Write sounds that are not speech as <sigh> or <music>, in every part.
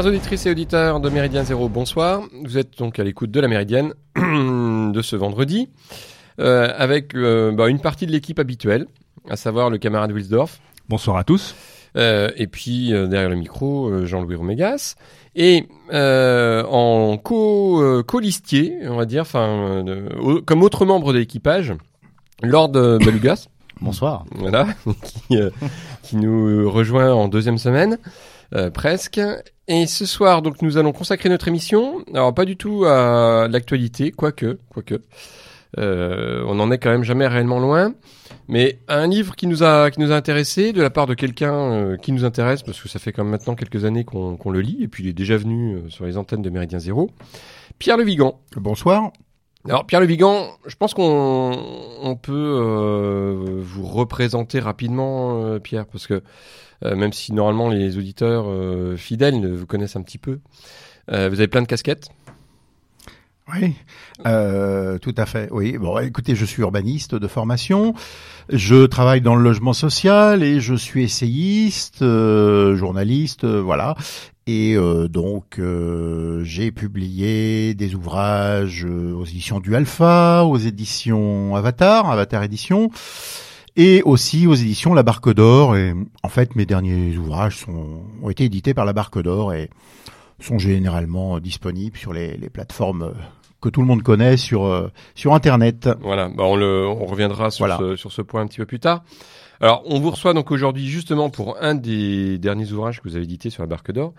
Chers auditrices et auditeurs de Méridien Zéro, bonsoir. Vous êtes donc à l'écoute de la Méridienne <clears throat> de ce vendredi, euh, avec euh, bah, une partie de l'équipe habituelle, à savoir le camarade Wilsdorf. Bonsoir à tous. Euh, et puis euh, derrière le micro, euh, Jean-Louis Romégas. Et euh, en co, co-listier, on va dire, enfin, comme autre membre de l'équipage, Lord Balugas. Bonsoir. Voilà, <laughs> qui, qui nous rejoint en deuxième semaine. Euh, presque. Et ce soir, donc, nous allons consacrer notre émission, alors pas du tout à l'actualité, quoique, quoique. Euh, on n'en est quand même jamais réellement loin, mais à un livre qui nous a qui nous a intéressé de la part de quelqu'un euh, qui nous intéresse parce que ça fait quand même maintenant quelques années qu'on qu'on le lit et puis il est déjà venu euh, sur les antennes de Méridien Zéro. Pierre Le Vigan. Bonsoir. Alors Pierre Le Vigan, je pense qu'on on peut euh, vous représenter rapidement Pierre parce que euh, même si normalement les auditeurs euh, fidèles vous connaissent un petit peu. Euh, vous avez plein de casquettes oui, euh, tout à fait. Oui. Bon, écoutez, je suis urbaniste de formation. Je travaille dans le logement social et je suis essayiste, euh, journaliste, euh, voilà. Et donc, j'ai publié des ouvrages aux éditions du Alpha, aux éditions Avatar, Avatar Édition et aussi aux éditions La Barque d'Or. Et en fait, mes derniers ouvrages sont, ont été édités par La Barque d'Or et sont généralement disponibles sur les, les plateformes que tout le monde connaît sur euh, sur Internet. Voilà, bah on, le, on reviendra sur, ce, sur ce point un petit peu plus tard. Alors, on vous reçoit donc aujourd'hui justement pour un des derniers ouvrages que vous avez édité sur la Barque d'Or,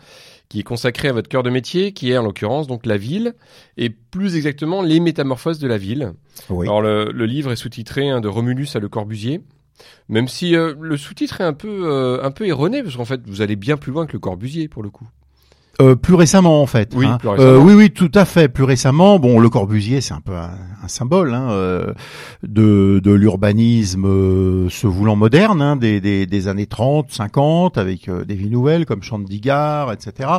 qui est consacré à votre cœur de métier, qui est en l'occurrence donc la ville, et plus exactement les métamorphoses de la ville. Oui. Alors, le, le livre est sous-titré hein, de Romulus à Le Corbusier. Même si euh, le sous-titre est un peu euh, un peu erroné, parce qu'en fait vous allez bien plus loin que le Corbusier pour le coup. Euh, plus récemment en fait. Oui, hein. plus récemment. Euh, oui, oui, tout à fait. Plus récemment, bon, le Corbusier, c'est un peu un, un symbole hein, euh, de, de l'urbanisme euh, se voulant moderne hein, des, des, des, années 30, 50, avec des villes nouvelles comme Chandigarh, etc.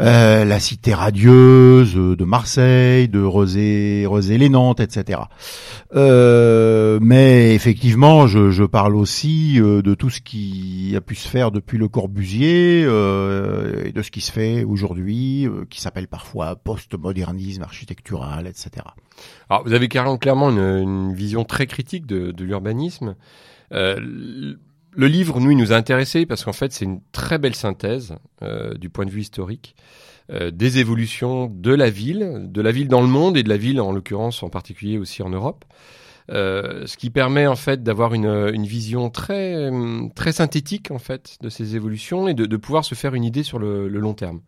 Euh, la cité radieuse de Marseille, de Rosé, Rosé les Nantes, etc. Euh, mais effectivement, je, je parle aussi euh, de tout ce qui a pu se faire depuis le Corbusier euh, et de ce qui se fait aujourd'hui, euh, qui s'appelle parfois postmodernisme architectural, etc. Alors, vous avez clairement une, une vision très critique de, de l'urbanisme. Euh, le livre, nous, il nous a intéressés parce qu'en fait, c'est une très belle synthèse euh, du point de vue historique euh, des évolutions de la ville, de la ville dans le monde et de la ville, en l'occurrence, en particulier aussi en Europe. Euh, ce qui permet en fait d'avoir une, une, vision très très synthétique en fait de ces évolutions et de, de pouvoir se faire une idée sur le, le long terme.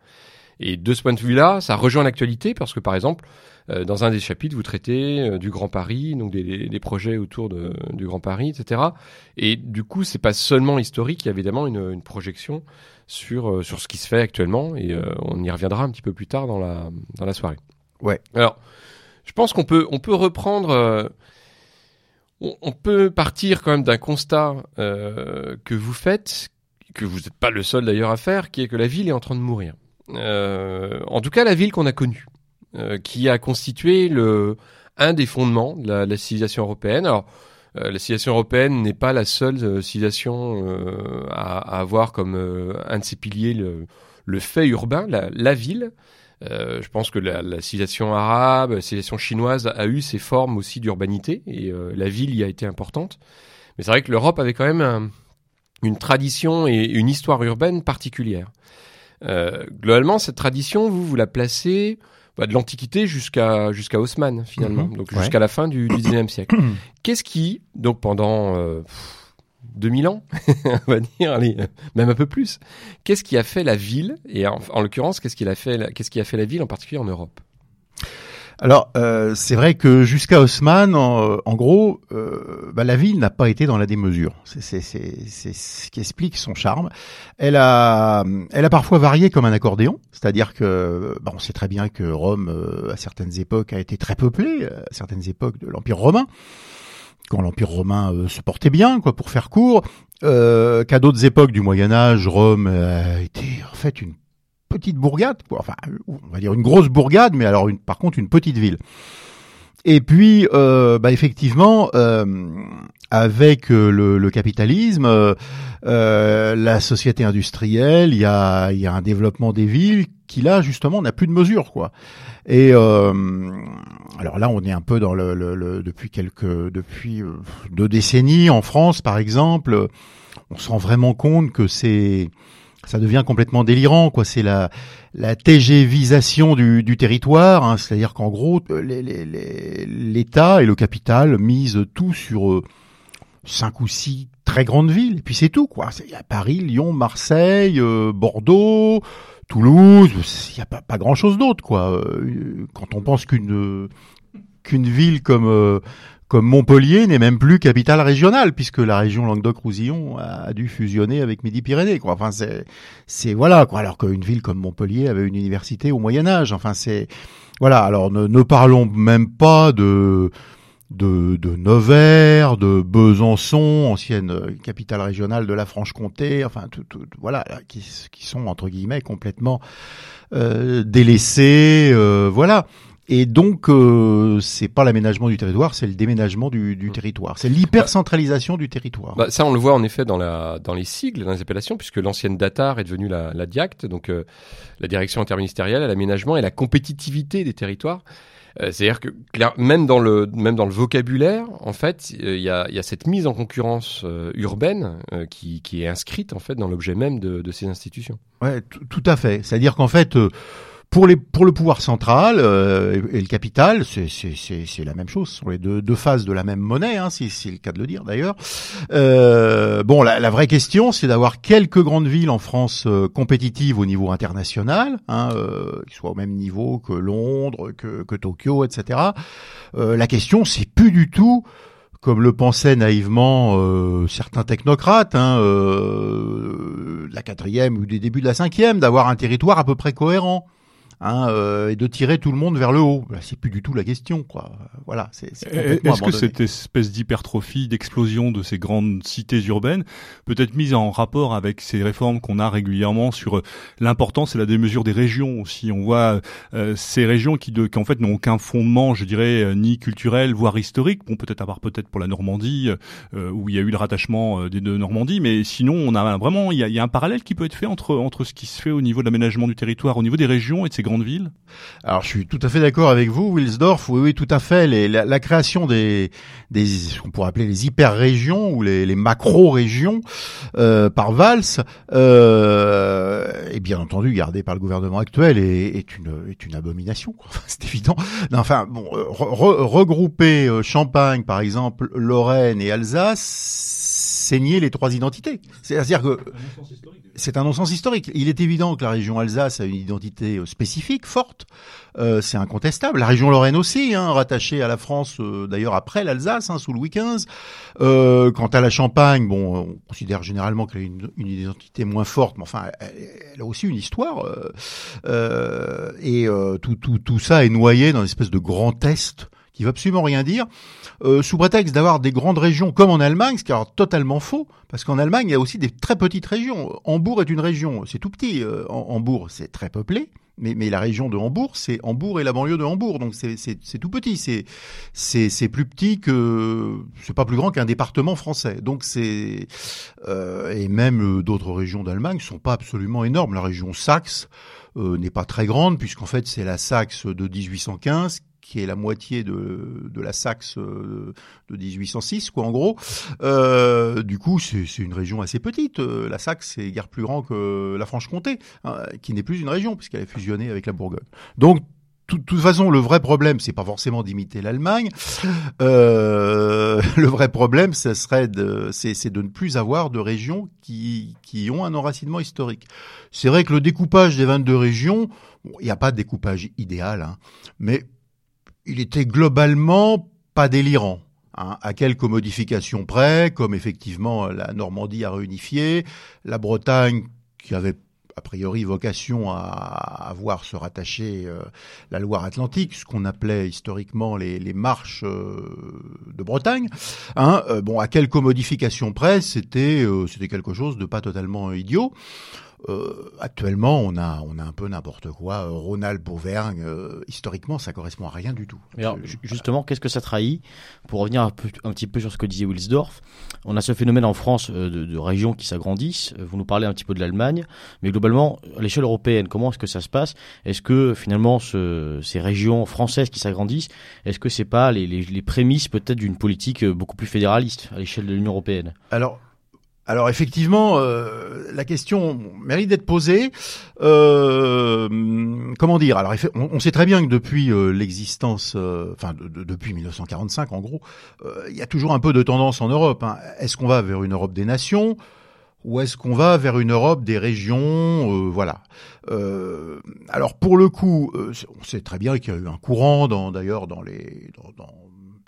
Et de ce point de vue-là, ça rejoint l'actualité parce que par exemple, euh, dans un des chapitres, vous traitez euh, du Grand Paris, donc des, des projets autour de, du Grand Paris, etc. Et du coup, c'est pas seulement historique, il y a évidemment une, une projection sur euh, sur ce qui se fait actuellement, et on y reviendra un petit peu plus tard dans la dans la soirée. Ouais. Alors, je pense qu'on peut on peut reprendre. On, peut partir quand même d'un constat que vous faites, que vous n'êtes pas le seul d'ailleurs à faire, qui est que la ville est en train de mourir. Euh, en tout cas la ville qu'on a connue, euh, qui a constitué le un des fondements de la, la civilisation européenne. Alors euh, la civilisation européenne n'est pas la seule civilisation à, à, avoir comme un de ses piliers le, le fait urbain, la, la ville. Euh, je pense que la, la, civilisation arabe, la civilisation chinoise a eu ses formes aussi d'urbanité et euh, la ville y a été importante. Mais c'est vrai que l'Europe avait quand même un, une tradition et une histoire urbaine particulière. Euh, globalement, cette tradition, vous, vous la placez bah, de l'Antiquité jusqu'à jusqu'à Haussmann, finalement, Mhm. donc Ouais. jusqu'à la fin du, du 19e siècle. <clears throat> Qu'est-ce qui, donc pendant euh, pff, 2000 ans, <laughs> on va dire, allez, même un peu plus, qu'est-ce qui a fait la ville, et en, en l'occurrence, qu'est-ce qui, a fait la- qu'est-ce qui a fait la ville, en particulier en Europe? Alors, euh, c'est vrai que jusqu'à Haussmann, en, en gros, euh, bah, la ville n'a pas été dans la démesure. C'est ce qui explique son charme. Elle a, elle a parfois varié comme un accordéon, c'est-à-dire que, bah, on sait très bien que Rome, euh, à certaines époques, a été très peuplée, à certaines époques de l'Empire romain, quand l'Empire romain euh, se portait bien, quoi, pour faire court, euh, qu'à d'autres époques du Moyen Âge, Rome a été en fait une petite bourgade, enfin, on va dire une grosse bourgade, mais alors par contre une petite ville. Et puis, euh, bah, effectivement, euh, avec euh, le, le capitalisme, euh, euh, la société industrielle, il y a, y a un développement des villes qui là justement n'a plus de mesure quoi. Et euh, alors là, on est un peu dans le, le, le depuis quelques depuis deux décennies en France par exemple, on se rend vraiment compte que c'est ça devient complètement délirant, quoi. C'est la la TGvisation du, du territoire, hein. c'est-à-dire qu'en gros, l'État et le capital misent tout sur euh, cinq ou six très grandes villes, et puis c'est tout, quoi. Il y a Paris, Lyon, Marseille, euh, Bordeaux, Toulouse. Il n'y a pas, pas grand-chose d'autre, quoi. Euh, quand on pense qu'une qu'une ville comme comme Montpellier n'est même plus capitale régionale puisque la région Languedoc-Roussillon a, dû fusionner avec Midi-Pyrénées quoi. Enfin c'est voilà quoi alors qu'une ville comme Montpellier avait une université au Moyen Âge. Enfin c'est voilà, alors ne, parlons même pas de de, de Nevers, de Besançon, ancienne capitale régionale de la Franche-Comté, enfin tout, tout voilà, qui, qui, sont entre guillemets complètement euh, délaissés, euh, voilà. Et donc, euh, c'est pas l'aménagement du territoire, c'est le déménagement du, du mmh. territoire. C'est l'hypercentralisation du territoire. Bah, ça, on le voit en effet dans, la, dans les sigles, dans les appellations, puisque l'ancienne DATAR est devenue la, la DIACT, donc euh, la direction interministérielle à l'aménagement et la compétitivité des territoires. Euh, c'est-à-dire que même dans le même dans le vocabulaire, en fait, il y a, y a cette mise en concurrence euh, urbaine qui, qui est inscrite en fait dans l'objet même de, de ces institutions. Ouais, tout à fait. C'est-à-dire qu'en fait pour, les, pour le pouvoir central euh, et, le capital, c'est la même chose. Ce sont les deux, deux faces de la même monnaie, hein, c'est le cas de le dire d'ailleurs. Euh, bon, la, la, vraie question, c'est d'avoir quelques grandes villes en France euh, compétitives au niveau international, hein, euh, qui soient au même niveau que Londres, que, que Tokyo, etc. Euh, la question, c'est plus du tout comme le pensaient naïvement euh, certains technocrates, hein, euh, la quatrième ou des débuts de la cinquième, d'avoir un territoire à peu près cohérent. Hein, euh, et de tirer tout le monde vers le haut. c'est plus du tout la question, quoi. Voilà. C'est, Est-ce que cette espèce d'hypertrophie, d'explosion de ces grandes cités urbaines peut être mise en rapport avec ces réformes qu'on a régulièrement sur euh, l'importance et la démesure des régions aussi? On voit euh, ces régions qui, de, qui en fait n'ont aucun fondement, je dirais, ni culturel, voire historique. Bon, peut-être à part peut-être pour la Normandie où il y a eu le rattachement des deux Normandies, mais sinon on a vraiment il y a, y a, un parallèle qui peut être fait entre entre ce qui se fait au niveau de l'aménagement du territoire, au niveau des régions et de ces grandes ville Alors je suis tout à fait d'accord avec vous, Wilsdorf. Oui, oui, tout à fait. Les, la, création des, des, ce qu'on pourrait appeler les hyper-régions ou les, les macro-régions euh, par Valls euh, est bien entendu gardée par le gouvernement actuel et est une, est une abomination. <laughs> C'est évident. enfin, bon, euh, regrouper euh, Champagne, par exemple, Lorraine et Alsace, saigner les trois identités. C'est-à-dire que c'est un non-sens historique. Il est évident que la région Alsace a une identité euh, spécifique, forte. Euh, c'est incontestable. La région Lorraine aussi, hein, rattachée à la France, euh, d'ailleurs après l'Alsace, hein, sous Louis XV. Euh, quant à la Champagne, bon, on considère généralement qu'elle a une, identité moins forte, mais enfin, elle, a aussi une histoire. Et tout, ça est noyé dans une espèce de grand Est qui veut absolument rien dire, euh, sous prétexte d'avoir des grandes régions comme en Allemagne, ce qui est totalement faux, parce qu'en Allemagne, il y a aussi des très petites régions. Hambourg est une région, c'est tout petit, euh, Hambourg, c'est très peuplé, mais, mais la région de Hambourg, c'est Hambourg et la banlieue de Hambourg, donc c'est tout petit, c'est c'est plus petit que c'est pas plus grand qu'un département français, donc c'est euh, et même euh, d'autres régions d'Allemagne sont pas absolument énormes. La région Saxe euh, n'est pas très grande puisqu'en fait c'est la Saxe de 1815 qui est la moitié de, de la Saxe euh, de 1806, quoi, en gros. Euh, du coup, c'est une région assez petite. Euh, la Saxe, c'est guère plus grand que la Franche-Comté, hein, qui n'est plus une région, puisqu'elle est fusionnée avec la Bourgogne. Donc, de toute façon, le vrai problème, c'est pas forcément d'imiter l'Allemagne. Euh, <laughs> le vrai problème, ce serait de, c'est, de ne plus avoir de régions qui, qui ont un enracinement historique. C'est vrai que le découpage des 22 régions, il n'y a pas de découpage idéal, hein, mais il était globalement pas délirant. Hein, à quelques modifications près, comme effectivement la Normandie a réunifié, la Bretagne qui avait a priori vocation à, voir se rattacher euh, la Loire-Atlantique, ce qu'on appelait historiquement les, les marches euh, de Bretagne. Hein, euh, bon, à quelques modifications près, c'était c'était quelque chose de pas totalement idiot. Euh, actuellement, on a, on a un peu n'importe quoi. Ronald Auvergne, historiquement, ça correspond à rien du tout. Mais alors, justement, qu'est-ce que ça trahit? Pour revenir un, peu, un, petit peu sur ce que disait Wilsdorf, on a ce phénomène en France de, de régions qui s'agrandissent. Vous nous parlez un petit peu de l'Allemagne, mais globalement, à l'échelle européenne, comment est-ce que ça se passe? Est-ce que finalement, ce, ces régions françaises qui s'agrandissent, est-ce que c'est pas les, les, les prémices peut-être d'une politique beaucoup plus fédéraliste à l'échelle de l'Union européenne? Alors, alors effectivement, euh, la question mérite d'être posée. Euh, comment dire? Alors on, sait très bien que depuis euh, l'existence, enfin depuis 1945 en gros, il y a toujours un peu de tendance en Europe. Hein. Est-ce qu'on va vers une Europe des nations? Ou est-ce qu'on va vers une Europe des régions? Voilà. alors pour le coup, on sait très bien qu'il y a eu un courant, d'ailleurs dans les dans, dans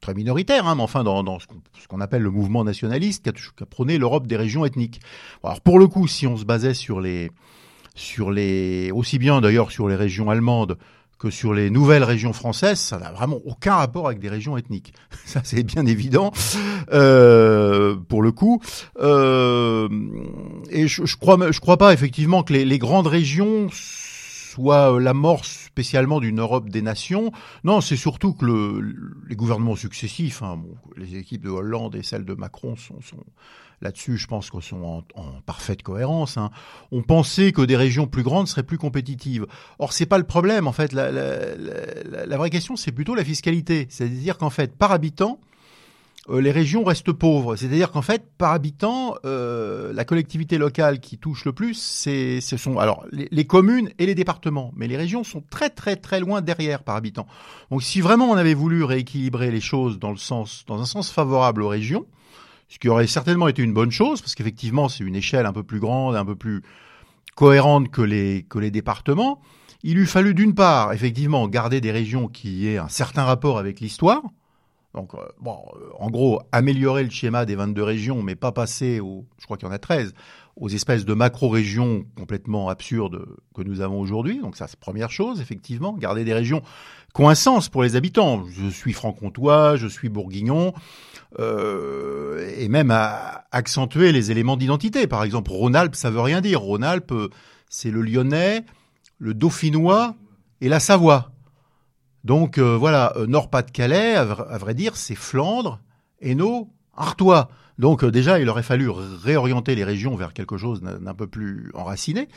très minoritaire, hein, mais enfin dans, ce qu'on appelle le mouvement nationaliste, qui a, prôné l'Europe des régions ethniques. Alors pour le coup, si on se basait sur les, sur les, aussi bien d'ailleurs sur les régions allemandes que sur les nouvelles régions françaises, ça n'a vraiment aucun rapport avec des régions ethniques. <laughs> Ça, c'est bien évident euh, pour le coup. Euh, et je, je crois, je crois pas effectivement que les grandes régions soit euh, l'amorce spécialement d'une Europe des nations. Non, c'est surtout que le, les gouvernements successifs, hein, les équipes de Hollande et celles de Macron sont, là-dessus, je pense qu'elles sont en, parfaite cohérence. Hein. On pensait que des régions plus grandes seraient plus compétitives. Or, c'est pas le problème. En fait, la, la vraie question, c'est plutôt la fiscalité. C'est-à-dire qu'en fait, par habitant, euh, les régions restent pauvres. C'est-à-dire qu'en fait, par habitant, euh, la collectivité locale qui touche le plus, c'est, ce sont alors les, communes et les départements. Mais les régions sont très très très loin derrière par habitant. Donc, si vraiment on avait voulu rééquilibrer les choses dans le sens, dans un sens favorable aux régions, ce qui aurait certainement été une bonne chose, parce qu'effectivement, c'est une échelle un peu plus grande, un peu plus cohérente que les que les départements. Il eût fallu d'une part, effectivement, garder des régions qui aient un certain rapport avec l'histoire, donc, euh, bon, euh, en gros, améliorer le schéma des 22 régions, mais pas passer aux, je crois qu'il y en a 13, aux espèces de macro-régions complètement absurdes que nous avons aujourd'hui. Donc ça, c'est première chose, effectivement, garder des régions qui ont un sens pour les habitants. Je suis franc-comtois, je suis bourguignon, euh, et même à accentuer les éléments d'identité. Par exemple, Rhône-Alpes, ça veut rien dire. Rhône-Alpes, c'est le Lyonnais, le Dauphinois et la Savoie. Donc euh, voilà, euh, Nord-Pas-de-Calais, à, vrai dire, c'est Flandre, Hainaut, Artois. Donc euh, déjà, il aurait fallu réorienter les régions vers quelque chose d'un peu plus enraciné.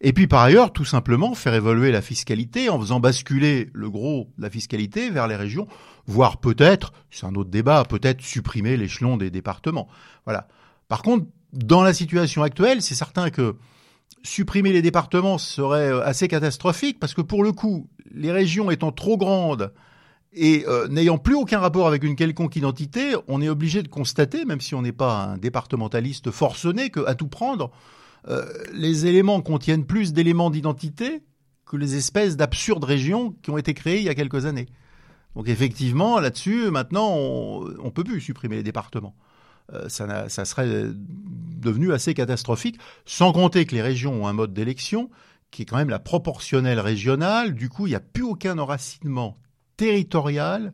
Et puis par ailleurs, tout simplement faire évoluer la fiscalité en faisant basculer le gros de la fiscalité vers les régions, voire peut-être, c'est un autre débat, peut-être supprimer l'échelon des départements. Voilà. Par contre, dans la situation actuelle, c'est certain que supprimer les départements serait euh, assez catastrophique parce que pour le coup, les régions étant trop grandes et euh, n'ayant plus aucun rapport avec une quelconque identité, on est obligé de constater, même si on n'est pas un départementaliste forcené, que à tout prendre, euh, les éléments contiennent plus d'éléments d'identité que les espèces d'absurdes régions qui ont été créées il y a quelques années. Donc effectivement, là-dessus, maintenant, on, on peut plus supprimer les départements. Euh, ça, ça, serait devenu assez catastrophique, sans compter que les régions ont un mode d'élection qui est quand même la proportionnelle régionale. Du coup, il n'y a plus aucun enracinement territorial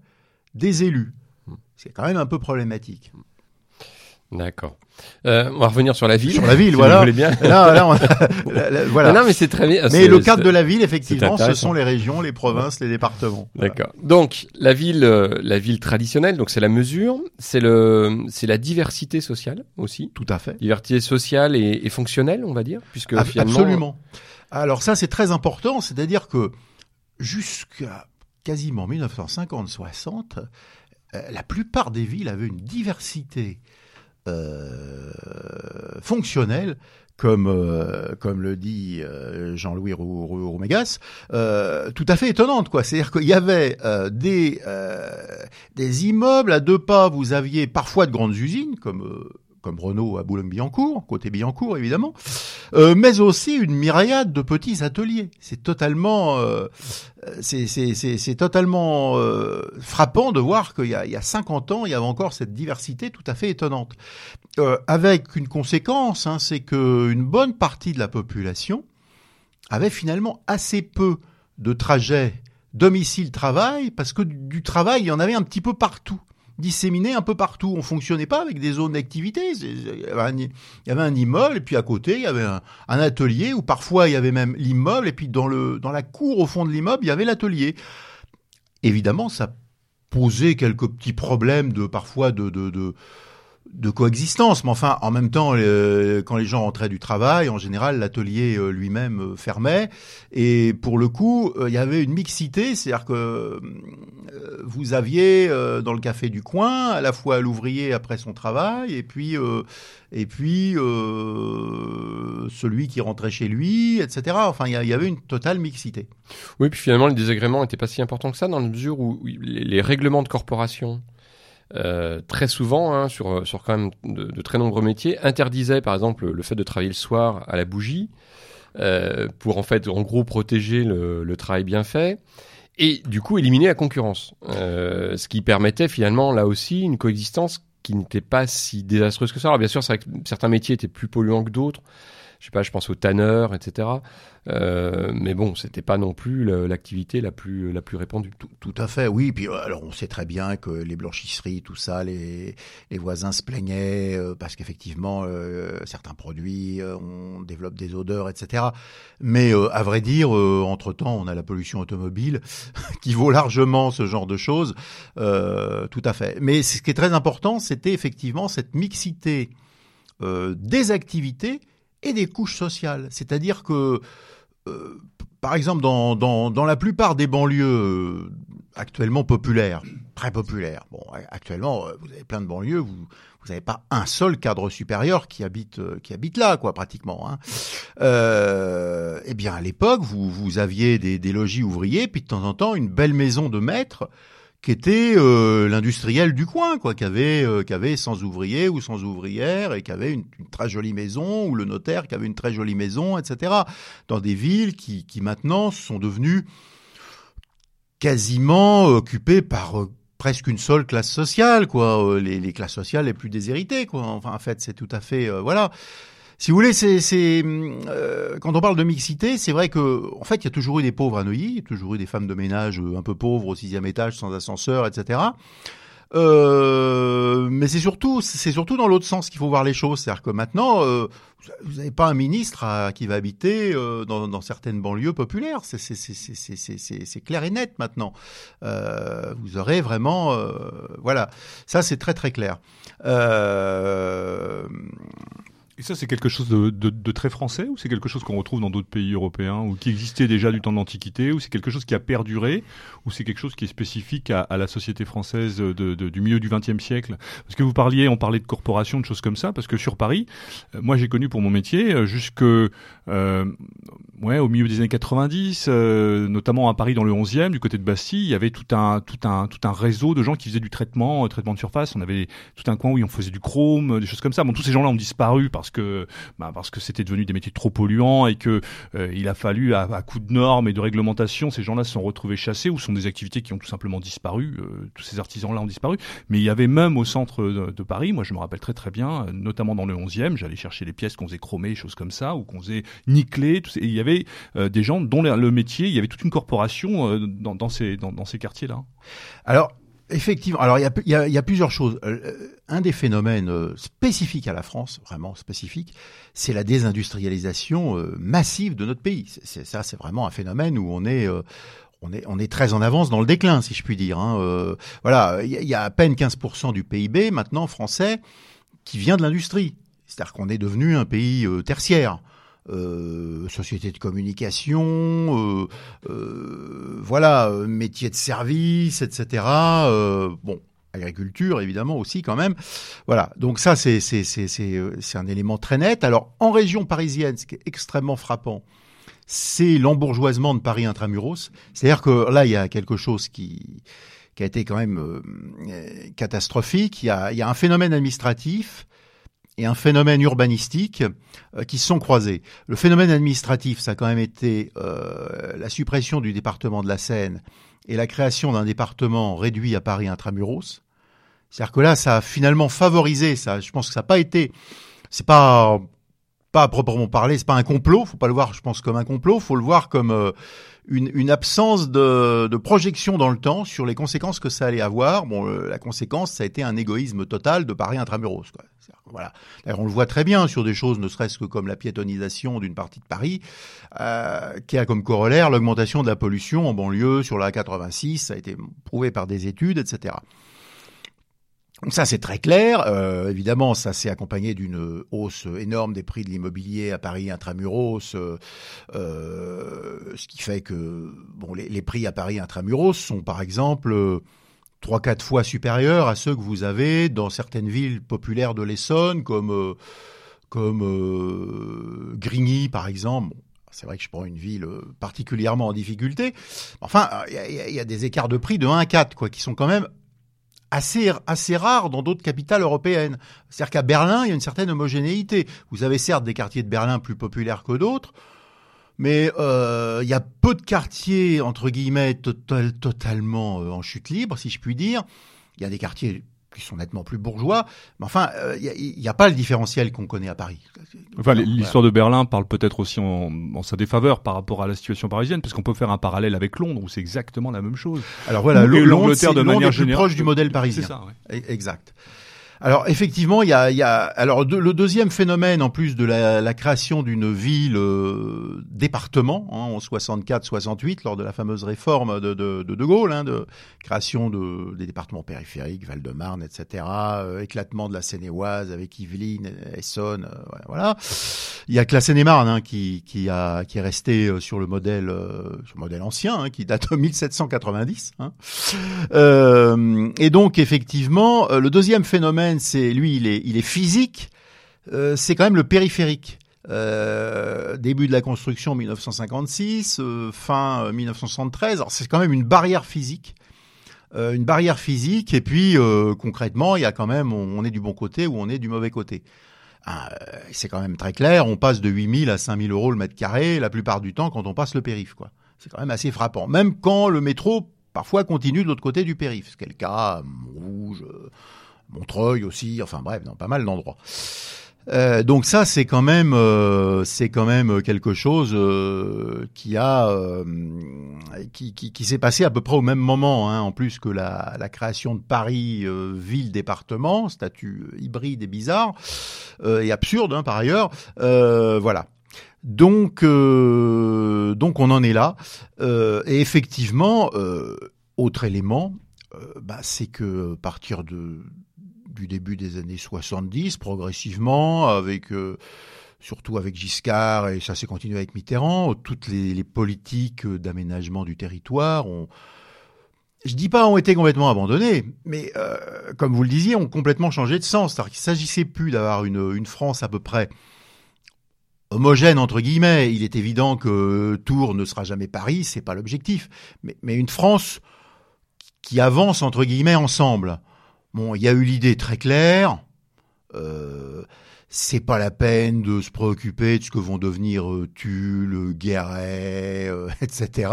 des élus. Hmm. C'est quand même un peu problématique. D'accord. Euh, on va revenir sur la ville. Sur la ville, <laughs> voilà. Vous bien. <laughs> voilà. Non, mais c'est très bien. Mais le cadre de la ville, effectivement, ce sont les régions, les provinces, les départements. D'accord. Donc la ville, euh, la ville traditionnelle, donc c'est la mesure, c'est le, c'est la diversité sociale aussi. Tout à fait. Diversité sociale et, et fonctionnelle, on va dire, puisque finalement. Absolument. Alors ça, c'est très important, c'est-à-dire que jusqu'à quasiment 1950-60, euh, la plupart des villes avaient une diversité euh, fonctionnel comme euh, comme le dit euh, Jean-Louis Roumégas, tout à fait étonnante quoi. C'est-à-dire qu'il y avait des des immeubles à deux pas, vous aviez parfois de grandes usines comme comme Renault à Boulogne-Billancourt, côté Billancourt évidemment, euh, mais aussi une myriade de petits ateliers. C'est totalement, euh, totalement euh, frappant de voir qu'il y, y, a 50 ans, il y avait encore cette diversité tout à fait étonnante. Euh, avec une conséquence, hein, c'est qu'une bonne partie de la population avait finalement assez peu de trajets domicile-travail, parce que du travail, il y en avait un petit peu partout disséminés un peu partout. On fonctionnait pas avec des zones d'activité. Il y avait un immeuble et puis à côté il y avait un, atelier où parfois il y avait même l'immeuble et puis dans le dans la cour au fond de l'immeuble il y avait l'atelier. Évidemment, ça posait quelques petits problèmes de parfois de, de de coexistence, mais enfin, en même temps, euh, quand les gens rentraient du travail, en général, l'atelier euh, lui-même euh, fermait. Et pour le coup, il y avait une mixité, c'est-à-dire que vous aviez dans le café du coin à la fois l'ouvrier après son travail, et puis et puis celui qui rentrait chez lui, etc. Enfin, il y, avait une totale mixité. Oui, puis finalement, les désagréments n'étaient pas si importants que ça, dans la mesure où les règlements de corporation euh, très souvent, hein, sur, sur quand même de, très nombreux métiers, interdisait par exemple le fait de travailler le soir à la bougie, euh, pour en fait, en gros, protéger le, le, travail bien fait, et du coup éliminer la concurrence. Euh, ce qui permettait finalement, là aussi, une coexistence qui n'était pas si désastreuse que ça. Alors bien sûr, certains métiers étaient plus polluants que d'autres je sais pas, je pense aux tanneurs, etc. Euh, mais bon, c'était pas non plus l'activité la plus la plus répandue. Tout, à fait, oui. Puis euh, alors, on sait très bien que les blanchisseries, tout ça, les les voisins se plaignaient euh, parce qu'effectivement, euh, certains produits, on développe des odeurs, etc. Mais à vrai dire, entre temps, on a la pollution automobile <laughs> qui vaut largement ce genre de choses. tout à fait. Mais ce qui est très important, c'était effectivement cette mixité des activités et des couches sociales. C'est-à-dire que, euh, par exemple, dans, dans, dans, la plupart des banlieues euh, actuellement populaires, très populaires, bon, actuellement, euh, vous avez plein de banlieues, vous vous n'avez pas un seul cadre supérieur qui habite qui habite là, quoi, pratiquement. Hein. Euh, eh bien, à l'époque, vous, vous aviez des, des logis ouvriers, puis de temps en temps une belle maison de maître qui était euh, l'industriel du coin, quoi, qui avait, euh, qui ouvriers ou sans ouvrières et qui avait une, très jolie maison, ou le notaire qui avait une très jolie maison, etc. Dans des villes qui, qui maintenant sont devenues quasiment occupées par euh, presque une seule classe sociale, quoi. Les, les, classes sociales les plus déshéritées, quoi. Enfin, en fait, c'est tout à fait, voilà. Si vous voulez, c'est, euh, quand on parle de mixité, c'est vrai que en fait, il y a toujours eu des pauvres à Neuilly, il y a toujours eu des femmes de ménage euh, un peu pauvres au sixième étage, sans ascenseur, etc. Euh, mais c'est surtout, c'est surtout dans l'autre sens qu'il faut voir les choses. C'est-à-dire que maintenant, euh, vous n'avez pas un ministre qui va habiter euh, dans, dans, certaines banlieues populaires. C'est, clair et net maintenant. Euh, vous aurez vraiment, voilà, ça c'est très très clair. Et ça, c'est quelque chose de, de, de, très français ou c'est quelque chose qu'on retrouve dans d'autres pays européens ou qui existait déjà du temps de l'Antiquité ou c'est quelque chose qui a perduré ou c'est quelque chose qui est spécifique à, à la société française de, du milieu du XXe siècle? Parce que vous parliez, on parlait de corporations, de choses comme ça, parce que sur Paris, euh, moi j'ai connu pour mon métier euh, jusque euh, ouais, au milieu des années 90, euh, notamment à Paris dans le 11e, du côté de Bastille, il y avait tout un, tout un, tout un réseau de gens qui faisaient du traitement, traitement de surface. On avait tout un coin où on faisait du chrome, des choses comme ça. Bon, tous ces gens-là ont disparu parce que bah, parce que c'était devenu des métiers trop polluants et que euh, il a fallu à, à coup de normes et de réglementations, ces gens-là se sont retrouvés chassés ou sont des activités qui ont tout simplement disparu. Euh, tous ces artisans-là ont disparu. Mais il y avait même au centre de, Paris, moi je me rappelle très très bien, notamment dans le 11e, j'allais chercher les pièces qu'on faisait chromer, choses comme ça, ou qu'on faisait nickeler. Tout, et des gens dont le métier, il y avait toute une corporation dans, dans, ces quartiers-là. Alors Effectivement. Alors, il y a, plusieurs choses. Euh, un des phénomènes euh, spécifiques à la France, vraiment spécifique, c'est la désindustrialisation euh, massive de notre pays. C'est, ça, c'est vraiment un phénomène où on est très en avance dans le déclin, si je puis dire. Hein. voilà, il y, a à peine 15% du PIB maintenant français qui vient de l'industrie. C'est-à-dire qu'on est devenu un pays tertiaire. Euh, société de communication, euh, euh, voilà, métier de service, etc. bon, agriculture évidemment aussi quand même. Voilà, donc ça c'est un élément très net. Alors en région parisienne, ce qui est extrêmement frappant, c'est l'embourgeoisement de Paris intramuros. C'est-à-dire que là il y a quelque chose qui qui a été quand même catastrophique. Il y a il y a un phénomène administratif et un phénomène urbanistique euh, qui se sont croisés. Le phénomène administratif, ça a quand même été euh, la suppression du département de la Seine et la création d'un département réduit à Paris intramuros. C'est-à-dire que là, ça a finalement favorisé ça. Je pense que ça n'a pas été, c'est pas pas à proprement parler, c'est pas un complot, faut pas le voir, je pense, comme un complot, faut le voir comme euh, une, absence de, projection dans le temps sur les conséquences que ça allait avoir. Bon, la conséquence, ça a été un égoïsme total de Paris intramuros. Voilà. D'ailleurs, on le voit très bien sur des choses, ne serait-ce que comme la piétonisation d'une partie de Paris, euh, qui a comme corollaire l'augmentation de la pollution en banlieue sur la 86. Ça a été prouvé par des études, etc. Donc ça c'est très clair. Euh, évidemment, ça s'est accompagné d'une hausse énorme des prix de l'immobilier à Paris intramuros, euh, euh, ce qui fait que bon les, prix à Paris intramuros sont par exemple trois quatre fois supérieurs à ceux que vous avez dans certaines villes populaires de l'Essonne comme euh, comme euh, Grigny par exemple. c'est vrai que je prends une ville particulièrement en difficulté. Enfin, il y, y, a des écarts de prix de 1 à 4 quoi qui sont quand même assez, assez rare dans d'autres capitales européennes. C'est-à-dire qu'à Berlin, il y a une certaine homogénéité. Vous avez certes des quartiers de Berlin plus populaires que d'autres, mais euh, il y a peu de quartiers, entre guillemets, total, totalement euh, en chute libre, si je puis dire. Il y a des quartiers qui sont nettement plus bourgeois. Mais enfin, il euh, n'y a, a, pas le différentiel qu'on connaît à Paris. Enfin, l'histoire de Berlin parle peut-être aussi en, en, sa défaveur par rapport à la situation parisienne, parce qu'on peut faire un parallèle avec Londres, où c'est exactement la même chose. Alors voilà, l'Angleterre de manière plus proche du modèle parisien. Ça, ouais. E-, exact. Alors effectivement, il y a, il y a alors le deuxième phénomène en plus de la, la création d'une ville euh, département hein, en 64-68 lors de la fameuse réforme de de, de, de Gaulle, hein, de création de des départements périphériques, Val-de-Marne, etc. Euh, éclatement de la Seine-et-Oise avec Yvelines, Essonne, euh, voilà. Il y a que la Seine-et-Marne hein, qui qui a qui est resté euh, sur le modèle sur le modèle ancien hein, qui date de 1790. Hein. et donc effectivement, le deuxième phénomène c'est lui, il est, il est physique. Euh, c'est quand même le périphérique. Euh, début de la construction 1956, euh, fin 1973. Alors c'est quand même une barrière physique, une barrière physique. Et puis concrètement, il y a quand même, on, est du bon côté ou on est du mauvais côté. Ah, c'est quand même très clair. On passe de 8000 à 5000 euros le mètre carré la plupart du temps quand on passe le périph. Quoi. C'est quand même assez frappant. Même quand le métro parfois continue de l'autre côté du périph. Ce qui est le cas, Montrouge. Montreuil aussi, enfin bref, dans pas mal d'endroits. Euh, donc ça, c'est quand même, euh, c'est quand même quelque chose euh, qui a, euh, qui, qui, qui s'est passé à peu près au même moment, hein, en plus que la, la création de Paris euh, ville-département, statut hybride et bizarre et absurde hein, par ailleurs. voilà. Donc, donc on en est là. et effectivement, autre élément, bah, c'est que partir de début des années 70, progressivement, avec euh, surtout avec Giscard, et ça s'est continué avec Mitterrand, toutes les, politiques d'aménagement du territoire ont, je dis pas ont été complètement abandonnées, mais euh, comme vous le disiez, ont complètement changé de sens. C'est-à-dire qu'il s'agissait plus d'avoir une, France à peu près homogène entre guillemets. Il est évident que Tours ne sera jamais Paris, c'est pas l'objectif, mais une France qui avance entre guillemets ensemble. Bon, il y a eu l'idée très claire. Euh, c'est pas la peine de se préoccuper de ce que vont devenir euh, Tulle, Guéret, euh, <laughs> etc.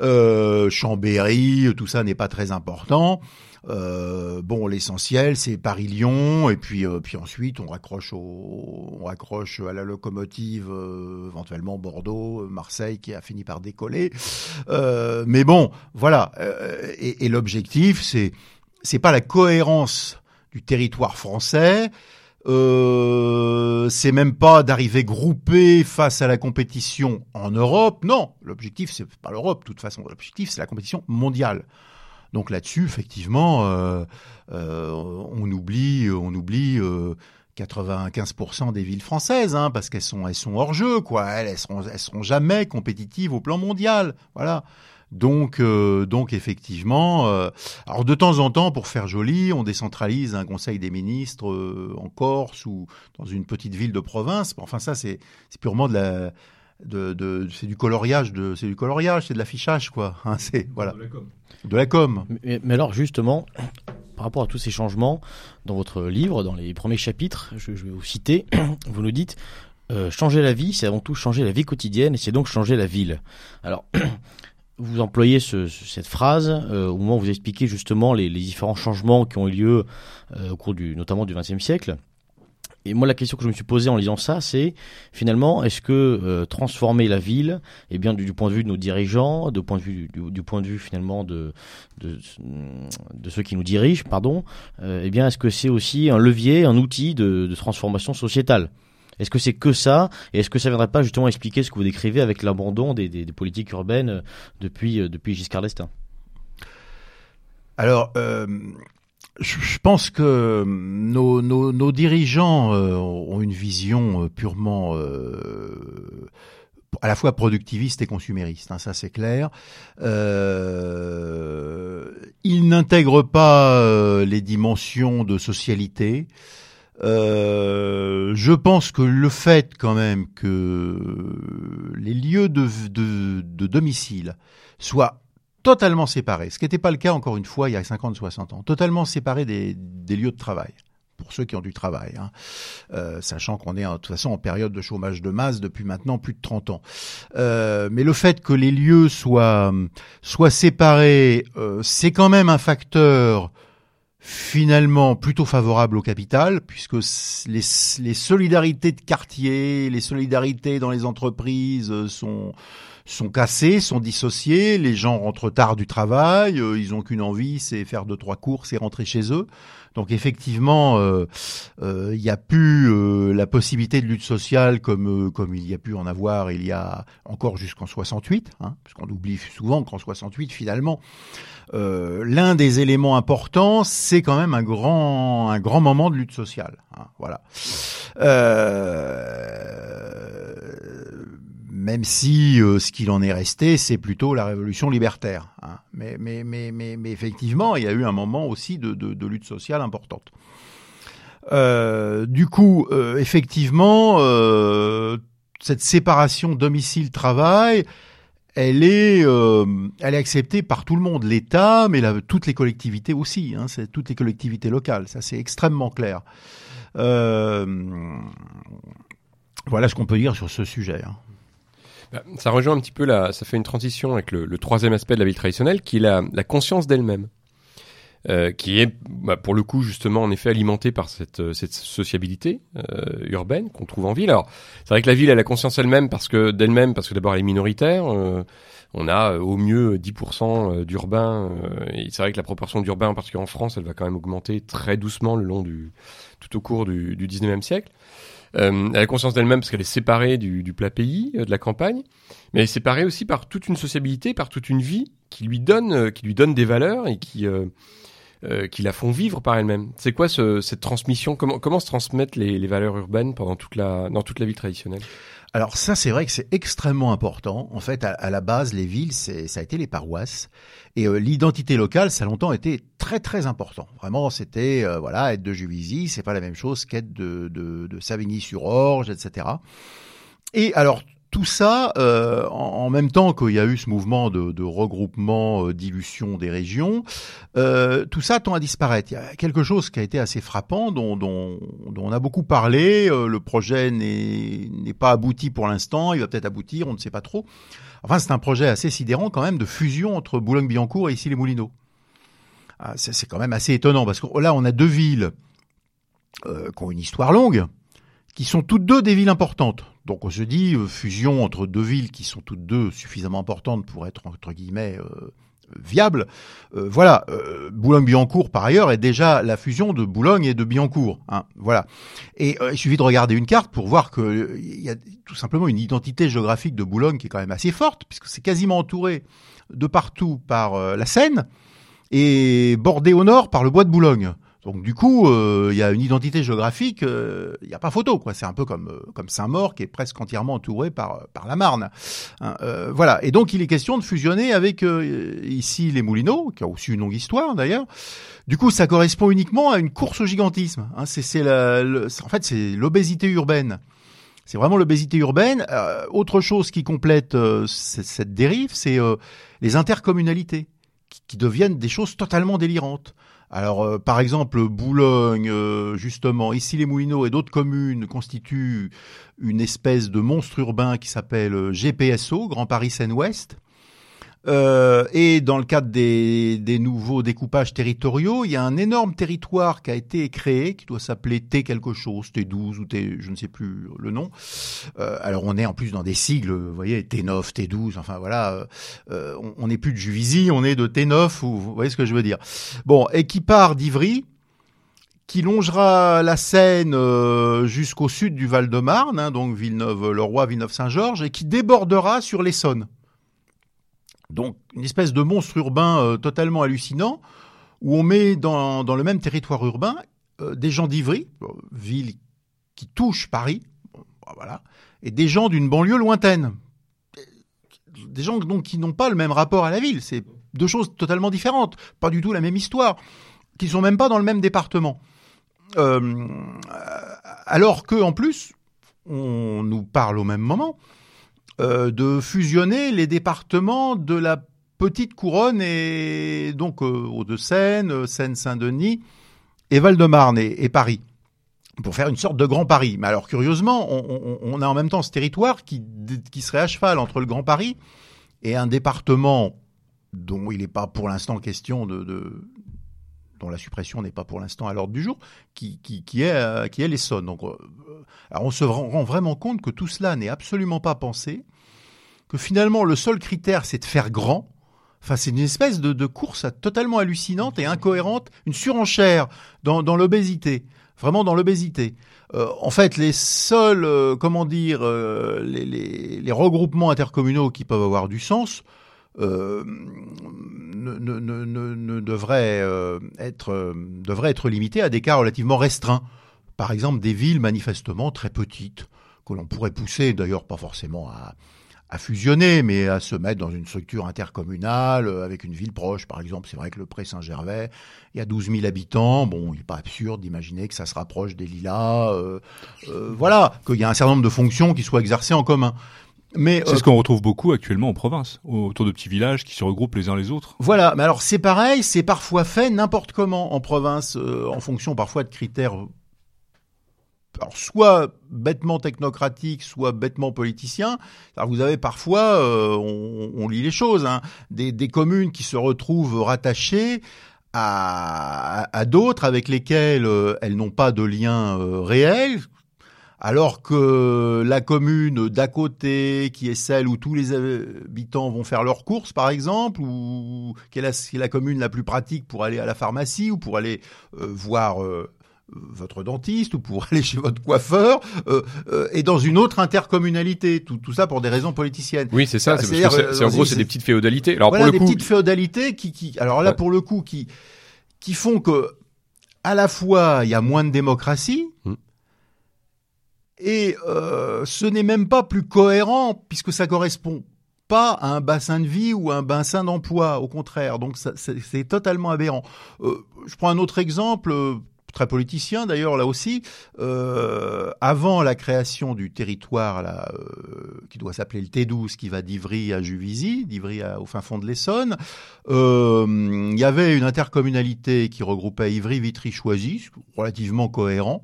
Euh, Chambéry, tout ça n'est pas très important. Euh, bon, l'essentiel c'est Paris-Lyon et puis euh, puis ensuite on raccroche au on raccroche à la locomotive éventuellement Bordeaux, Marseille qui a fini par décoller. mais bon, voilà. et, et l'objectif c'est c'est pas la cohérence du territoire français. Euh, c'est même pas d'arriver groupé face à la compétition en Europe. Non, l'objectif c'est pas l'Europe. De toute façon, l'objectif c'est la compétition mondiale. Donc là-dessus, effectivement, euh, euh, on oublie, on oublie. 95% des villes françaises, hein, parce qu'elles sont, elles sont hors jeu, quoi. Elles, elles seront, elles seront jamais compétitives au plan mondial. Voilà. Donc, euh, donc effectivement, euh, alors de temps en temps, pour faire joli, on décentralise un conseil des ministres euh, en Corse ou dans une petite ville de province. Enfin, ça, c'est purement de la, de, de c'est du coloriage, de, c'est du coloriage, c'est de l'affichage, quoi. Hein, <laughs> c'est voilà, de la com. De la com. Mais, mais, alors justement, par rapport à tous ces changements dans votre livre, dans les premiers chapitres, je, je vais vous citer, <coughs> vous nous dites. Euh, changer la vie, c'est avant tout changer la vie quotidienne et c'est donc changer la ville. Alors, vous employez ce, cette phrase euh, au moment où vous expliquez justement les, les, différents changements qui ont eu lieu euh, au cours du, notamment du XXe siècle. et moi, la question que je me suis posée en lisant ça, c'est finalement, est-ce que euh, transformer la ville, eh bien, du, point de vue de nos dirigeants, du point de vue, du, point de vue finalement de, de, de ceux qui nous dirigent, pardon, euh, eh bien, est-ce que c'est aussi un levier, un outil de, de transformation sociétale? Est-ce que c'est que ça Et est-ce que ça viendrait pas justement expliquer ce que vous décrivez avec l'abandon des, politiques urbaines euh, depuis, depuis Giscard d'Estaing? Alors, euh, je pense que nos, dirigeants euh, ont une vision euh, purement euh, à la fois productiviste et consumériste, hein, ça c'est clair. Euh, ils n'intègrent pas les dimensions de socialité. Euh, je pense que le fait quand même que les lieux de, de, de domicile soient totalement séparés, ce qui n'était pas le cas encore une fois il y a 50-60 ans, totalement séparés des, des, lieux de travail pour ceux qui ont du travail, hein. euh, sachant qu'on est de toute façon en période de chômage de masse depuis maintenant plus de 30 ans. Euh, mais le fait que les lieux soient, soient séparés, euh, c'est quand même un facteur finalement plutôt favorable au capital, puisque les, les solidarités de quartier, les solidarités dans les entreprises sont sont cassés, sont dissociés, les gens rentrent tard du travail, euh, ils ont qu'une envie, c'est faire deux trois courses et rentrer chez eux. Donc effectivement, euh, euh, il n'y a plus la possibilité de lutte sociale comme comme il y a pu en avoir il y a encore jusqu'en 68, hein, parce qu'on oublie souvent qu'en 68 finalement l'un des éléments importants, c'est quand même un grand un grand moment de lutte sociale. Hein, voilà. Euh, même si euh, ce qu'il en est resté, c'est plutôt la révolution libertaire. Hein. Mais, effectivement, il y a eu un moment aussi de, lutte sociale importante. Euh, du coup, euh, effectivement, cette séparation domicile-travail, elle est, acceptée par tout le monde, l'État, mais toutes les collectivités aussi. Hein, toutes les collectivités locales. Ça, c'est extrêmement clair. voilà ce qu'on peut dire sur ce sujet. Hein. Bah, ça rejoint un petit peu la, ça fait une transition avec le, le troisième aspect de la ville traditionnelle, qui est la, la conscience d'elle-même. Euh, qui est bah, pour le coup justement en effet alimentée par cette, euh, cette sociabilité euh, urbaine qu'on trouve en ville. Alors c'est vrai que la ville elle a conscience elle-même parce que d'elle-même parce que d'abord elle est minoritaire. Euh, on a euh, au mieux 10% d'urbains et c'est vrai que la proportion d'urbains parce qu'en France elle va quand même augmenter très doucement le long du tout au cours du, du 19e siècle. Euh, elle a conscience d'elle-même parce qu'elle est séparée du, du plat pays, euh, de la campagne, mais elle est séparée aussi par toute une sociabilité, par toute une vie qui lui donne, euh, qui lui donne des valeurs et qui qui la font vivre par elle-même. C'est quoi ce, cette transmission? Comment, comment se transmettent les, les valeurs urbaines pendant toute la, dans toute la vie traditionnelle? Alors ça, c'est vrai que c'est extrêmement important. En fait, à, à la base, les villes, ça a été les paroisses. Et euh, l'identité locale, ça a longtemps été très très important. Vraiment, c'était euh, voilà, être de Juvisy, c'est pas la même chose qu'être de, de, de Savigny-sur-Orge, etc. Et alors tout ça, euh, en, même temps qu'il y a eu ce mouvement de, regroupement, euh, dilution des régions, euh, tout ça tend à disparaître. Il y a quelque chose qui a été assez frappant, dont, on a beaucoup parlé. Euh, le projet n'est pas abouti pour l'instant, il va peut-être aboutir, on ne sait pas trop. Enfin, c'est un projet assez sidérant quand même de fusion entre Boulogne-Billancourt et ici les Moulineaux. Ah, c'est quand même assez étonnant parce que là, on a deux villes qui ont une histoire longue, qui sont toutes deux des villes importantes. Donc on se dit euh, fusion entre deux villes qui sont toutes deux suffisamment importantes pour être entre guillemets euh, viables. Euh, voilà, Boulogne-Billancourt par ailleurs est déjà la fusion de Boulogne et de Billancourt. Hein, voilà. Et il suffit de regarder une carte pour voir que il y a tout simplement une identité géographique de Boulogne qui est quand même assez forte puisque c'est quasiment entouré de partout par la Seine et bordé au nord par le bois de Boulogne. Donc du coup, il euh, y a une identité géographique, il euh, n'y a pas photo, quoi. C'est un peu comme euh, Saint-Maur qui est presque entièrement entouré par la Marne. Hein, voilà. Et donc il est question de fusionner avec ici les Moulineaux, qui a aussi une longue histoire d'ailleurs. Du coup, ça correspond uniquement à une course au gigantisme. Hein, c'est en fait c'est l'obésité urbaine. C'est vraiment l'obésité urbaine. Autre chose qui complète cette dérive, c'est les intercommunalités qui, deviennent des choses totalement délirantes. Alors, euh, par exemple, Boulogne, euh, justement, ici les Moulineaux et d'autres communes constituent une espèce de monstre urbain qui s'appelle GPSO, Grand Paris Seine-Ouest. Euh, et dans le cadre des, des, nouveaux découpages territoriaux, il y a un énorme territoire qui a été créé, qui doit s'appeler T quelque chose, T12 ou T, je ne sais plus le nom. Euh, alors on est en plus dans des sigles, vous voyez, T9, T12, enfin voilà, euh, on n'est plus de Juvisy, on est de T9, ou, vous voyez ce que je veux dire. Bon, et qui part d'Ivry, qui longera la Seine euh, jusqu'au sud du Val-de-Marne, hein, donc Villeneuve-le-Roi, Villeneuve-Saint-Georges, et qui débordera sur l'Essonne. Donc une espèce de monstre urbain euh, totalement hallucinant, où on met dans, le même territoire urbain euh, des gens d'Ivry, ville qui touche Paris, bah, et des gens d'une banlieue lointaine. Des gens qui n'ont pas le même rapport à la ville. C'est deux choses totalement différentes, pas du tout la même histoire, qui sont même pas dans le même département. Euh, alors que en plus, on nous parle au même moment euh, de fusionner les départements de la petite couronne et donc euh, Hauts-de-Seine, Seine-Saint-Denis et Val-de-Marne et, Paris pour faire une sorte de Grand Paris. Mais alors curieusement, on, a en même temps ce territoire qui, qui serait à cheval entre le Grand Paris et un département dont il n'est pas pour l'instant question de, dont la suppression n'est pas pour l'instant à l'ordre du jour, qui, qui, qui est, euh, qui est l'Essonne. Donc, euh, alors on se rend vraiment compte que tout cela n'est absolument pas pensé, que finalement le seul critère c'est de faire grand. Enfin, c'est une espèce de, de, course totalement hallucinante et incohérente, une surenchère dans, dans l'obésité, vraiment dans l'obésité. Euh, en fait, les seuls, euh, comment dire, les, les, regroupements intercommunaux qui peuvent avoir du sens, euh, ne, devrait, euh, être, devrait être limité à des cas relativement restreints. Par exemple, des villes manifestement très petites, que l'on pourrait pousser d'ailleurs pas forcément à, fusionner, mais à se mettre dans une structure intercommunale euh, avec une ville proche. Par exemple, c'est vrai que le Pré-Saint-Gervais, il y a 12 000 habitants. Bon, il n'est pas absurde d'imaginer que ça se rapproche des Lilas. Euh, euh, voilà, qu'il y a un certain nombre de fonctions qui soient exercées en commun. Mais c'est ce euh, qu'on retrouve beaucoup actuellement en province, autour de petits villages qui se regroupent les uns les autres. Voilà, mais alors c'est pareil, c'est parfois fait n'importe comment en province, euh, en fonction parfois de critères, alors soit bêtement technocratiques, soit bêtement politiciens. Alors vous avez parfois, euh, on, on, lit les choses, hein, des, des, communes qui se retrouvent rattachées à, à d'autres avec lesquelles elles n'ont pas de lien réel, alors que la commune d'à côté, qui est celle où tous les habitants vont faire leurs courses, par exemple, ou qui est la, commune la plus pratique pour aller à la pharmacie ou pour aller euh, voir euh, votre dentiste ou pour <laughs> aller chez votre coiffeur, euh, et dans une autre intercommunalité. Tout, tout, ça pour des raisons politiciennes. Oui, c'est ça. C'est en gros, c'est des petites féodalités. Alors voilà, des petites féodalités qui, qui, alors là, pour le coup, qui, qui font que à la fois il y a moins de démocratie. Mmh. Et euh, ce n'est même pas plus cohérent puisque ça correspond pas à un bassin de vie ou à un bassin d'emploi, au contraire. Donc c'est totalement aberrant. Euh, je prends un autre exemple, euh, très politicien d'ailleurs là aussi. Euh, avant la création du territoire là, euh, qui doit s'appeler le T12, qui va d'Ivry à Juvisy, d'Ivry au fin fond de l'Essonne, il y avait une intercommunalité qui regroupait Ivry, Vitry, Choisy, relativement cohérent.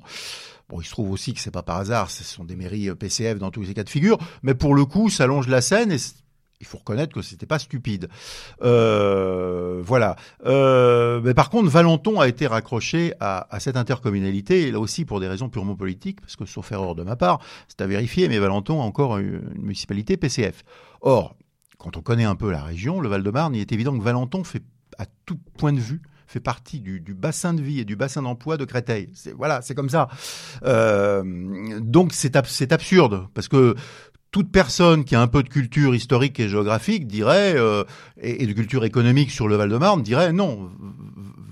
Bon, il se trouve aussi que c'est pas par hasard, ce sont des mairies euh, PCF dans tous ces cas de figure, mais pour le coup, ça longe la Seine et il faut reconnaître que c'était pas stupide. Euh, voilà. Euh, mais par contre, Valenton a été raccroché à, cette intercommunalité, et là aussi pour des raisons purement politiques, parce que sauf erreur de ma part, c'est à vérifier, mais Valenton a encore une municipalité PCF. Or, quand on connaît un peu la région, le Val-de-Marne, il est évident que Valenton fait à tout point de vue fait partie du, bassin de vie et du bassin d'emploi de Créteil. C'est, voilà, c'est comme ça. Euh, donc c'est, c'est absurde parce que toute personne qui a un peu de culture historique et géographique dirait, euh, et, de culture économique sur le Val-de-Marne, dirait non,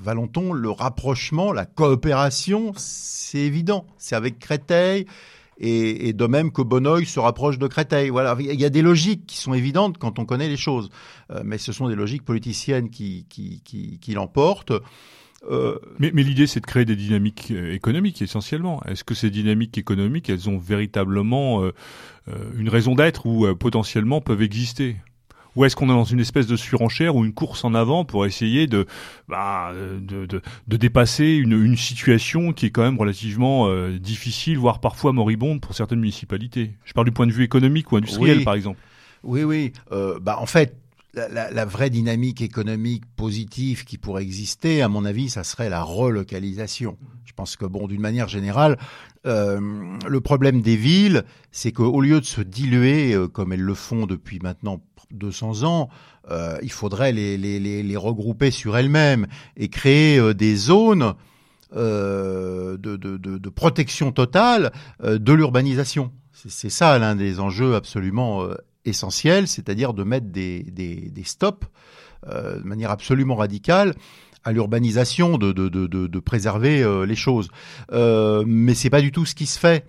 Valenton, le rapprochement, la coopération, c'est évident. C'est avec Créteil, et, et, de même que Bonneuil se rapproche de Créteil. Voilà, il y a des logiques qui sont évidentes quand on connaît les choses, euh, mais ce sont des logiques politiciennes qui, qui, qui, qui l'emportent. Euh... Mais, mais l'idée, c'est de créer des dynamiques euh, économiques essentiellement. Est-ce que ces dynamiques économiques, elles ont véritablement euh, une raison d'être ou potentiellement peuvent exister? Ou est-ce qu'on est dans une espèce de surenchère ou une course en avant pour essayer de, bah, de, de, de, dépasser une, une, situation qui est quand même relativement euh, difficile, voire parfois moribonde pour certaines municipalités? Je parle du point de vue économique ou industriel, oui. par exemple. Oui, oui. Euh, bah, en fait, la, la, vraie dynamique économique positive qui pourrait exister, à mon avis, ça serait la relocalisation. Je pense que, bon, d'une manière générale, euh, le problème des villes, c'est qu'au lieu de se diluer euh, comme elles le font depuis maintenant 200 ans, euh, il faudrait les, regrouper sur elles-mêmes et créer des zones de, protection totale de l'urbanisation. C'est ça l'un des enjeux absolument essentiel, c'est-à-dire de mettre des, stops de manière absolument radicale à l'urbanisation, de, de, de, de, préserver euh, les choses. Euh, mais c'est pas du tout ce qui se fait.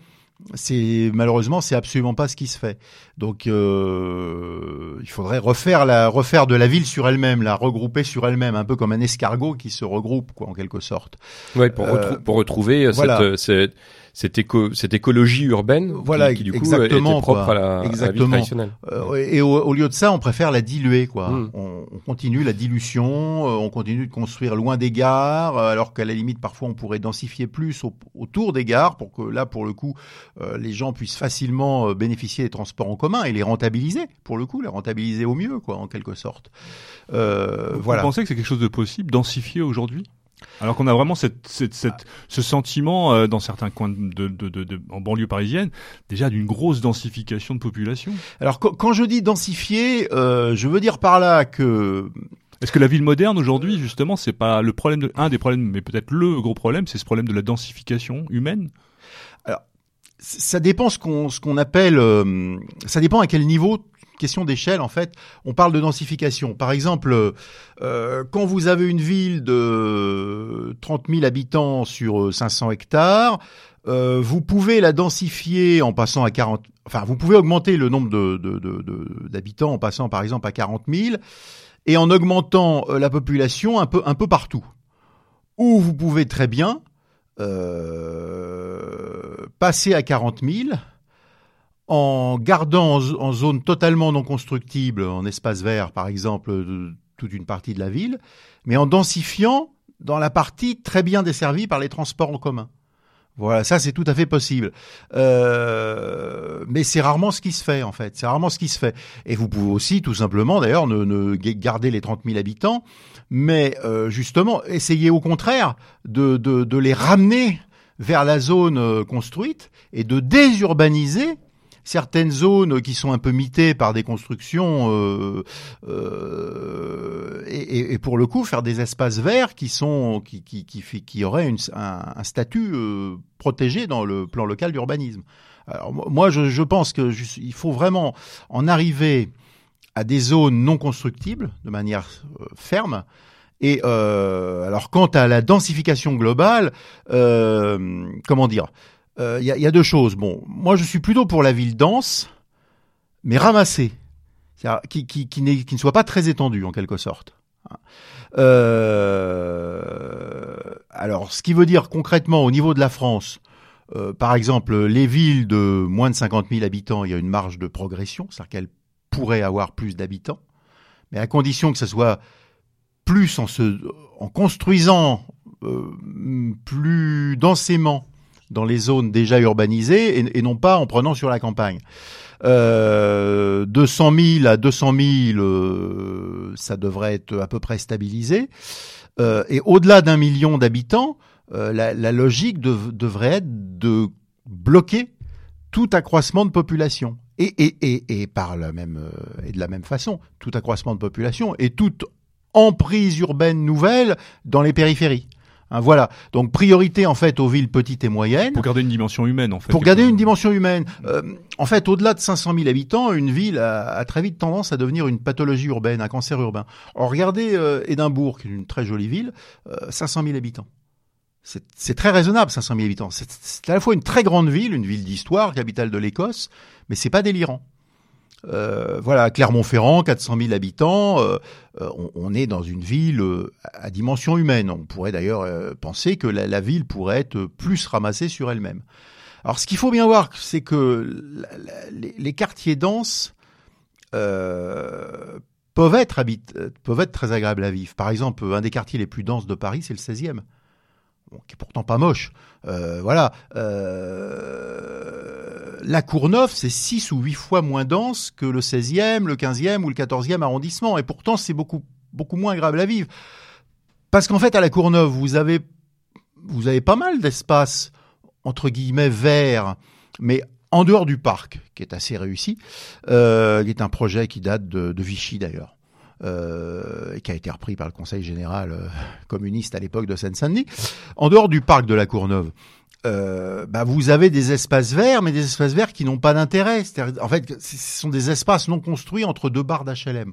C'est malheureusement c'est absolument pas ce qui se fait. Donc euh, il faudrait refaire la refaire de la ville sur elle-même, la regrouper sur elle-même, un peu comme un escargot qui se regroupe quoi en quelque sorte. Ouais, pour, euh, pour retrouver voilà. cette, cette cette, éco, cette écologie urbaine voilà, qui, qui, du coup exactement, était propre à la, exactement. À la vie traditionnelle. Euh, et au, au, lieu de ça, on préfère la diluer. Quoi. Mm. On, on, continue la dilution, euh, on continue de construire loin des gares, euh, alors qu'à la limite, parfois, on pourrait densifier plus au, autour des gares pour que là, pour le coup, euh, les gens puissent facilement euh, bénéficier des transports en commun et les rentabiliser, pour le coup, les rentabiliser au mieux, quoi, en quelque sorte. Euh, Vous voilà. pensez que c'est quelque chose de possible, densifier aujourd'hui? Alors qu'on a vraiment cette, cette, cette, ce sentiment euh, dans certains coins de, de, de, de, en banlieue parisienne, déjà d'une grosse densification de population. Alors quand je dis densifier, euh, je veux dire par là que est-ce que la ville moderne aujourd'hui, justement, c'est pas le problème de un des problèmes, mais peut-être le gros problème, c'est ce problème de la densification humaine? Alors, ça dépend ce qu'on ce qu'on appelle, euh, ça dépend à quel niveau question d'échelle, en fait, on parle de densification. Par exemple, euh, quand vous avez une ville de 30 000 habitants sur 500 hectares, euh, vous pouvez la densifier en passant à 40. Enfin, vous pouvez augmenter le nombre d'habitants en passant, par exemple, à 40 000 et en augmentant euh, la population un peu partout. Ou vous pouvez très bien euh, passer à 40 000 en gardant en, zone totalement non constructible, en espace vert par exemple, de, toute une partie de la ville, mais en densifiant dans la partie très bien desservie par les transports en commun. Voilà, ça c'est tout à fait possible. Euh, mais c'est rarement ce qui se fait en fait. C'est rarement ce qui se fait. Et vous pouvez aussi tout simplement d'ailleurs ne, ne garder les 30 000 habitants, mais euh, justement essayer au contraire de, de, de les ramener vers la zone euh, construite et de désurbaniser certaines zones qui sont un peu mitées par des constructions euh, euh, et, pour le coup faire des espaces verts qui sont qui qui qui, qui auraient un, statut euh, protégé dans le plan local d'urbanisme. Alors moi je, pense que je, il faut vraiment en arriver à des zones non constructibles de manière ferme. Et alors quant à la densification globale, comment dire il euh, y, y, a deux choses. Bon, moi je suis plutôt pour la ville dense, mais ramassée, qui, qui, qui, qui, ne soit pas très étendue en quelque sorte. Euh, alors, ce qui veut dire concrètement au niveau de la France, euh, par exemple, les villes de moins de 50 000 habitants, il y a une marge de progression, c'est-à-dire qu'elles pourraient avoir plus d'habitants, mais à condition que ce soit plus en, se, en construisant euh, plus densément dans les zones déjà urbanisées et, non pas en prenant sur la campagne. Euh, 200 000 à 200 000, euh, ça devrait être à peu près stabilisé. Euh, et au-delà d'un million d'habitants, euh, la, logique de, devrait être de bloquer tout accroissement de population. Et, et, par la même et de la même façon, tout accroissement de population et toute emprise urbaine nouvelle dans les périphéries. Hein, voilà. Donc priorité en fait aux villes petites et moyennes. Pour garder une dimension humaine en fait. Pour garder une dimension humaine. Euh, en fait, au-delà de 500 000 habitants, une ville a, a, très vite tendance à devenir une pathologie urbaine, un cancer urbain. Regardez euh, Édimbourg, qui est une très jolie ville, euh, 500 000 habitants. C'est très raisonnable, 500 000 habitants. C'est à la fois une très grande ville, une ville d'histoire, capitale de l'Écosse, mais c'est pas délirant. Euh, voilà, Clermont-Ferrand, 400 000 habitants, euh, on, on, est dans une ville euh, à dimension humaine. On pourrait d'ailleurs euh, penser que la, ville pourrait être plus ramassée sur elle-même. Alors, ce qu'il faut bien voir, c'est que les, quartiers denses euh, peuvent être, habit peuvent être très agréables à vivre. Par exemple, un des quartiers les plus denses de Paris, c'est le 16e. Qui est pourtant pas moche. voilà la Courneuve, c'est 6 ou 8 fois moins dense que le 16e, le 15e ou le 14e arrondissement. Et pourtant, c'est beaucoup, beaucoup moins agréable à vivre. Parce qu'en fait, à la Courneuve, vous avez, vous avez pas mal d'espace, entre guillemets, verts, mais en dehors du parc, qui est assez réussi, euh, qui est un projet qui date de Vichy d'ailleurs. Euh, qui a été repris par le Conseil général euh, <laughs> communiste à l'époque de Seine-Saint-Denis. En dehors du parc de la Courneuve, euh, bah vous avez des espaces verts, mais des espaces verts qui n'ont pas d'intérêt. En fait, ce sont des espaces non construits entre deux barres d'HLM.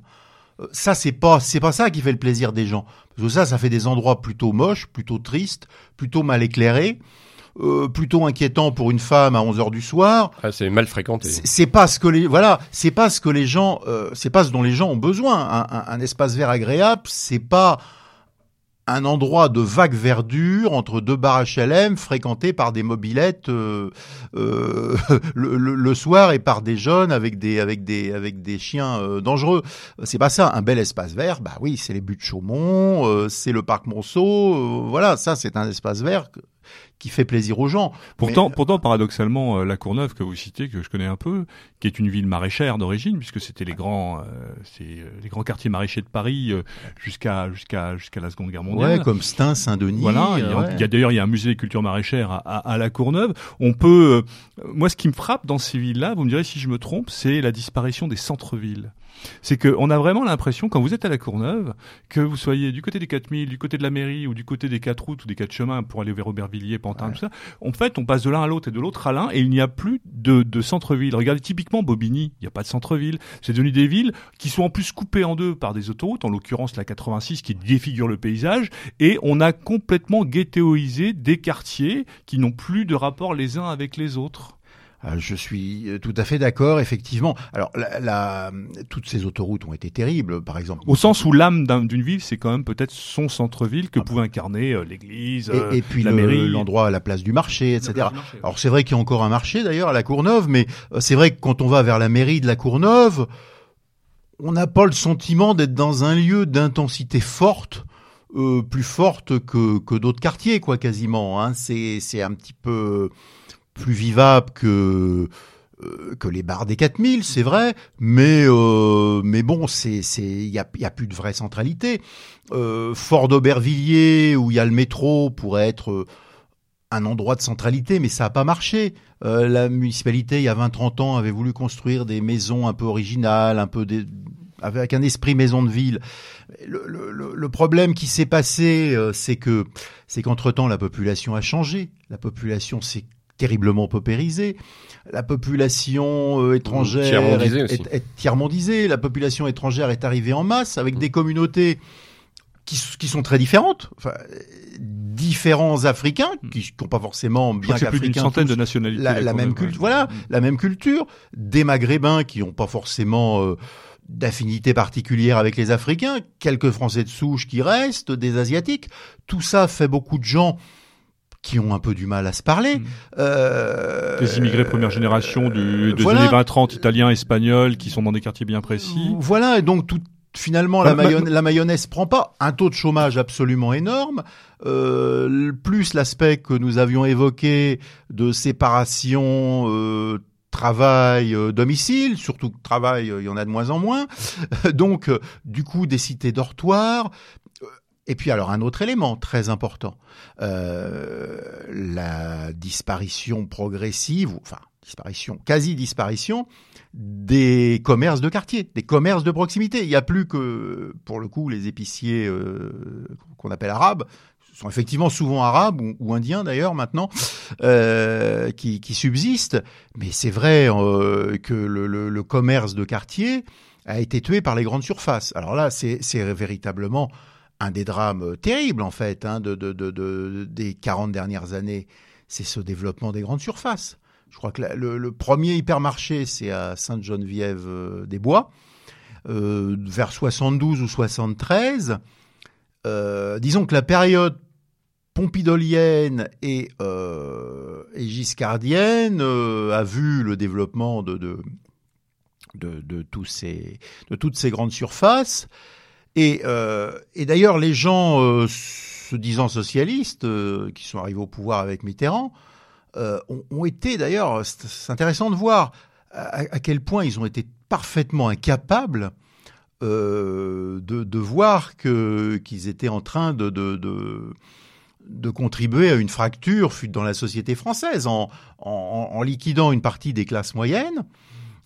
Euh, ça, c'est pas, c'est pas ça qui fait le plaisir des gens. Parce que ça, ça fait des endroits plutôt moches, plutôt tristes, plutôt mal éclairés. Euh, plutôt inquiétant pour une femme à 11 heures du soir. Ah, c'est mal fréquenté. C'est pas ce que les voilà, c'est pas ce que les gens, euh, c'est pas ce dont les gens ont besoin. Un, un, un espace vert agréable, c'est pas un endroit de vague verdure entre deux bars HLM fréquentés par des mobilettes euh, euh, <laughs> le, le, le, soir et par des jeunes avec des avec des avec des chiens euh, dangereux. C'est pas ça. Un bel espace vert, bah oui, c'est les buts de Chaumont, euh, c'est le parc Monceau. Voilà, ça c'est un espace vert qui fait plaisir aux gens. Pourtant, Mais... pourtant paradoxalement, euh, la Courneuve que vous citez, que je connais un peu, qui est une ville maraîchère d'origine, puisque c'était les grands, euh, c'est euh, les grands quartiers maraîchers de Paris euh, jusqu'à jusqu'à jusqu'à la Seconde Guerre mondiale. Ouais, comme Stein, Saint-Denis. Voilà, il y a, d'ailleurs il y a un musée des cultures maraîchères à, à, à, la Courneuve. On peut, moi, ce qui me frappe dans ces villes-là, vous me direz si je me trompe, c'est la disparition des centres-villes c'est qu'on a vraiment l'impression, quand vous êtes à la Courneuve, que vous soyez du côté des 4000, du côté de la mairie, ou du côté des quatre routes, ou des quatre chemins pour aller vers Aubervilliers, Pantin, ouais. tout ça, en fait, on passe de l'un à l'autre et de l'autre à l'un, et il n'y a plus de, de centre-ville. Regardez typiquement Bobigny, il n'y a pas de centre-ville. C'est devenu des villes qui sont en plus coupées en deux par des autoroutes, en l'occurrence la 86 qui défigure le paysage, et on a complètement ghettoisé des quartiers qui n'ont plus de rapport les uns avec les autres. Euh, je suis euh, tout à fait d'accord, effectivement. Alors, la, la, toutes ces autoroutes ont été terribles, par exemple. Au sens où l'âme d'une ville, c'est quand même peut-être son centre-ville que ah, pouvait incarner euh, l'église, et, et, puis la le, mairie, l'endroit la place du marché, etc. Marché, ouais. Alors, c'est vrai qu'il y a encore un marché d'ailleurs à la Courneuve, mais c'est vrai que quand on va vers la mairie de la Courneuve, on n'a pas le sentiment d'être dans un lieu d'intensité forte. Euh, plus forte que, que d'autres quartiers, quoi, quasiment. Hein. C'est, c'est un petit peu plus vivable que euh, que les bars des 4000, c'est vrai, mais euh, mais bon, c'est c'est il y a y a plus de vraie centralité. Euh, Fort d'Aubervilliers où il y a le métro pourrait être euh, un endroit de centralité, mais ça n'a pas marché. La municipalité, il y a 20-30 ans, avait voulu construire des maisons un peu originales, un peu avec un esprit maison de ville. Le, problème qui s'est passé, c'est que c'est qu'entre temps la population a changé. La population s'est terriblement paupérisée. La population euh, étrangère est, est, est, tiers-mondisée. La population étrangère est arrivée en masse avec des communautés qui, qui sont très différentes. Enfin, différents Africains qui n'ont pas forcément bien qu'Africains. plus d'une centaine tous, de nationalités. La, la même culture, voilà, la même culture. Des Maghrébins qui n'ont pas forcément euh, d'affinité particulière avec les Africains, quelques Français de souche qui restent, des Asiatiques. Tout ça fait beaucoup de gens qui ont un peu du mal à se parler. Mmh. Euh, des immigrés première génération du, des voilà. années 20-30, italiens, espagnols, qui sont dans des quartiers bien précis. Voilà, et donc tout, finalement la, mayonnaise, la mayonnaise prend pas. Un taux de chômage absolument énorme, euh, plus l'aspect que nous avions évoqué de séparation euh, travail euh, domicile, surtout que travail il y en a de moins en moins. <laughs> Donc du coup des cités dortoirs, et puis alors un autre élément très important, euh, la disparition progressive, enfin disparition, quasi disparition des commerces de quartier, des commerces de proximité. Il n'y a plus que, pour le coup, les épiciers euh, qu'on appelle arabes, sont effectivement souvent arabes ou, indiens d'ailleurs maintenant, euh, qui, qui, subsistent. Mais c'est vrai euh, que le, le, le, commerce de quartier a été tué par les grandes surfaces. Alors là, c'est véritablement un des drames terribles en fait hein, de, de, de, de, des 40 dernières années, c'est ce développement des grandes surfaces. Je crois que le, premier hypermarché, c'est à Sainte-Geneviève-des-Bois, euh, vers 72 ou 73. Euh, disons que la période pompidolienne et, euh, euh, a vu le développement de, de toutes ces grandes surfaces. Et, euh, et d'ailleurs, les gens euh, se disant socialistes, euh, qui sont arrivés au pouvoir avec Mitterrand, ont, été d'ailleurs, c'est intéressant de voir à, quel point ils ont été parfaitement incapables de, de, voir que qu'ils étaient en train de, de, de de contribuer à une fracture dans la société française en, en, liquidant une partie des classes moyennes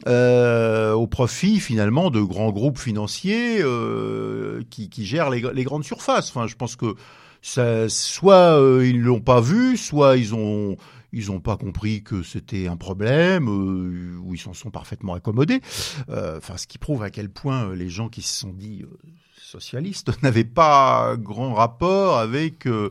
euh, au profit finalement de grands groupes financiers euh, qui, qui, gèrent les, les, grandes surfaces. Enfin, je pense que ça, soit euh, ils l'ont pas vu, soit ils ont ils n'ont pas compris que c'était un problème, euh, ou ils s'en sont parfaitement accommodés. Euh, enfin, ce qui prouve à quel point les gens qui se sont dit socialiste <laughs> n'avait pas grand rapport avec euh,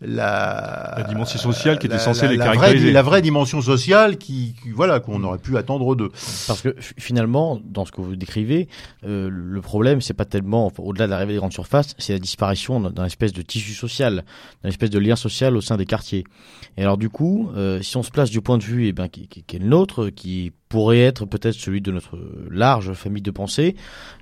la, la dimension sociale qui était censée les caractériser. Vraie, la vraie dimension sociale qui, voilà qu'on aurait pu attendre d'eux. Parce que finalement, dans ce que vous décrivez, euh, le problème c'est pas tellement au-delà de l'arrivée des grandes surfaces, c'est la disparition d'un espèce de tissu social, d'un espèce de lien social au sein des quartiers. Et alors du coup, euh, si on se place du point de vue eh ben, qui, qui, qui est le nôtre, qui pourrait être peut-être celui de notre large famille de pensée.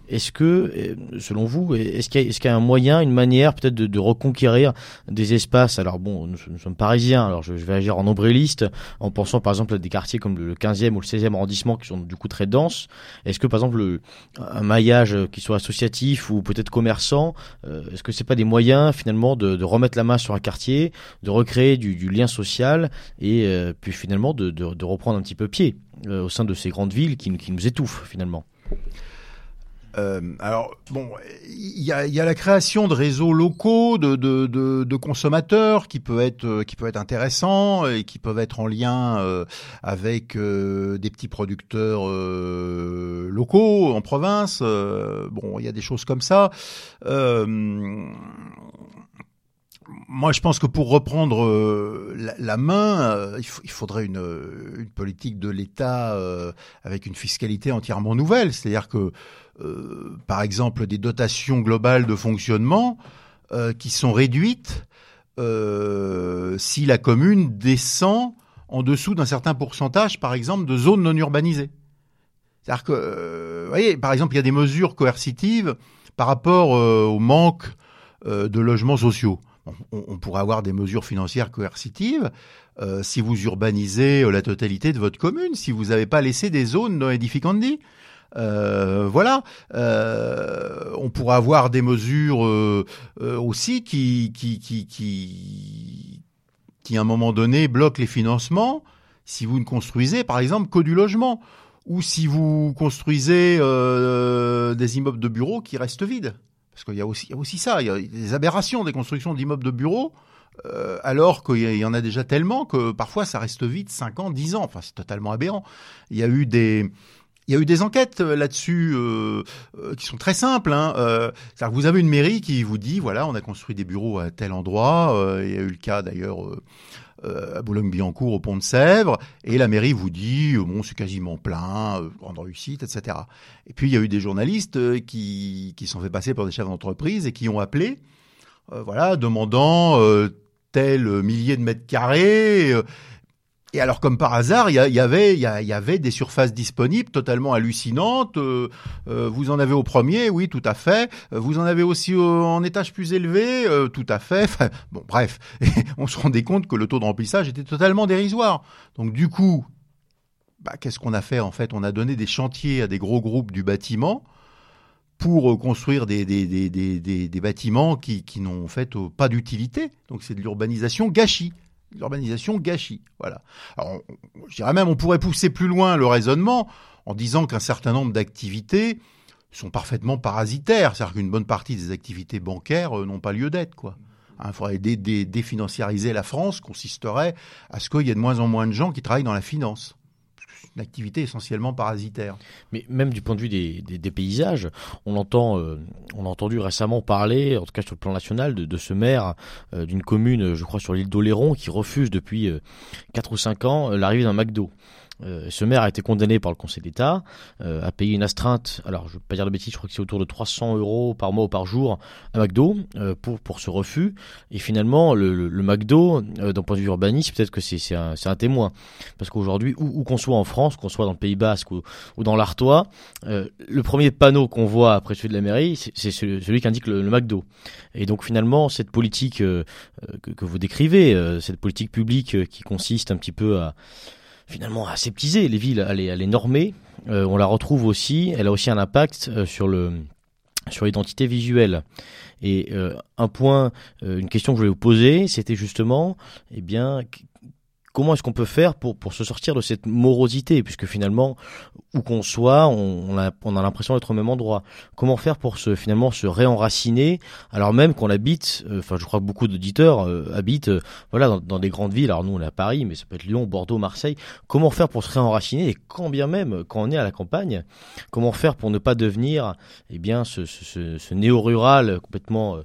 Est-ce que, selon vous, est-ce qu'il y, a un moyen, une manière peut-être de, reconquérir des espaces? Alors bon, nous, sommes parisiens, alors je, vais agir en ombrelliste en pensant par exemple à des quartiers comme le 15e ou le 16e arrondissement qui sont du coup très denses. Est-ce que par exemple le, un maillage qui soit associatif ou peut-être commerçant, euh, est-ce que c'est pas des moyens finalement de, remettre la main sur un quartier, de recréer du, lien social et euh, puis finalement de, reprendre un petit peu pied? euh, au sein de ces grandes villes qui, nous étouffent finalement euh, alors bon, il y a, la création de réseaux locaux de, consommateurs qui peut être euh, qui peut être intéressant et qui peuvent être en lien euh, avec euh, des petits producteurs locaux en province. bon, il y a des choses comme ça moi, je pense que pour reprendre euh, la, main, euh, il, faudrait une, une, politique de l'État euh, avec une fiscalité entièrement nouvelle. C'est-à-dire que, par exemple, des dotations globales de fonctionnement qui sont réduites si la commune descend en dessous d'un certain pourcentage, par exemple, de zones non urbanisées. C'est-à-dire que, vous voyez, par exemple, il y a des mesures coercitives par rapport au manque de logements sociaux on, pourrait avoir des mesures financières coercitives euh, si vous urbanisez euh, la totalité de votre commune, si vous n'avez pas laissé des zones non edificandi. Euh, voilà, euh, on pourrait avoir des mesures aussi qui, qui, qui, qui, qui, à un moment donné, bloquent les financements si vous ne construisez, par exemple, que du logement, ou si vous construisez des immeubles de bureaux qui restent vides. Parce qu'il y, a aussi, ça, il y a des aberrations des constructions d'immeubles de bureaux, euh, alors qu'il y en a déjà tellement que parfois ça reste vite 5 ans, 10 ans. Enfin, c'est totalement aberrant. Il y a eu des... Il y a eu des enquêtes euh, là-dessus euh, qui sont très simples. Hein. Que vous avez une mairie qui vous dit voilà, on a construit des bureaux à tel endroit. Il y a eu le cas d'ailleurs à Boulogne-Billancourt au pont de Sèvres, et la mairie vous dit euh, bon c'est quasiment plein, euh, grande réussite, etc. Et puis il y a eu des journalistes qui qui sont fait passer pour des chefs d'entreprise et qui ont appelé, voilà, demandant tel millier de mètres carrés. Et alors, comme par hasard, il y, avait, il y, avait des surfaces disponibles totalement hallucinantes. Euh, euh, vous en avez au premier, oui, tout à fait. Euh, vous en avez aussi en étage plus élevé, tout à fait. bon, bref, <laughs> on se rendait compte que le taux de remplissage était totalement dérisoire. Donc, du coup, bah, qu'est-ce qu'on a fait en fait? On a donné des chantiers à des gros groupes du bâtiment pour construire des, des, des, des bâtiments qui, qui n'ont en fait pas d'utilité. Donc, c'est de l'urbanisation gâchis l'urbanisation gâchis. Voilà. Alors, je dirais même, on pourrait pousser plus loin le raisonnement en disant qu'un certain nombre d'activités sont parfaitement parasitaires, c'est-à-dire qu'une bonne partie des activités bancaires euh, n'ont pas lieu d'être, quoi. Il hein, faudrait définanciariser la France, consisterait à ce qu'il y ait de moins en moins de gens qui travaillent dans la finance une activité essentiellement parasitaire. Mais même du point de vue des, paysages, on entend, euh, a entendu récemment parler, en tout cas sur le plan national, de, ce maire euh, d'une commune, je crois sur l'île d'Oléron, qui refuse depuis euh, 4 ou 5 ans euh, l'arrivée d'un McDo. Euh, ce maire a été condamné par le Conseil d'État euh, à payer une astreinte. Alors, je ne vais pas dire de bêtises, je crois que c'est autour de 300 euros par mois ou par jour à McDo euh, pour pour ce refus. Et finalement, le, le, le McDo, euh, d'un point de vue urbaniste, peut-être que c'est c'est un, un, témoin, parce qu'aujourd'hui, où, où qu'on soit en France, qu'on soit dans le Pays Basque ou, ou dans l'Artois, euh, le premier panneau qu'on voit après celui de la mairie, c'est celui, celui qui indique le, le, McDo. Et donc finalement, cette politique euh, que, que, vous décrivez, cette politique publique qui consiste un petit peu à finalement aseptiser les villes, à les normer. Euh, on la retrouve aussi, elle a aussi un impact euh, sur le sur l'identité visuelle. Et euh, un point, une question que je voulais vous poser, c'était justement, eh bien, comment est-ce qu'on peut faire pour, pour se sortir de cette morosité, puisque finalement, où qu'on soit, on, a, on a l'impression d'être au même endroit. Comment faire pour se finalement se réenraciner, alors même qu'on habite, euh, enfin je crois que beaucoup d'auditeurs euh, habitent, euh, voilà, dans, des grandes villes. Alors nous on est à Paris, mais ça peut être Lyon, Bordeaux, Marseille. Comment faire pour se réenraciner et quand bien même quand on est à la campagne, comment faire pour ne pas devenir, eh bien, ce, ce, ce, ce néo-rural complètement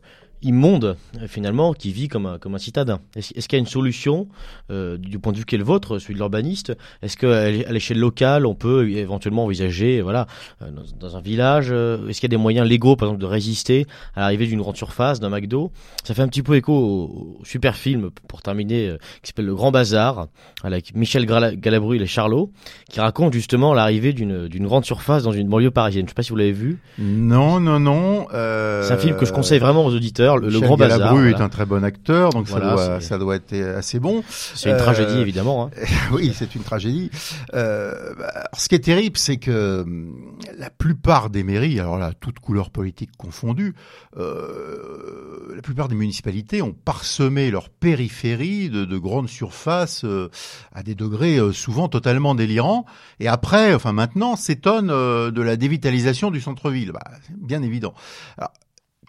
immonde finalement qui vit comme un, comme un citadin. Est-ce est qu'il y a une solution euh, du point de vue qui est le vôtre, celui de l'urbaniste? Est-ce qu'à l'échelle locale, on peut éventuellement envisager, voilà, euh, dans, dans, un village, euh, est-ce qu'il y a des moyens légaux, par exemple, de résister à l'arrivée d'une grande surface, d'un McDo? Ça fait un petit peu écho au, au super film pour terminer euh, qui s'appelle Le Grand Bazar avec Michel Galabru et Charlot, qui raconte justement l'arrivée d'une grande surface dans une banlieue parisienne. Je sais pas si vous l'avez vu. Non, non, non. C'est un film que je conseille vraiment aux auditeurs le, le Grand Bazar. Galabru voilà. est un très bon acteur, donc voilà, ça, doit, ça doit être assez bon. C'est une euh, tragédie évidemment. Hein. <laughs> oui, c'est une tragédie. Euh, alors, ce qui est terrible, c'est que hum, la plupart des mairies, alors là, toutes couleurs politiques confondues, euh, la plupart des municipalités ont parsemé leur périphérie de, de grandes surfaces euh, à des degrés euh, souvent totalement délirants. Et après, enfin maintenant, s'étonnent euh, de la dévitalisation du centre-ville. Bah, bien évident. Alors,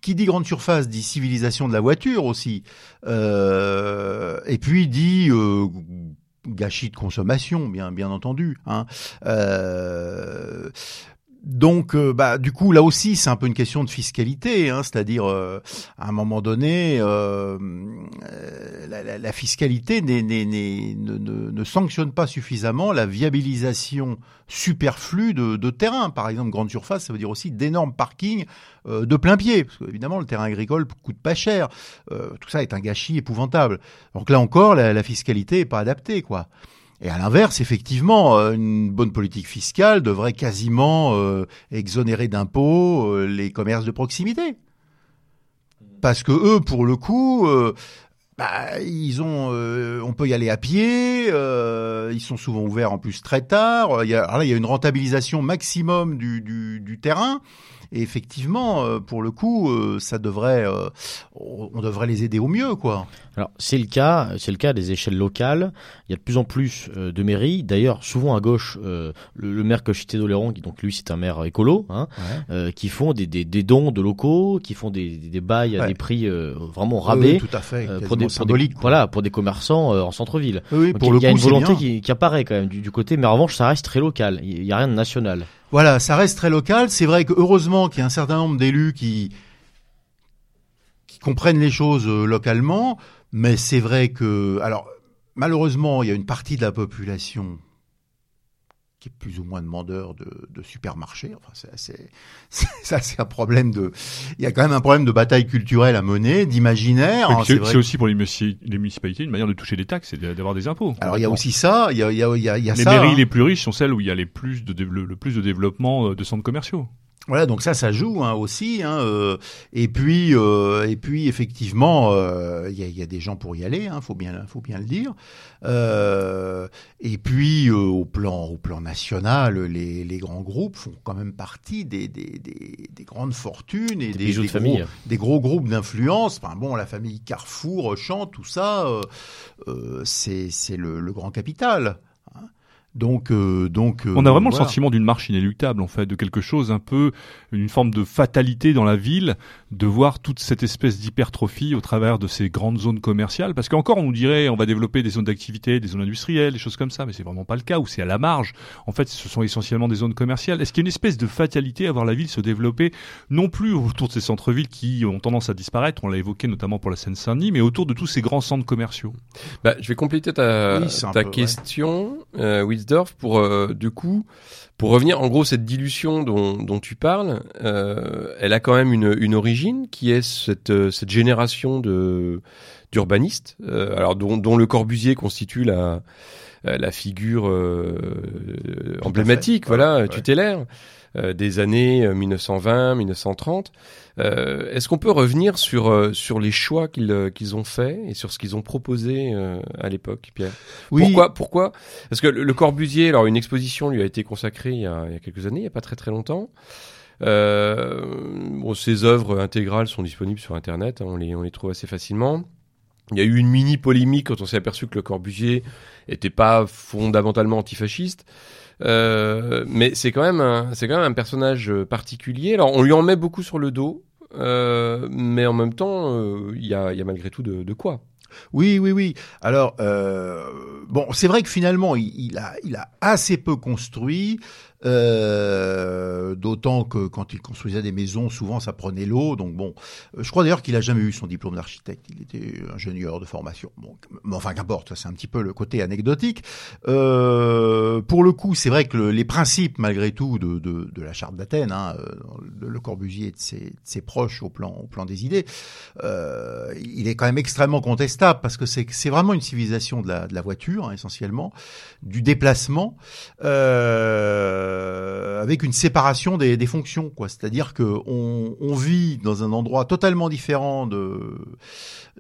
qui dit grande surface dit civilisation de la voiture aussi, euh, et puis dit euh, gâchis de consommation, bien bien entendu. Hein. Euh, donc, euh, bah, du coup, là aussi, c'est un peu une question de fiscalité, hein, c'est-à-dire, euh, à un moment donné, euh, la, la, la, fiscalité ne, ne, sanctionne pas suffisamment la viabilisation superflue de, de, terrain. Par exemple, grande surface, ça veut dire aussi d'énormes parkings euh, de plein pied, parce le terrain agricole coûte pas cher. Euh, tout ça est un gâchis épouvantable. Donc là encore, la, la fiscalité est pas adaptée, quoi. Et à l'inverse, effectivement, euh, une bonne politique fiscale devrait quasiment euh, exonérer d'impôts euh, les commerces de proximité. Parce que eux, pour le coup, euh, bah, ils ont, euh, on peut y aller à pied. ils sont souvent ouverts en plus très tard. Il y a, alors là, il y a une rentabilisation maximum du, du, du terrain. Et effectivement, euh, pour le coup, euh, ça devrait, euh, on devrait les aider au mieux, quoi. Alors c'est le cas, c'est le cas des échelles locales. Il y a de plus en plus de mairies. D'ailleurs, souvent à gauche, le, le, maire que je Doléron, qui donc lui c'est un maire écolo, hein, ouais. qui font des, des, des, dons de locaux, qui font des, des bails à ouais. des prix vraiment rabais. Oui, tout à fait. pour des, pour des, voilà, pour des commerçants en centre-ville. Oui, donc, pour il y a coup, une volonté qui, qui, apparaît quand même du, du, côté, mais en revanche, ça reste très local. Il n'y a rien de national. Voilà, ça reste très local. C'est vrai que heureusement qu'il y a un certain nombre d'élus qui qui comprennent les choses euh, localement, mais c'est vrai que alors malheureusement, il y a une partie de la population qui est plus ou moins demandeur de, de supermarchés. Enfin, c'est, ça, <laughs> c'est un problème de. Il y a quand même un problème de bataille culturelle à mener, d'imaginaire. Hein, c'est, aussi pour les, municipalités une manière de toucher des taxes, c'est d'avoir des impôts. Alors il y a aussi ça. Il y a, il y a, il y a, les ça. mairies hein. les plus riches sont celles où il y a les plus de, le, le plus de développement de centres commerciaux. Voilà, donc ça, ça joue hein, aussi. Hein, euh, et puis, euh, et puis effectivement, il euh, y, a, y, a, des gens pour y aller. Hein, faut bien, faut bien le dire. Euh, et puis, au plan, au plan national, les, les, grands groupes font quand même partie des, des, des, des grandes fortunes et des, des, gros, des gros groupes d'influence. Enfin bon, la famille Carrefour, Auchan, tout ça, c'est c'est le, le grand capital. Donc, euh, donc, euh, on a vraiment voilà. le sentiment d'une marche inéluctable, en fait, de quelque chose un peu, une forme de fatalité dans la ville, de voir toute cette espèce d'hypertrophie au travers de ces grandes zones commerciales. Parce qu'encore, on nous dirait, on va développer des zones d'activité, des zones industrielles, des choses comme ça, mais c'est vraiment pas le cas. Ou c'est à la marge. En fait, ce sont essentiellement des zones commerciales. Est-ce qu'il y a une espèce de fatalité à voir la ville se développer, non plus autour de ces centres-villes qui ont tendance à disparaître, on l'a évoqué notamment pour la Seine-Saint-Denis, mais autour de tous ces grands centres commerciaux? Bah, je vais compléter ta, oui, ta peu, question, ouais. euh, Wilsdorf pour euh, du coup pour revenir en gros cette dilution dont, dont tu parles, euh, elle a quand même une, une origine qui est cette euh, cette génération de d'urbanistes, euh, alors dont, dont le Corbusier constitue la la figure emblématique, voilà, tutélaire. Euh, des années 1920, euh, 1930. Euh, est-ce qu'on peut revenir sur sur les choix qu'ils qu'ils ont faits et sur ce qu'ils ont proposé à l'époque, Pierre? Oui. Pourquoi pourquoi? Parce que le, Corbusier, alors une exposition lui a été consacrée il y a, il y a quelques années, il y a pas très très longtemps. Euh, bon, ses œuvres intégrales sont disponibles sur Internet, hein, on, les, on les trouve assez facilement. Il y a eu une mini polémique quand on s'est aperçu que le Corbusier était pas fondamentalement antifasciste. Euh, mais c'est quand même un, c'est quand même un personnage particulier. Alors on lui en met beaucoup sur le dos, euh, mais en même temps, euh, il y, a, y, a, malgré tout de, de quoi. Oui, oui, oui. Alors, euh, bon, c'est vrai que finalement, il, a, il a assez peu construit. Euh, d'autant que quand il construisait des maisons, souvent ça prenait l'eau. Donc bon, euh, je crois d'ailleurs qu'il a jamais eu son diplôme d'architecte. Il était ingénieur de formation. Bon, mais enfin qu'importe, c'est un petit peu le côté anecdotique. Euh, pour le coup, c'est vrai que les principes, malgré tout, de, de, de la charte d'Athènes, hein, euh, de Le Corbusier et de ses, de ses, proches au plan, au plan des idées, euh, il est quand même extrêmement contestable parce que c'est vraiment une civilisation de la, de la voiture, hein, essentiellement, du déplacement. Euh, euh, avec une séparation des, des fonctions, quoi. C'est-à-dire que on, on, vit dans un endroit totalement différent de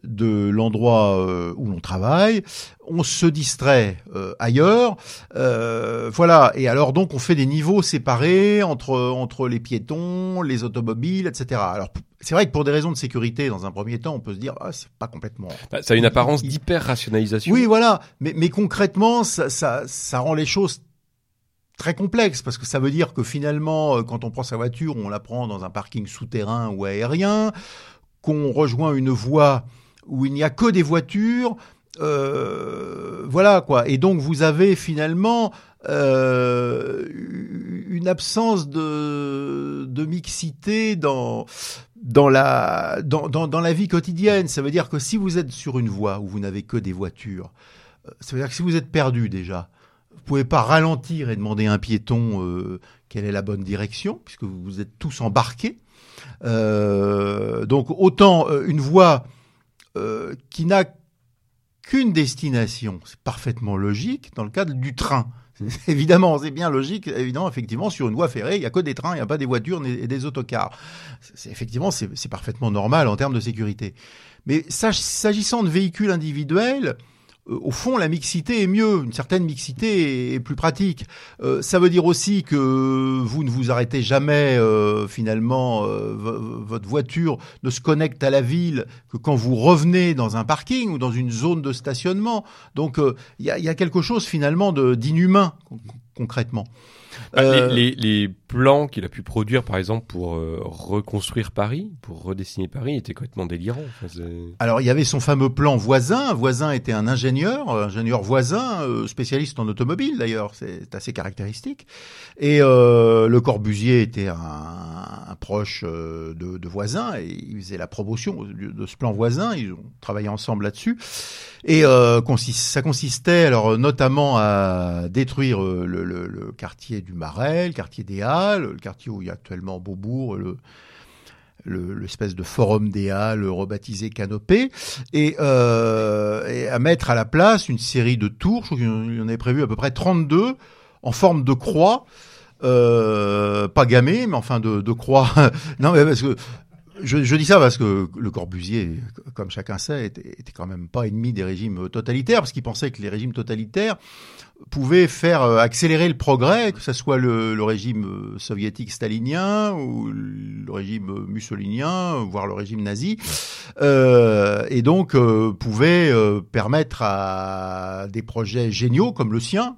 de l'endroit euh, où l'on travaille, on se distrait euh, ailleurs, euh, voilà. Et alors donc on fait des niveaux séparés entre entre les piétons, les automobiles, etc. Alors c'est vrai que pour des raisons de sécurité, dans un premier temps, on peut se dire ah c'est pas complètement. Bah, ça a une apparence d'hyper rationalisation. Oui, voilà. Mais mais concrètement, ça ça ça rend les choses très complexe parce que ça veut dire que finalement, euh, quand on prend sa voiture, on la prend dans un parking souterrain ou aérien, qu'on rejoint une voie où il n'y a que des voitures. Euh, voilà quoi. Et donc vous avez finalement euh, une absence de, de mixité dans dans la dans, dans, dans la vie quotidienne. Ça veut dire que si vous êtes sur une voie où vous n'avez que des voitures, euh, ça veut dire que si vous êtes perdu déjà, pouvez pas ralentir et demander à un piéton euh, quelle est la bonne direction, puisque vous êtes tous embarqués. Euh, donc autant euh, une voie euh, qui n'a qu'une destination, c'est parfaitement logique dans le cadre du train. Évidemment, c'est bien logique. Évidemment, effectivement, sur une voie ferrée, il n'y a que des trains, il n'y a pas des voitures et des autocars. Effectivement, c'est parfaitement normal en termes de sécurité. Mais s'agissant de véhicules individuels, au fond, la mixité est mieux, une certaine mixité est, plus pratique. Euh, ça veut dire aussi que vous ne vous arrêtez jamais, euh, finalement, euh, votre voiture ne se connecte à la ville que quand vous revenez dans un parking ou dans une zone de stationnement. Donc, il y a, y, a, quelque chose finalement d'inhumain, concrètement. Bah, euh, les, les, plans qu'il a pu produire, par exemple, pour euh, reconstruire Paris, pour redessiner Paris, étaient complètement délirants. Alors, il y avait son fameux plan voisin. Voisin était un ingénieur, ingénieur voisin, euh, spécialiste en automobile d'ailleurs, c'est assez caractéristique. Et le Corbusier était un, proche de, de, voisin et il faisait la promotion de ce plan voisin. Ils ont travaillé ensemble là-dessus. Et ça consistait alors notamment à détruire le quartier du Marais, le quartier des Halles, le quartier où il y a actuellement Beaubourg, le, l'espèce de forum des Halles rebaptisé Canopée, et, euh, et, à mettre à la place une série de tours, je crois qu'il y en avait prévu à peu près 32, en forme de croix, euh, pas gammée, mais enfin de, de croix. <laughs> non, mais parce que je, je, dis ça parce que le Corbusier, comme chacun sait, était, quand même pas ennemi des régimes totalitaires, parce qu'il pensait que les régimes totalitaires pouvaient faire euh, accélérer le progrès, que ce soit le, le régime euh, soviétique stalinien ou le régime mussolinien, voire le régime nazi, euh, et donc euh, pouvaient permettre à des projets géniaux comme le sien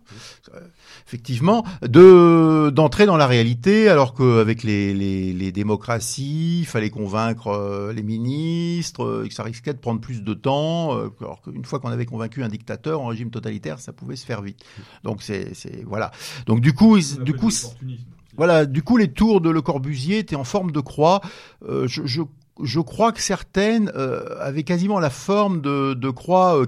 effectivement, de d'entrer dans la réalité, alors qu'avec les, les, les, démocraties, il fallait convaincre euh, les ministres, euh, et que ça risquait de prendre plus de temps, euh, alors qu'une fois qu'on avait convaincu un dictateur en régime totalitaire, ça pouvait se faire vite. Donc c'est voilà. Donc du coup, du coup, voilà, du coup les tours de Le Corbusier étaient en forme de croix. je, je je crois que certaines euh, avaient quasiment la forme de, croix euh.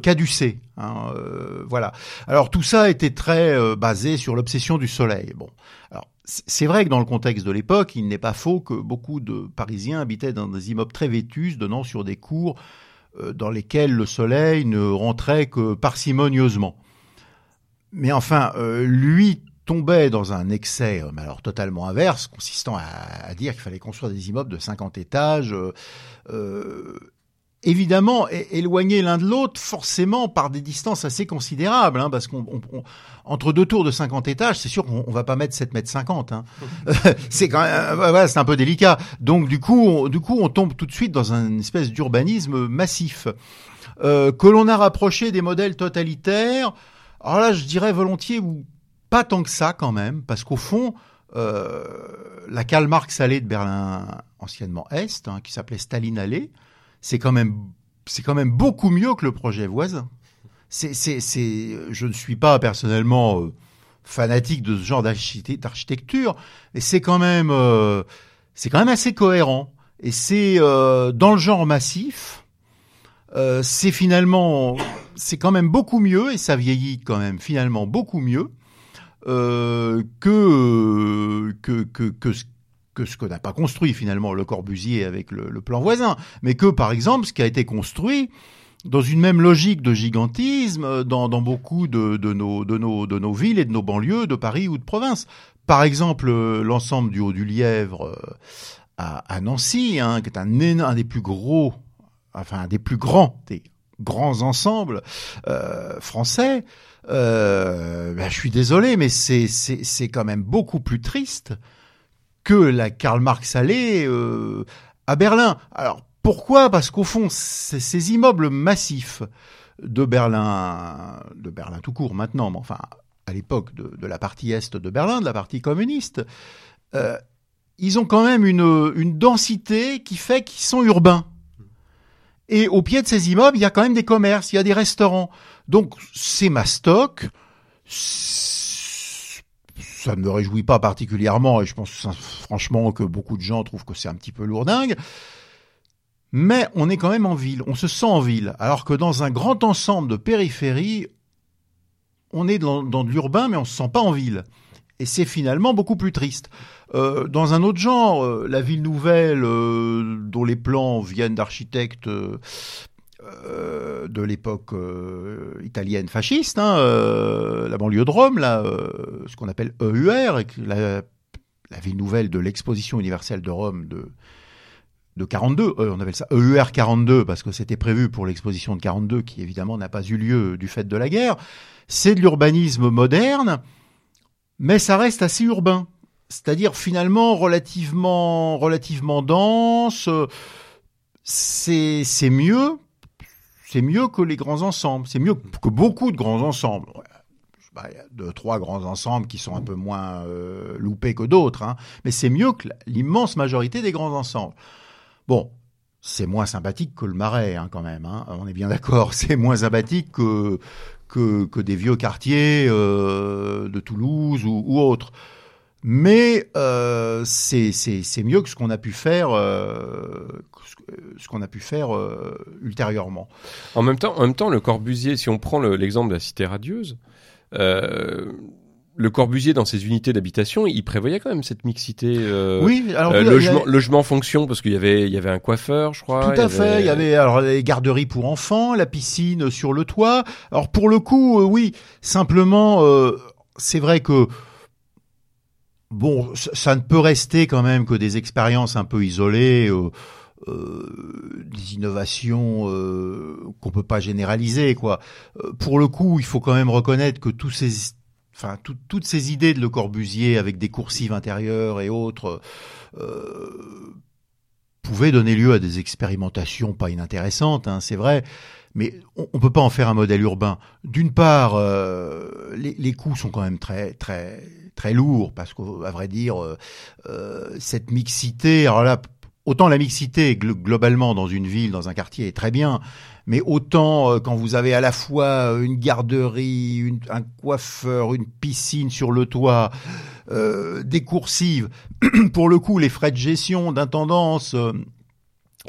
Hein, euh, voilà. Alors tout ça était très euh, basé sur l'obsession du soleil. Bon, alors c'est vrai que dans le contexte de l'époque, il n'est pas faux que beaucoup de Parisiens habitaient dans des immeubles très vétus, donnant sur des cours dans lesquels le soleil ne rentrait que parcimonieusement. Mais enfin, lui tombait dans un excès, euh, mais alors totalement inverse, consistant à, à dire qu'il fallait construire des immeubles de 50 étages, euh, euh, évidemment éloignés l'un de l'autre, forcément par des distances assez considérables, hein, parce qu'on on- on- entre deux tours de 50 étages, c'est sûr qu'on on va pas mettre 7 mètres 50. Hein. <laughs> <laughs> c'est quand même, euh, ouais, c'est un peu délicat. Donc du coup, on, du coup, on tombe tout de suite dans une espèce d'urbanisme massif euh, que l'on a rapproché des modèles totalitaires. Alors là, je dirais volontiers ou pas tant que ça quand même, parce qu'au fond, euh, la Karl Marx allée de Berlin, anciennement Est, hein, qui s'appelait Staline allée, c'est quand même c'est quand même beaucoup mieux que le projet voisin. C'est je ne suis pas personnellement euh, fanatique de ce genre d'archite- d'architecture, mais c'est quand même euh, c'est quand même assez cohérent et c'est dans le genre massif. c'est finalement, c'est quand même beaucoup mieux et ça vieillit quand même finalement beaucoup mieux que, que que que ce que ce que n'a pas construit finalement Le Corbusier avec le, le plan voisin, mais que par exemple ce qui a été construit dans une même logique de gigantisme euh, dans, dans beaucoup de, de, nos, de, nos, de nos villes et de nos banlieues de Paris ou de province. Par exemple, euh, l'ensemble du Haut-du-Lièvre euh, à, à Nancy, hein, qui est un, un des plus gros, enfin un des plus grands, des grands ensembles euh, français. Euh, ben, je suis désolé, mais c'est c'est c'est quand même beaucoup plus triste que la Karl Marx allée euh, à Berlin. Alors pourquoi? Parce qu'au fond, ces immeubles massifs de Berlin, de Berlin tout court maintenant, mais enfin à l'époque de, de la partie est de Berlin, de la partie communiste, euh, ils ont quand même une, une densité qui fait qu'ils sont urbains. Et au pied de ces immeubles, il y a quand même des commerces, il y a des restaurants. Donc c'est mastoc. Ça ne me réjouit pas particulièrement et je pense franchement que beaucoup de gens trouvent que c'est un petit peu lourdingue. Mais on est quand même en ville, on se sent en ville. Alors que dans un grand ensemble de périphéries, on est dans, de l'urbain mais on se sent pas en ville. Et c'est finalement beaucoup plus triste. Euh, dans un autre genre, euh, la ville nouvelle, euh, dont les plans viennent d'architectes euh, de l'époque euh, italienne fasciste, hein, euh, la banlieue de Rome, là, ce qu'on appelle EUR, la, la ville nouvelle de l'exposition universelle de Rome de de 42, euh, on appelle ça EUR 42 parce que c'était prévu pour l'exposition de 42 qui évidemment n'a pas eu lieu du fait de la guerre. C'est de l'urbanisme moderne, mais ça reste assez urbain, c'est-à-dire finalement relativement relativement dense. c'est mieux, c'est mieux que les grands ensembles, c'est mieux que beaucoup de grands ensembles. Il y a deux, trois grands ensembles qui sont un peu moins euh, loupés que d'autres, hein, mais c'est mieux que l'immense majorité des grands ensembles. Bon, c'est moins sympathique que le Marais, hein, quand même. Hein, on est bien d'accord. <laughs> C'est moins sympathique que que, des vieux quartiers euh, de Toulouse ou, ou autres. Mais euh, c'est c'est c'est mieux que ce qu'on a pu faire euh, ce- qu'on a pu faire euh, ultérieurement. En même temps, en même temps, le Corbusier, si on prend le- l'exemple de la cité radieuse, euh, le Corbusier dans ses unités d'habitation, il prévoyait quand même cette mixité. euh, oui, alors euh, logement, logement fonction parce qu'il y avait il y avait un coiffeur, je crois. Tout à fait. Il y avait alors les garderies pour enfants, la piscine sur le toit. Alors pour le coup, euh, oui, simplement, euh, c'est vrai que bon, ça, ne peut rester quand même que des expériences un peu isolées. euh, euh, des innovations euh, qu'on peut pas généraliser quoi. Euh, pour le coup, il faut quand même reconnaître que toutes ces idées de Le Corbusier avec des coursives intérieures et autres pouvaient donner lieu à des expérimentations pas inintéressantes, hein, c'est vrai, mais on, on peut pas en faire un modèle urbain. D'une part, les, les coûts sont quand même très très très lourds parce qu'à vrai dire, euh, euh, cette mixité, alors là, autant la mixité glo- globalement dans une ville, dans un quartier est très bien, mais autant euh, quand vous avez à la fois une garderie, un coiffeur, une piscine sur le toit, des coursives, <clears throat> pour le coup, les frais de gestion d'intendance,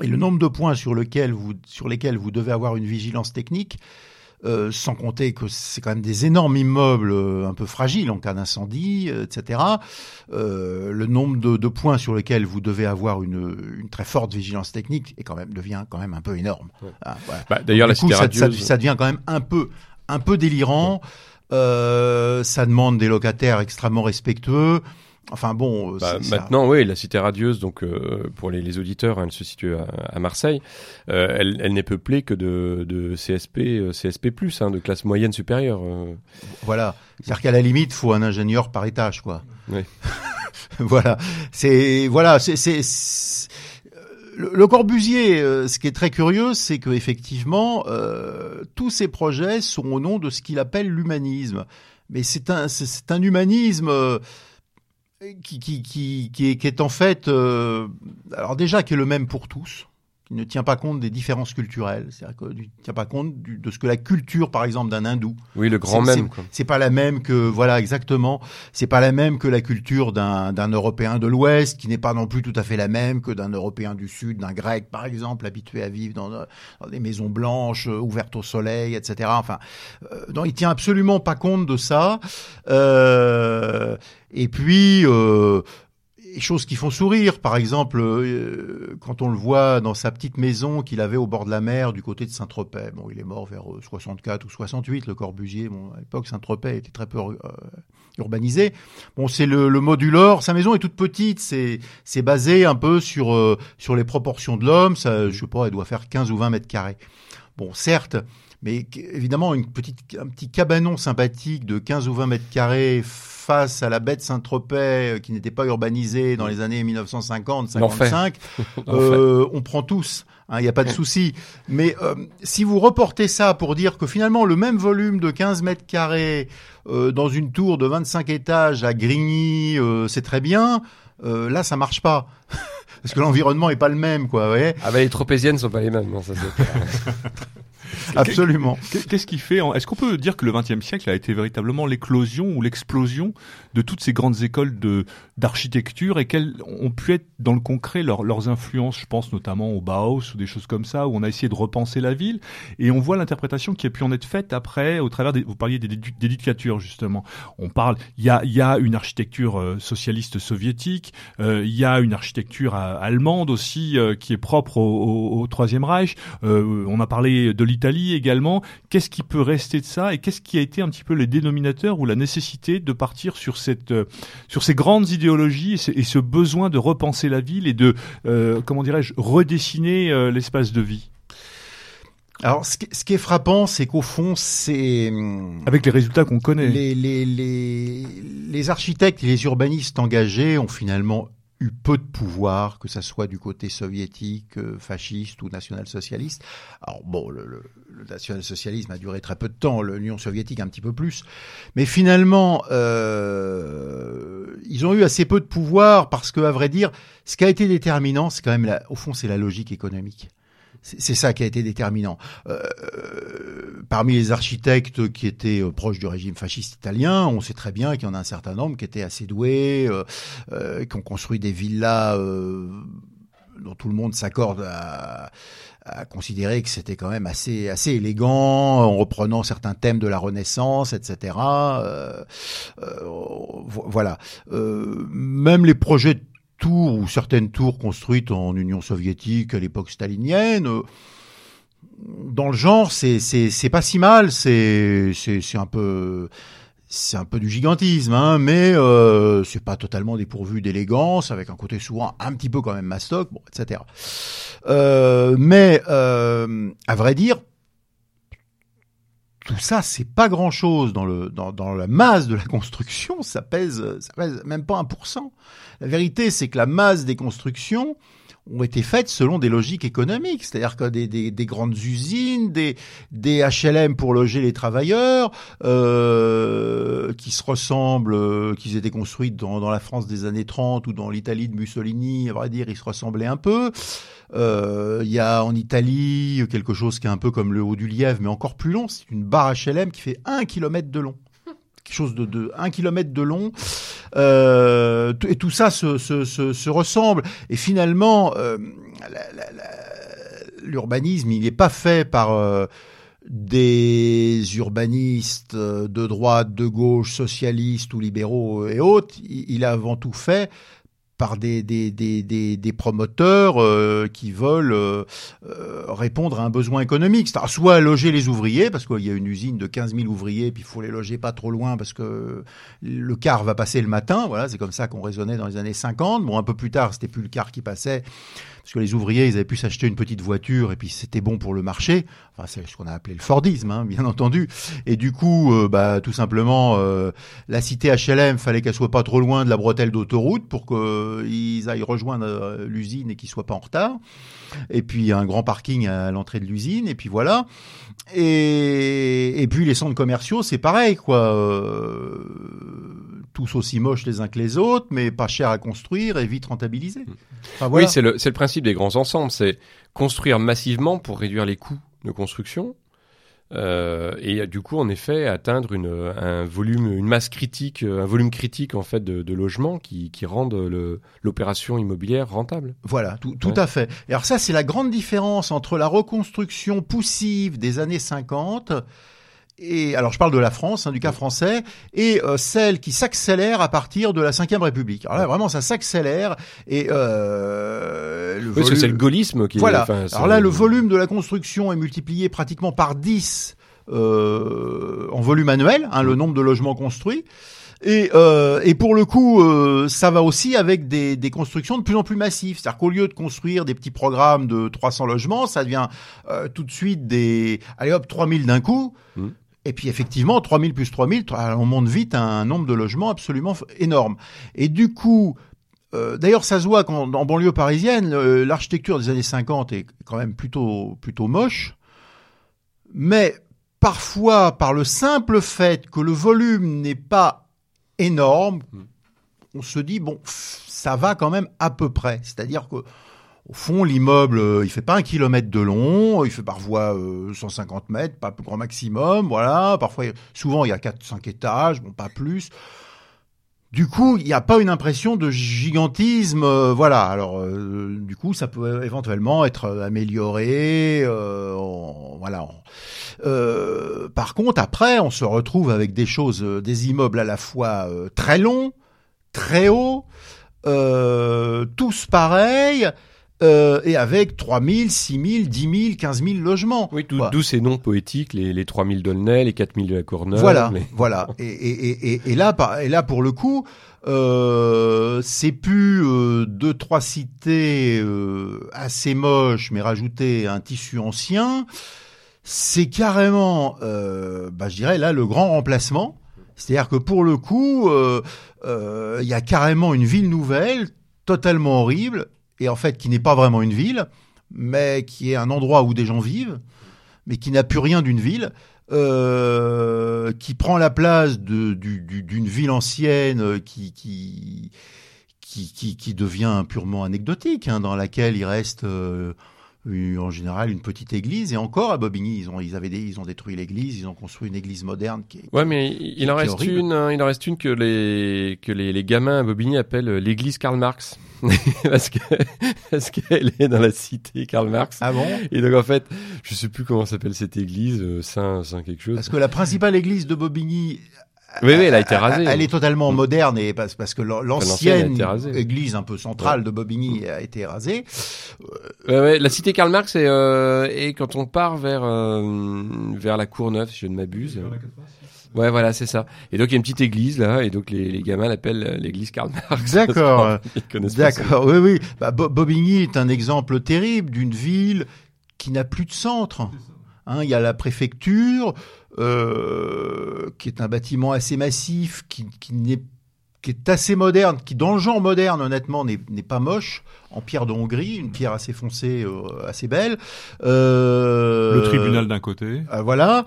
Et le nombre de points sur, lequel vous, sur lesquels vous devez avoir une vigilance technique, euh, sans compter que c'est quand même des énormes immeubles euh, un peu fragiles en cas d'incendie, euh, etc. Euh, le nombre de, de, points sur lesquels vous devez avoir une, une, très forte vigilance technique est quand même devient quand même un peu énorme. Ouais. Ah, voilà. bah, D'ailleurs, la coup, ça, ça, ça, devient quand même un peu un peu délirant. Ouais. ça demande des locataires extrêmement respectueux. Enfin bon, bah, maintenant, oui, la cité radieuse, donc euh, pour les, les, auditeurs, elle se situe à, à Marseille. Euh, elle, elle n'est peuplée que de, de CSP, euh, CSP+, hein, de classe moyenne supérieure. Euh. Voilà, c'est-à-dire qu'à la limite, faut un ingénieur par étage, quoi. Oui. <laughs> voilà, c'est voilà, c'est le, le, Corbusier. ce qui est très curieux, c'est que effectivement, tous ces projets sont au nom de ce qu'il appelle l'humanisme. Mais c'est un, c'est un humanisme qui, qui, qui, qui, est, qui est en fait, euh, alors déjà qui est le même pour tous, qui ne tient pas compte des différences culturelles, c'est-à-dire qu'il ne tient pas compte du, de ce que la culture, par exemple, d'un hindou. Oui, le grand même. C'est pas la même que, voilà, exactement. C'est pas la même que la culture d'un, d'un Européen de l'Ouest, qui n'est pas non plus tout à fait la même que d'un Européen du Sud, d'un Grec, par exemple, habitué à vivre dans, dans des maisons blanches, euh, ouvertes au soleil, etc. Enfin, euh, il tient absolument pas compte de ça. Euh, et puis, euh, choses qui font sourire. Par exemple, euh, quand on le voit dans sa petite maison qu'il avait au bord de la mer du côté de Saint-Tropez. Bon, il est mort vers 64 ou 68, le Corbusier. Bon, à l'époque, Saint-Tropez était très peu euh, urbanisé. Bon, c'est le, le Modulor. Sa maison est toute petite. C'est c'est basé un peu sur euh, sur les proportions de l'homme. Ça, je sais pas, elle doit faire 15 ou 20 mètres carrés. Bon, certes, mais évidemment, une petite, un petit cabanon sympathique de 15 ou 20 mètres carrés face à la baie de Saint-Tropez, qui n'était pas urbanisée dans les années 1950-55, <laughs> euh, on prend tous. Il hein, n'y a pas de souci. Mais euh, si vous reportez ça pour dire que finalement le même volume de 15 mètres carrés euh, dans une tour de 25 étages à Grigny, euh, c'est très bien. Euh, là, ça marche pas. <laughs> Parce que l'environnement est pas le même, quoi. Vous voyez ah bah les tropéziennes sont pas les mêmes. Non, ça <laughs> Absolument. Qu'est-ce qui fait Est-ce qu'on peut dire que le XXe siècle a été véritablement l'éclosion ou l'explosion de toutes ces grandes écoles de d'architecture et quelles ont pu être dans le concret leur, leurs influences Je pense notamment au Bauhaus ou des choses comme ça où on a essayé de repenser la ville et on voit l'interprétation qui a pu en être faite après au travers des. Vous parliez d'éducature justement. On parle. Il y a il y a une architecture euh, socialiste soviétique. Euh, il y a une architecture euh, allemande aussi euh, qui est propre au, au, au Troisième Reich. Euh, on a parlé de l'Italie également. Qu'est-ce qui peut rester de ça et qu'est-ce qui a été un petit peu les dénominateurs ou la nécessité de partir sur cette euh, sur ces grandes idéologies et ce, et ce, besoin de repenser la ville et de euh, comment dirais-je redessiner euh, l'espace de vie? Alors, ce qui, ce qui est frappant, c'est qu'au fond, c'est avec les résultats qu'on connaît. Les, les, les, les architectes et les urbanistes engagés ont finalement eu peu de pouvoir, que ça soit du côté soviétique, euh, fasciste ou national-socialiste. Alors bon, le, le, le national-socialisme a duré très peu de temps, l'Union soviétique un petit peu plus, mais finalement, euh, ils ont eu assez peu de pouvoir parce que, à vrai dire, ce qui a été déterminant, c'est quand même, la, au fond, c'est la logique économique. C'est ça qui a été déterminant. Euh, parmi les architectes qui étaient euh, proches du régime fasciste italien, on sait très bien qu'il y en a un certain nombre qui étaient assez doués, euh, euh qui ont construit des villas euh, dont tout le monde s'accorde à, à, considérer que c'était quand même assez assez élégant, en reprenant certains thèmes de la Renaissance, etc. voilà. même les projets tours ou certaines tours construites en Union soviétique à l'époque stalinienne. Dans le genre, c'est c'est pas si mal. C'est c'est c'est un peu c'est un peu du gigantisme, hein, mais euh, c'est pas totalement dépourvu d'élégance, avec un côté souvent un petit peu quand même mastoc, bon, etc. Euh, mais euh, à vrai dire, tout ça, c'est pas grand chose dans le dans, dans la masse de la construction. Ça pèse, ça pèse même pas un pour cent. La vérité, c'est que la masse des constructions ont été faites selon des logiques économiques, c'est-à-dire que des, des, des, grandes usines, des, des HLM pour loger les travailleurs, euh, qui se ressemblent, euh, qui étaient construites dans, dans la France des années 30 ou dans l'Italie de Mussolini, à vrai dire, ils se ressemblaient un peu. Euh, il y a en Italie quelque chose qui est un peu comme le haut du Lièvre, mais encore plus long. C'est une barre HLM qui fait un kilomètre de long <laughs> quelque chose de, de un kilomètre de long euh, et tout ça se, se, se, se ressemble et finalement euh, l'urbanisme, il n'est pas fait par euh, des urbanistes de droite, de gauche, socialistes ou libéraux et autres. Il, il est avant tout fait par des, des, promoteurs euh, qui veulent euh, euh, répondre à un besoin économique. C'est-à-dire soit loger les ouvriers, parce qu'il y a une usine de 15 000 ouvriers, puis il faut les loger pas trop loin parce que le car va passer le matin. Voilà, c'est comme ça qu'on raisonnait dans les années 50. Bon, un peu plus tard, c'était plus le car qui passait, parce que les ouvriers, ils avaient pu s'acheter une petite voiture, et puis c'était bon pour le marché. Enfin, c'est ce qu'on a appelé le Fordisme, hein, bien <laughs> entendu. Et du coup, euh, bah, tout simplement, euh, la cité HLM, fallait qu'elle soit pas trop loin de la bretelle d'autoroute pour qu'ils aillent rejoindre euh, l'usine et qu'ils soient pas en retard. Et puis un grand parking à l'entrée de l'usine, et puis voilà. Et, puis les centres commerciaux, c'est pareil, quoi. Euh, tous aussi moches les uns que les autres, mais pas cher à construire et vite rentabilisés. Enfin, voilà. Oui, c'est le, le principe des grands ensembles, c'est construire massivement pour réduire les coûts de construction. Euh, et du coup, en effet, atteindre une, un volume, une masse critique, un volume critique en fait de, de logements qui, qui rendent l'opération immobilière rentable. Voilà, tout, tout ouais. à fait. Et alors ça, c'est la grande différence entre la reconstruction poussive des années 50 et alors je parle de la France, hein, du cas français, et euh, celle qui s'accélère à partir de la Cinquième République. Alors là, vraiment, ça s'accélère et euh, le oui, volume... c'est le gaullisme qui. Voilà. Est, enfin, alors là, le volume de la construction est multiplié pratiquement par 10 euh, en volume annuel, hein, le nombre de logements construits. Et, euh, et pour le coup, euh, ça va aussi avec des, des constructions de plus en plus massives. C'est-à-dire qu'au lieu de construire des petits programmes de 300 logements, ça devient euh, tout de suite des... Allez hop, 3000 d'un coup. Mmh. Et puis effectivement, 3000 plus 3000, on monte vite à un nombre de logements absolument énorme. Et du coup, euh, d'ailleurs, ça se voit qu'en en banlieue parisienne, l'architecture des années 50 est quand même plutôt plutôt moche. Mais parfois, par le simple fait que le volume n'est pas énorme, on se dit bon, ça va quand même à peu près. C'est-à-dire que au fond, l'immeuble, il fait pas un kilomètre de long, il fait parfois euh, 150 mètres, pas grand maximum, voilà. Parfois, souvent, il y a 4-5 étages, bon, pas plus. Du coup, il n'y a pas une impression de gigantisme, euh, voilà. Alors, euh, du coup, ça peut éventuellement être amélioré, euh, voilà. Par contre, après, on se retrouve avec des choses, des immeubles à la fois très longs, très hauts, tous pareils, euh, et avec 3000, 6000, 10 000, 15 000 logements. Oui, d'où voilà. ces noms poétiques, les, les 3000 d'Aulnay, les 4000 de la Courneuve. Voilà, mais... voilà. <laughs> Et, et, et, et, là, et là, pour le coup, euh, c'est plus euh, deux, trois cités euh, assez moches, mais rajouter un tissu ancien. C'est carrément, euh, bah, je dirais là, le grand remplacement. C'est-à-dire que pour le coup, il euh, y a carrément une ville nouvelle, totalement horrible, et en fait qui n'est pas vraiment une ville, mais qui est un endroit où des gens vivent, mais qui n'a plus rien d'une ville, euh, qui prend la place d'une du, du, ville ancienne qui, qui, qui, qui, devient purement anecdotique, hein, dans laquelle il reste euh, en général une petite église. Et encore à Bobigny ils ont ils avaient des, ils ont détruit l'église ils ont construit une église moderne qui est, ouais mais il en reste une hein, il en reste une que les que les, les gamins à Bobigny appellent l'église Karl Marx. <laughs> Parce que parce qu'elle est dans la cité Karl Marx. Ah bon? Et donc en fait je sais plus comment s'appelle cette église euh, Saint Saint quelque chose. Parce que la principale église de Bobigny oui, oui, elle a été rasée. Elle, est totalement moderne et parce, parce que l'ancienne église un peu centrale ouais. de Bobigny a été rasée. Euh, ouais, la cité Karl Marx est, euh, et quand on part vers euh, vers la Courneuve, si je ne m'abuse. Ouais, voilà, c'est ça. Et donc il y a une petite église là, et donc les, les gamins l'appellent l'église Karl Marx. <laughs> D'accord. D'accord. Oui, oui. Bah, Bobigny est un exemple terrible d'une ville qui n'a plus de centre. Hein, il y a la préfecture, euh, qui est un bâtiment assez massif, qui, qui, n'est, qui est assez moderne, qui dans le genre moderne, honnêtement, n'est, pas moche, en pierre de Hongrie, une pierre assez foncée, euh, assez belle. Euh, le tribunal d'un côté. Euh, voilà,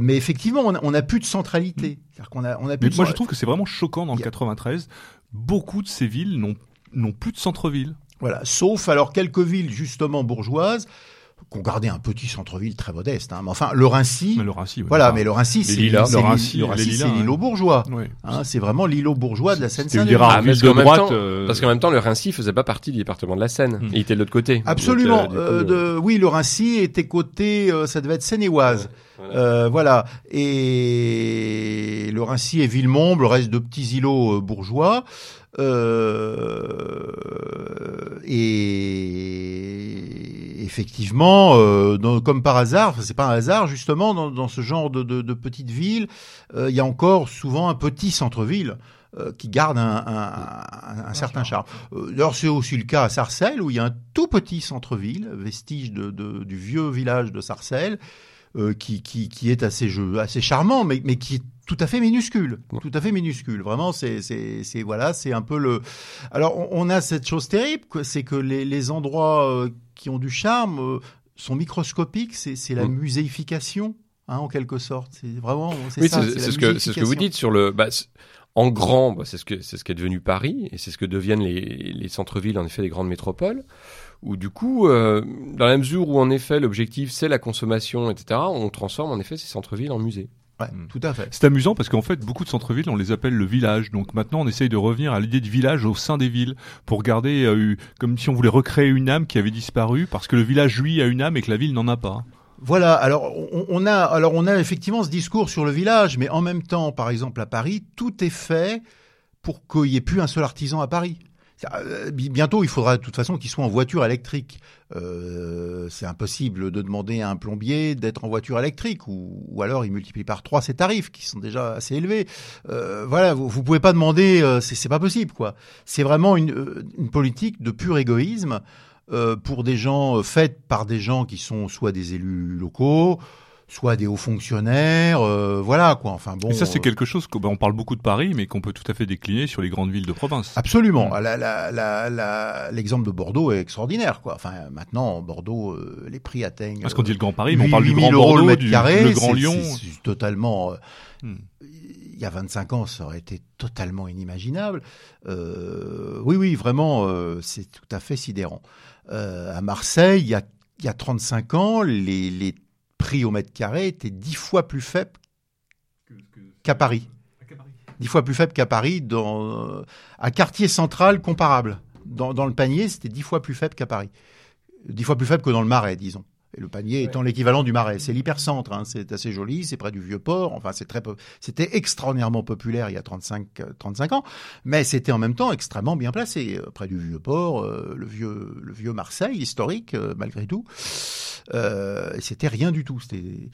mais effectivement, on n'a plus de centralité. C'est-à-dire qu'on a, on a plus mais moi, je trouve que c'est vraiment choquant dans le 93. Beaucoup de ces villes n'ont, n'ont plus de centre-ville. Voilà, sauf alors quelques villes justement bourgeoises qu'on gardait un petit centre-ville très modeste. Hein. Mais enfin, le Rincy, Mais ouais, voilà, d'accord. mais le Rincy, c'est ouais. l'îlot bourgeois. Ouais. Hein, c'est vraiment l'îlot bourgeois de la Seine-Saint-Denis. Ah, parce villes de qu'en même droite. temps- euh, Parce qu'en même temps, le Rincy faisait pas partie du département de la Seine. Hmm. Il était de l'autre côté. Absolument. Donc, euh, Euh, de, oui, le Rincy était côté, euh, ça devait être Seine-et-Oise. voilà. Euh, voilà. Et le Rincy et Villemomble, le reste de petits îlots euh, bourgeois. Euh, et effectivement, euh, dans- comme par hasard, c'est pas un hasard justement, dans, dans ce genre de, de, de petites villes, euh, il y a encore souvent un petit centre-ville euh, qui garde un, un- un- un certain charme. Euh, D'ailleurs, c'est aussi le cas à Sarcelles, où il y a un tout petit centre-ville, vestige de, de- du vieux village de Sarcelles, euh, qui, qui, qui est assez, assez charmant, mais, mais qui est tout à fait minuscule, tout à fait minuscule. Vraiment, c'est, c'est, c'est voilà, c'est un peu le. Alors, on, on a cette chose terrible, c'est que les, les endroits euh, qui ont du charme euh, sont microscopiques. C'est, la Mm. muséification, hein, en quelque sorte. C'est vraiment, c'est Oui, ce que c'est ce que vous dites sur le. Bah, en grand, bah, c'est ce que c'est ce qui est devenu Paris et c'est ce que deviennent les, les centres-villes en effet des grandes métropoles. Où du coup, euh, dans la mesure où en effet l'objectif c'est la consommation, etc., on transforme en effet ces centres-villes en musées. Ouais, Mm. tout à fait. C'est amusant parce qu'en fait, beaucoup de centres-villes, on les appelle le village. Donc maintenant, on essaye de revenir à l'idée de village au sein des villes pour garder euh, comme si on voulait recréer une âme qui avait disparu parce que le village, lui, a une âme et que la ville n'en a pas. Voilà. Alors on, on a, alors on a effectivement ce discours sur le village, mais en même temps, par exemple à Paris, tout est fait pour qu'il n'y ait plus un seul artisan à Paris. Euh, bi- Bientôt, il faudra de toute façon qu'il soit en voiture électrique. Euh, c'est impossible de demander à un plombier d'être en voiture électrique, ou, ou alors il multiplie par trois ses tarifs qui sont déjà assez élevés. Euh, voilà, vous, vous pouvez pas demander, euh, c'est pas possible quoi. C'est vraiment une, euh, une politique de pur égoïsme euh, pour des gens faite par des gens qui sont soit des élus locaux, soit des hauts fonctionnaires, euh, voilà quoi. Enfin bon. et ça, c'est euh, quelque chose qu'on on parle beaucoup de Paris, mais qu'on peut tout à fait décliner sur les grandes villes de province. Absolument. Mm. La- la- la- la- L'exemple de Bordeaux est extraordinaire, quoi. Enfin, maintenant, Bordeaux, euh, les prix atteignent. Parce qu'on dit le Grand Paris, mais on parle du 8000 Grand le Bordeaux, mètre du carré, le Grand Lyon. c'est- totalement. euh, Hmm. Il y a 25 ans, ça aurait été totalement inimaginable. Euh, oui, oui, vraiment, euh, c'est tout à fait sidérant. Euh, à Marseille, il y a, il y a 35 ans, les, les prix au mètre carré étaient dix fois plus faibles qu'à Paris. Dix fois plus faible qu'à Paris, dans, euh, à quartier central comparable. Dans, dans le panier, c'était dix fois plus faible qu'à Paris. Dix fois plus faible que dans le Marais, disons. Et le panier étant l'équivalent du Marais. C'est l'hypercentre, hein, c'est assez joli, c'est près du Vieux-Port. Enfin, c'est très, po- c'était extraordinairement populaire il y a 35, euh, 35 ans, mais c'était en même temps extrêmement bien placé, euh, près du Vieux-Port, euh, le vieux, le vieux Marseille historique, euh, malgré tout. Euh, c'était rien du tout. C'était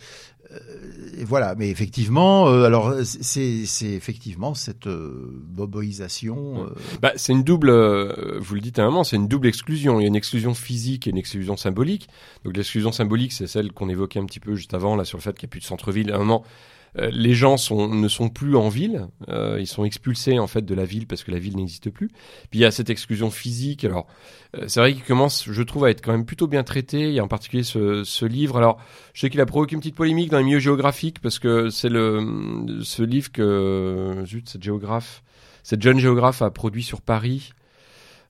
et voilà, mais effectivement, euh, alors c'est c'est effectivement cette euh, boboisation. euh, Bah, c'est une double, euh, vous le dites à un moment, c'est une double exclusion. Il y a une exclusion physique et une exclusion symbolique. Donc l'exclusion symbolique, c'est celle qu'on évoquait un petit peu juste avant, là, sur le fait qu'il n'y a plus de centre-ville. À un moment, euh, les gens sont, ne sont plus en ville, euh, ils sont expulsés en fait de la ville parce que la ville n'existe plus. Puis il y a cette exclusion physique. Alors euh, c'est vrai qu'il commence, je trouve, à être quand même plutôt bien traité. Il y a en particulier ce, ce livre. Alors je sais qu'il a provoqué une petite polémique dans les milieux géographiques parce que c'est le ce livre que zut, cette géographe, cette jeune géographe a produit sur Paris.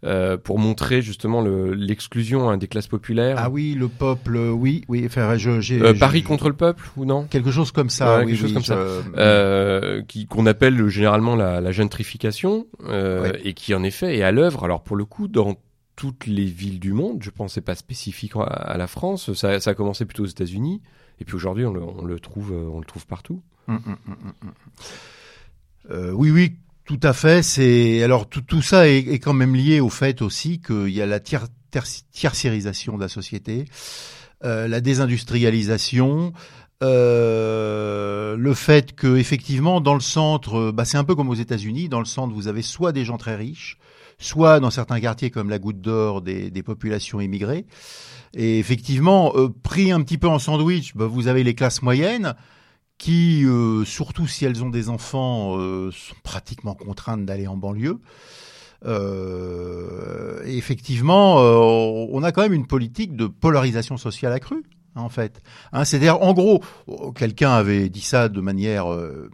Euh, pour montrer justement le- l'exclusion hein, des classes populaires. Ah oui, le peuple, oui, oui. Enfin, je, j'ai Euh, Paris contre le peuple ou non? Quelque chose comme ça. Ouais, oui, quelque chose oui, comme ça. je- euh, qui qu'on appelle généralement la, la gentrification euh, Ouais. et qui en effet est à l'œuvre. Alors pour le coup, dans toutes les villes du monde, je pense, c'est pas spécifique à, à la France. Ça, ça a commencé plutôt aux États-Unis et puis aujourd'hui on le, on le trouve, euh, on le trouve partout. Hum, hum, hum. Euh, oui, oui, tout à fait. C'est alors tout, tout ça est, quand même lié au fait aussi qu'il y a la tier, de la société, euh, la désindustrialisation. euh, le fait que effectivement dans le centre, euh, bah, c'est un peu comme aux États-Unis. Dans le centre, vous avez soit des gens très riches, soit dans certains quartiers comme la Goutte d'Or des, populations immigrées. Et effectivement, pris un petit peu en sandwich, bah, vous avez les classes moyennes qui, euh, surtout si elles ont des enfants, euh, sont pratiquement contraintes d'aller en banlieue. Euh, effectivement, euh, on a quand même une politique de polarisation sociale accrue, hein, en fait. Hein, C'est-à-dire, en gros, quelqu'un avait dit ça de manière, euh,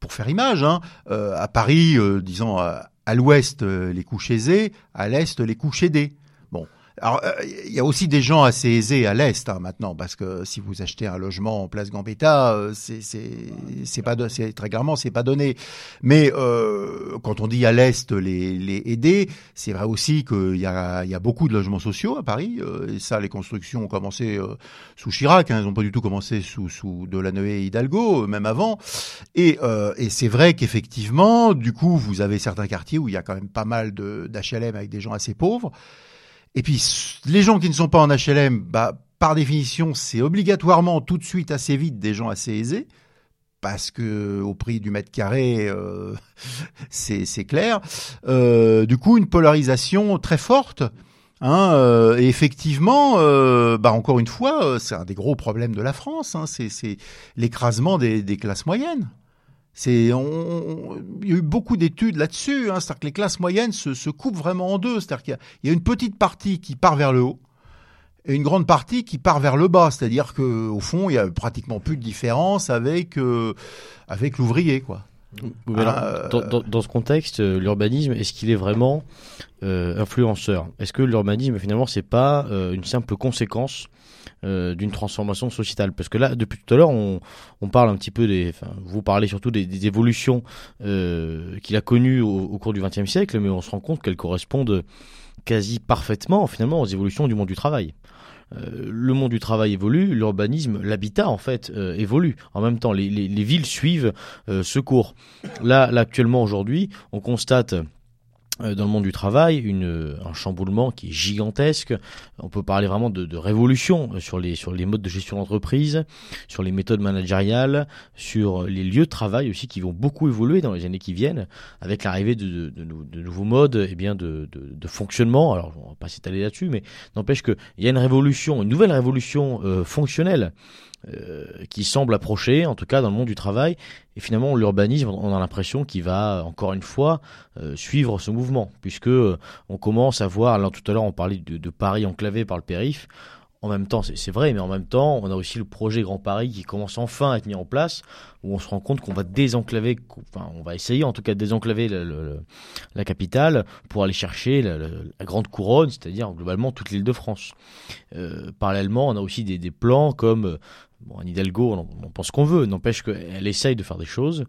pour faire image, hein, euh, à Paris, disons à, à l'ouest les couches aisés, à l'est les couches aidées. Alors, euh, il y a aussi des gens assez aisés à l'est hein, maintenant, parce que si vous achetez un logement en place Gambetta, euh, c'est pas très clairement c'est pas donné. Mais euh, quand on dit à l'est les les aider, c'est vrai aussi qu'il y a y a beaucoup de logements sociaux à Paris. Euh, et ça, les constructions ont commencé sous Chirac, hein, elles n'ont pas du tout commencé sous sous Delanoë et Hidalgo, même avant. Et et c'est vrai qu'effectivement, du coup, vous avez certains quartiers où il y a quand même pas mal de d'HLM avec des gens assez pauvres. Et puis les gens qui ne sont pas en HLM, bah, par définition, c'est obligatoirement tout de suite assez vite des gens assez aisés parce que au prix du mètre carré, euh, <laughs> c'est clair. Euh, du coup, une polarisation très forte. Hein, euh, et effectivement, bah encore une fois, c'est un des gros problèmes de la France. Hein, c'est l'écrasement des, classes moyennes. C'est, on, il y a eu beaucoup d'études là-dessus. Hein, c'est-à-dire que les classes moyennes se, se coupent vraiment en deux. C'est-à-dire qu'il y, y, a une petite partie qui part vers le haut et une grande partie qui part vers le bas. C'est-à-dire que au fond, il y a pratiquement plus de différence avec euh, avec l'ouvrier, quoi. Ah, dans, dans, dans, ce contexte, euh, l'urbanisme, est-ce qu'il est vraiment euh, influenceur? Est-ce que l'urbanisme, finalement, c'est pas euh, une simple conséquence euh, d'une transformation sociétale. Parce que là, depuis tout à l'heure, on, on, parle un petit peu des, vous parlez surtout des, évolutions euh, qu'il a connues au, cours du XXe siècle, mais on se rend compte qu'elles correspondent quasi parfaitement, finalement, aux évolutions du monde du travail. Euh, le monde du travail évolue, l'urbanisme, l'habitat en fait évolue. En même temps, les, les, les villes suivent ce cours. Là, actuellement aujourd'hui, on constate dans le monde du travail, une, un chamboulement qui est gigantesque. On peut parler vraiment de, de révolution sur les, sur les modes de gestion d'entreprise, sur les méthodes managériales, sur les lieux de travail aussi qui vont beaucoup évoluer dans les années qui viennent, avec l'arrivée de, de, de, nouveaux modes eh bien de, de, fonctionnement. Alors, on va pas s'étaler là-dessus, mais n'empêche qu'il y a une révolution, une nouvelle révolution euh, fonctionnelle euh, qui semble approcher, en tout cas dans le monde du travail. Et finalement, l'urbanisme, on a l'impression qu'il va encore une fois euh, suivre ce mouvement, puisque euh, on commence à voir. Là, tout à l'heure, on parlait de, Paris enclavé par le périph. En même temps, c'est vrai, mais en même temps, on a aussi le projet Grand Paris qui commence enfin à être mis en place, où on se rend compte qu'on va désenclaver, enfin, on va essayer en tout cas de désenclaver la capitale pour aller chercher la, grande couronne, c'est-à-dire globalement toute l'île de France. Parallèlement, on a aussi des plans comme Bon, Anne Hidalgo, on, on pense qu'on veut, n'empêche qu'elle essaye de faire des choses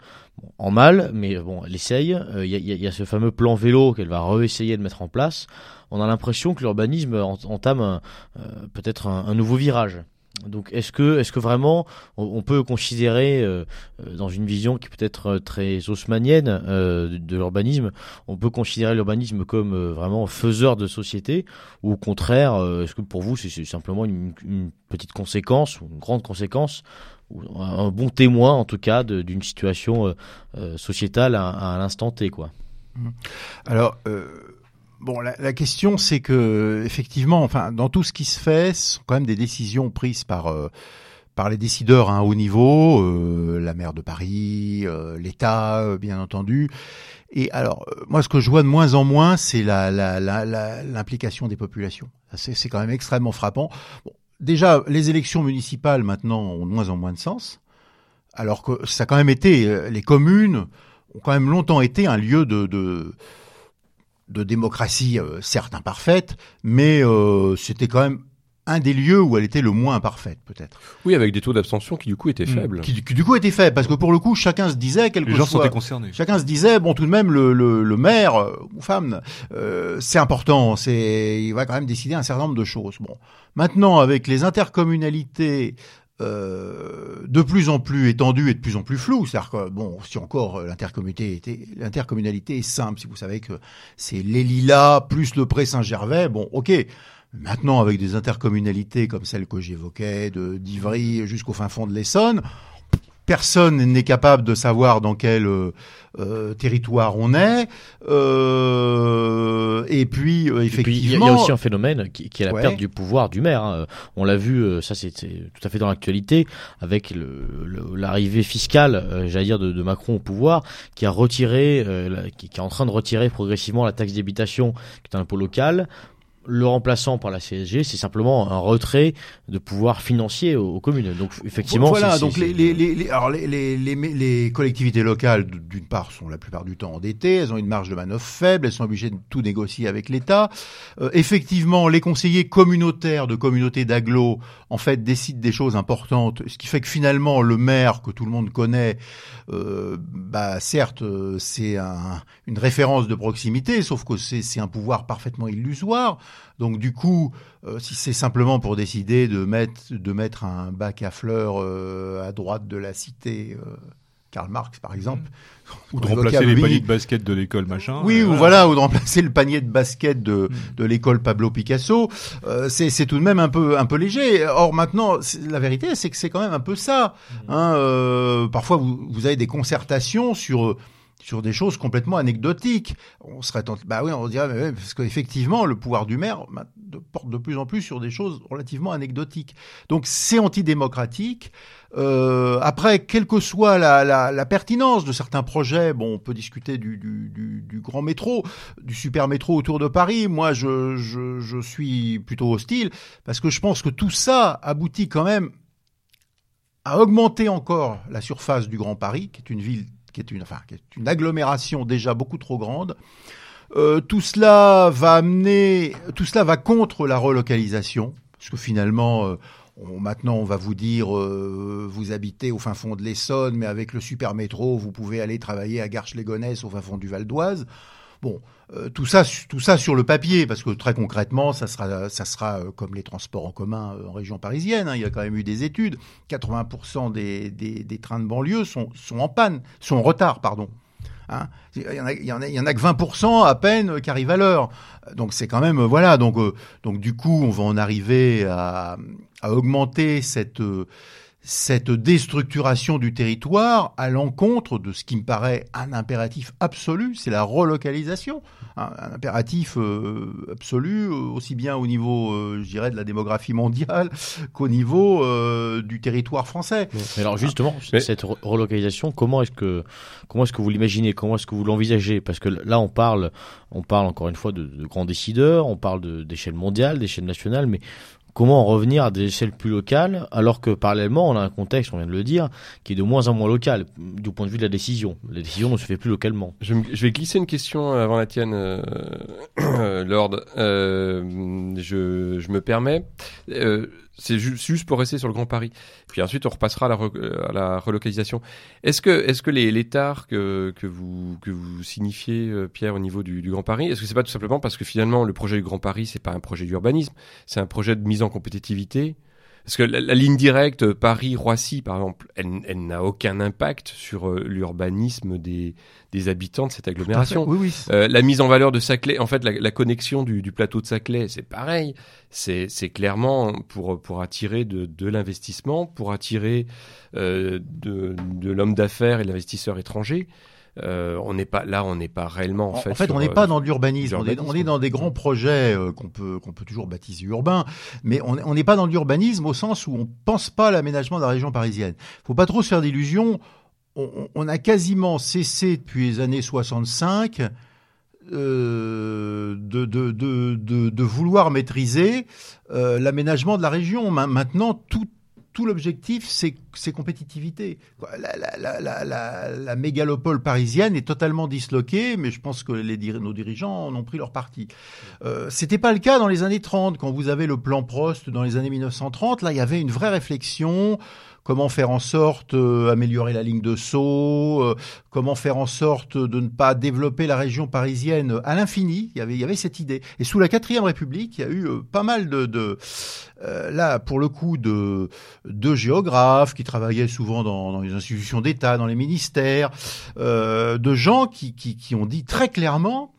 en mal, mais bon, elle essaye. Il euh, y, a, ce fameux plan vélo qu'elle va réessayer de mettre en place. On a l'impression que l'urbanisme entame euh, peut-être un, nouveau virage. Donc est-ce que, est-ce que vraiment on, peut considérer euh, euh, dans une vision qui peut être euh, très haussmannienne euh, de l'urbanisme, on peut considérer l'urbanisme comme euh, vraiment faiseur de société? Ou au contraire, euh, est-ce que pour vous c'est simplement une, petite conséquence une grande conséquence ou un bon témoin en tout cas d'une situation sociétale à, à l'instant T quoi? Alors Bon, la, la question, c'est que effectivement, enfin, dans tout ce qui se fait, ce sont quand même des décisions prises par euh, par les décideurs à un haut niveau, euh, la maire de Paris, euh, l'État, euh, bien entendu. Et alors, euh, moi, ce que je vois de moins en moins, c'est l'implication la, la, des populations. C'est quand même extrêmement frappant. Bon, déjà, les élections municipales maintenant ont de moins en moins de sens, alors que ça a quand même été les communes ont quand même longtemps été un lieu de, de de démocratie, euh, certes imparfaite, mais euh, c'était quand même un des lieux où elle était le moins imparfaite, peut-être. Oui, avec des taux d'abstention qui du coup étaient mmh. faibles. Qui, qui, du coup étaient faibles, parce que pour le coup, chacun se disait quelque Les gens soit, concernés. Chacun se disait, bon, tout de même, le, le, le maire euh, ou femme, euh, c'est important, c'est, il va quand même décider un certain nombre de choses. Bon, maintenant, avec les intercommunalités euh, de plus en plus étendu et de plus en plus flou. C'est-à-dire que, bon, si encore euh, l'intercommunalité est simple, si vous savez que c'est les Lilas plus le Pré Saint-Gervais, bon, ok. Maintenant, avec des intercommunalités comme celle que j'évoquais, de d'Ivry jusqu'au fin fond de l'Essonne, personne n'est capable de savoir dans quel euh, euh territoire on est. Euh, et puis, euh, effectivement, il y, a aussi un phénomène qui, qui est la ouais. perte du pouvoir du maire. Hein. On l'a vu, ça c'est tout à fait dans l'actualité, avec l'arrivée fiscale, j'allais dire, de, de, Macron au pouvoir, qui a retiré, qui, qui, est en train de retirer progressivement la taxe d'habitation, qui est un impôt local, le remplaçant par la CSG, c'est simplement un retrait de pouvoir financier aux, communes. Donc effectivement, voilà. Donc les, les, les, alors les, les, les, collectivités locales, d'une part, sont la plupart du temps endettées. Elles ont une marge de manœuvre faible. Elles sont obligées de tout négocier avec l'État. Euh, effectivement, les conseillers communautaires de communautés d'agglo, en fait, décident des choses importantes. Ce qui fait que finalement, le maire que tout le monde connaît, euh, bah certes, euh, c'est un, une référence de proximité, sauf que c'est un pouvoir parfaitement illusoire. Donc du coup, euh, si c'est simplement pour décider de mettre, de mettre un bac à fleurs euh, à droite de la cité euh, Karl Marx, par exemple. Ou de remplacer les paniers de basket de l'école machin. Oui, ou voilà, ou de remplacer le panier de basket de, mm. de l'école Pablo Picasso. Euh, c'est tout de même un peu un peu léger. Or maintenant, la vérité, c'est que c'est quand même un peu ça. Mm. Hein, euh, parfois, vous, vous avez des concertations sur sur des choses complètement anecdotiques. On serait tenté, bah oui, on dirait, mais parce qu'effectivement, le pouvoir du maire bah, porte de plus en plus sur des choses relativement anecdotiques. Donc c'est antidémocratique. Euh, après, quelle que soit la, pertinence de certains projets, bon, on peut discuter du, grand métro, du super métro autour de Paris. Moi, je suis plutôt hostile parce que je pense que tout ça aboutit quand même à augmenter encore la surface du Grand Paris, qui est une ville qui est une, agglomération déjà beaucoup trop grande. Euh, tout cela va amener, tout cela va contre la relocalisation, parce que finalement, euh, maintenant, on va vous dire, euh, vous habitez au fin fond de l'Essonne, mais avec le super métro, vous pouvez aller travailler à Garches-les-Gonesse, au fin fond du Val d'Oise. Bon, euh, tout ça, tout ça sur le papier, parce que très concrètement, ça sera, ça sera euh, comme les transports en commun euh, en région parisienne. Hein, il y a quand même eu des études. 80% des, des, des, trains de banlieue sont, sont en panne, sont en retard, pardon. Hein il y en a, il y en a, il y en a que 20% à peine qui arrivent à l'heure. Donc c'est quand même voilà. Donc donc du coup, on va en arriver à, à augmenter cette cette déstructuration du territoire à l'encontre de ce qui me paraît un impératif absolu, c'est la relocalisation. Un, impératif euh, absolu, euh, aussi bien au niveau, euh, je dirais, de la démographie mondiale <laughs> qu'au niveau du territoire français. Mais alors justement, cette relocalisation, comment est-ce que comment est-ce que vous l'imaginez, comment est-ce que vous l'envisagez? Parce que là, on parle, on parle encore une fois de, de grands décideurs, on parle d'échelle mondiale, d'échelle nationale, mais Comment en revenir à des échelles plus locales, alors que parallèlement, on a un contexte, on vient de le dire, qui est de moins en moins local, du point de vue de la décision. La décision ne se fait plus localement. Je, vais glisser une question avant la tienne, <coughs> euh, Lord. Euh, je, je, me permets. Euh, c'est juste pour rester sur le Grand Paris. Puis ensuite, on repassera à la, euh, relocalisation. Est-ce que, est-ce que les, les que, vous, que vous signifiez, euh, Pierre, au niveau du, du Grand Paris, est-ce que c'est pas tout simplement parce que finalement, le projet du Grand Paris, c'est pas un projet d'urbanisme, c'est un projet de mise en compétitivité parce que la, ligne directe Paris-Roissy, par exemple, elle, elle n'a aucun impact sur euh, l'urbanisme des, des habitants de cette agglomération. Oui, oui. Euh, la mise en valeur de Saclay, en fait, la, la connexion du, du, plateau de Saclay, c'est pareil. C'est clairement pour, pour attirer de, de l'investissement, pour attirer euh, de, de l'homme d'affaires et l'investisseur étranger. Euh, on n'est pas là, on n'est pas réellement en, fait. En fait, on n'est pas dans l'urbanisme. On, on, est dans des grands projets euh, qu'on peut qu'on peut toujours baptiser urbains, mais on n'est pas dans l'urbanisme au sens où on pense pas à l'aménagement de la région parisienne. Faut pas trop se faire d'illusions. On, on, a quasiment cessé depuis les années 65 euh, de, de, de, de, vouloir maîtriser euh, l'aménagement de la région. Maintenant, tout tout l'objectif, c'est compétitivité. La, la, la, la, mégalopole parisienne est totalement disloquée, mais je pense que les, nos dirigeants en ont pris leur parti. Euh, C'était pas le cas dans les années 30, quand vous avez le plan Prost dans les années 1930. Là, il y avait une vraie réflexion comment faire en sorte d'améliorer euh, la ligne de saut, euh, comment faire en sorte de ne pas développer la région parisienne à l'infini? Il y avait, cette idée. Et sous la quatrième République, il y a eu euh, pas mal de, là pour le coup de, géographes qui travaillaient souvent dans, les institutions d'État, dans les ministères, de gens qui, ont dit très clairement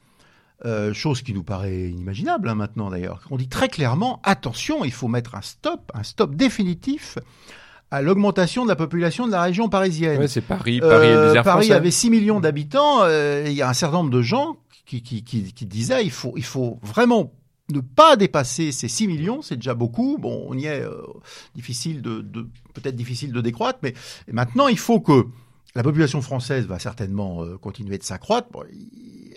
chose qui nous paraît inimaginable hein, maintenant d'ailleurs. On dit très clairement attention, il faut mettre un stop, un stop définitif à l'augmentation de la population de la région parisienne. Ouais, c'est Paris. Paris, euh, Paris avait 6 millions d'habitants. Euh, il y a un certain nombre de gens qui, qui, qui, qui disaient il faut, il faut vraiment ne pas dépasser ces 6 millions, c'est déjà beaucoup. Bon, on y est euh, difficile de, de peut-être difficile de décroître, mais maintenant il faut que la population française va certainement euh, continuer de s'accroître. Bon, il,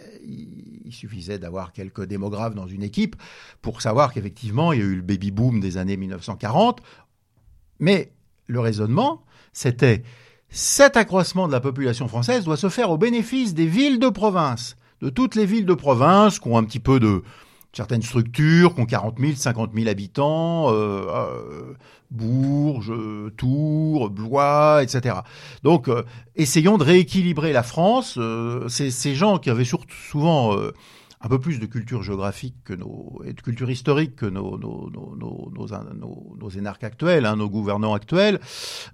il suffisait d'avoir quelques démographes dans une équipe pour savoir qu'effectivement, il y a eu le baby boom des années 1940. Mais le raisonnement, c'était cet accroissement de la population française doit se faire au bénéfice des villes de province, de toutes les villes de province qui ont un petit peu de certaines structures, qui ont 40 000, 50 000 habitants, euh, euh, Bourges, Tours, Blois, etc. Donc, euh, essayons de rééquilibrer la France. Ces gens qui avaient surtout souvent un peu plus de culture géographique que nos, et de culture historique que nos, nos, nos, nos, nos énarques actuels, hein, nos gouvernants actuels,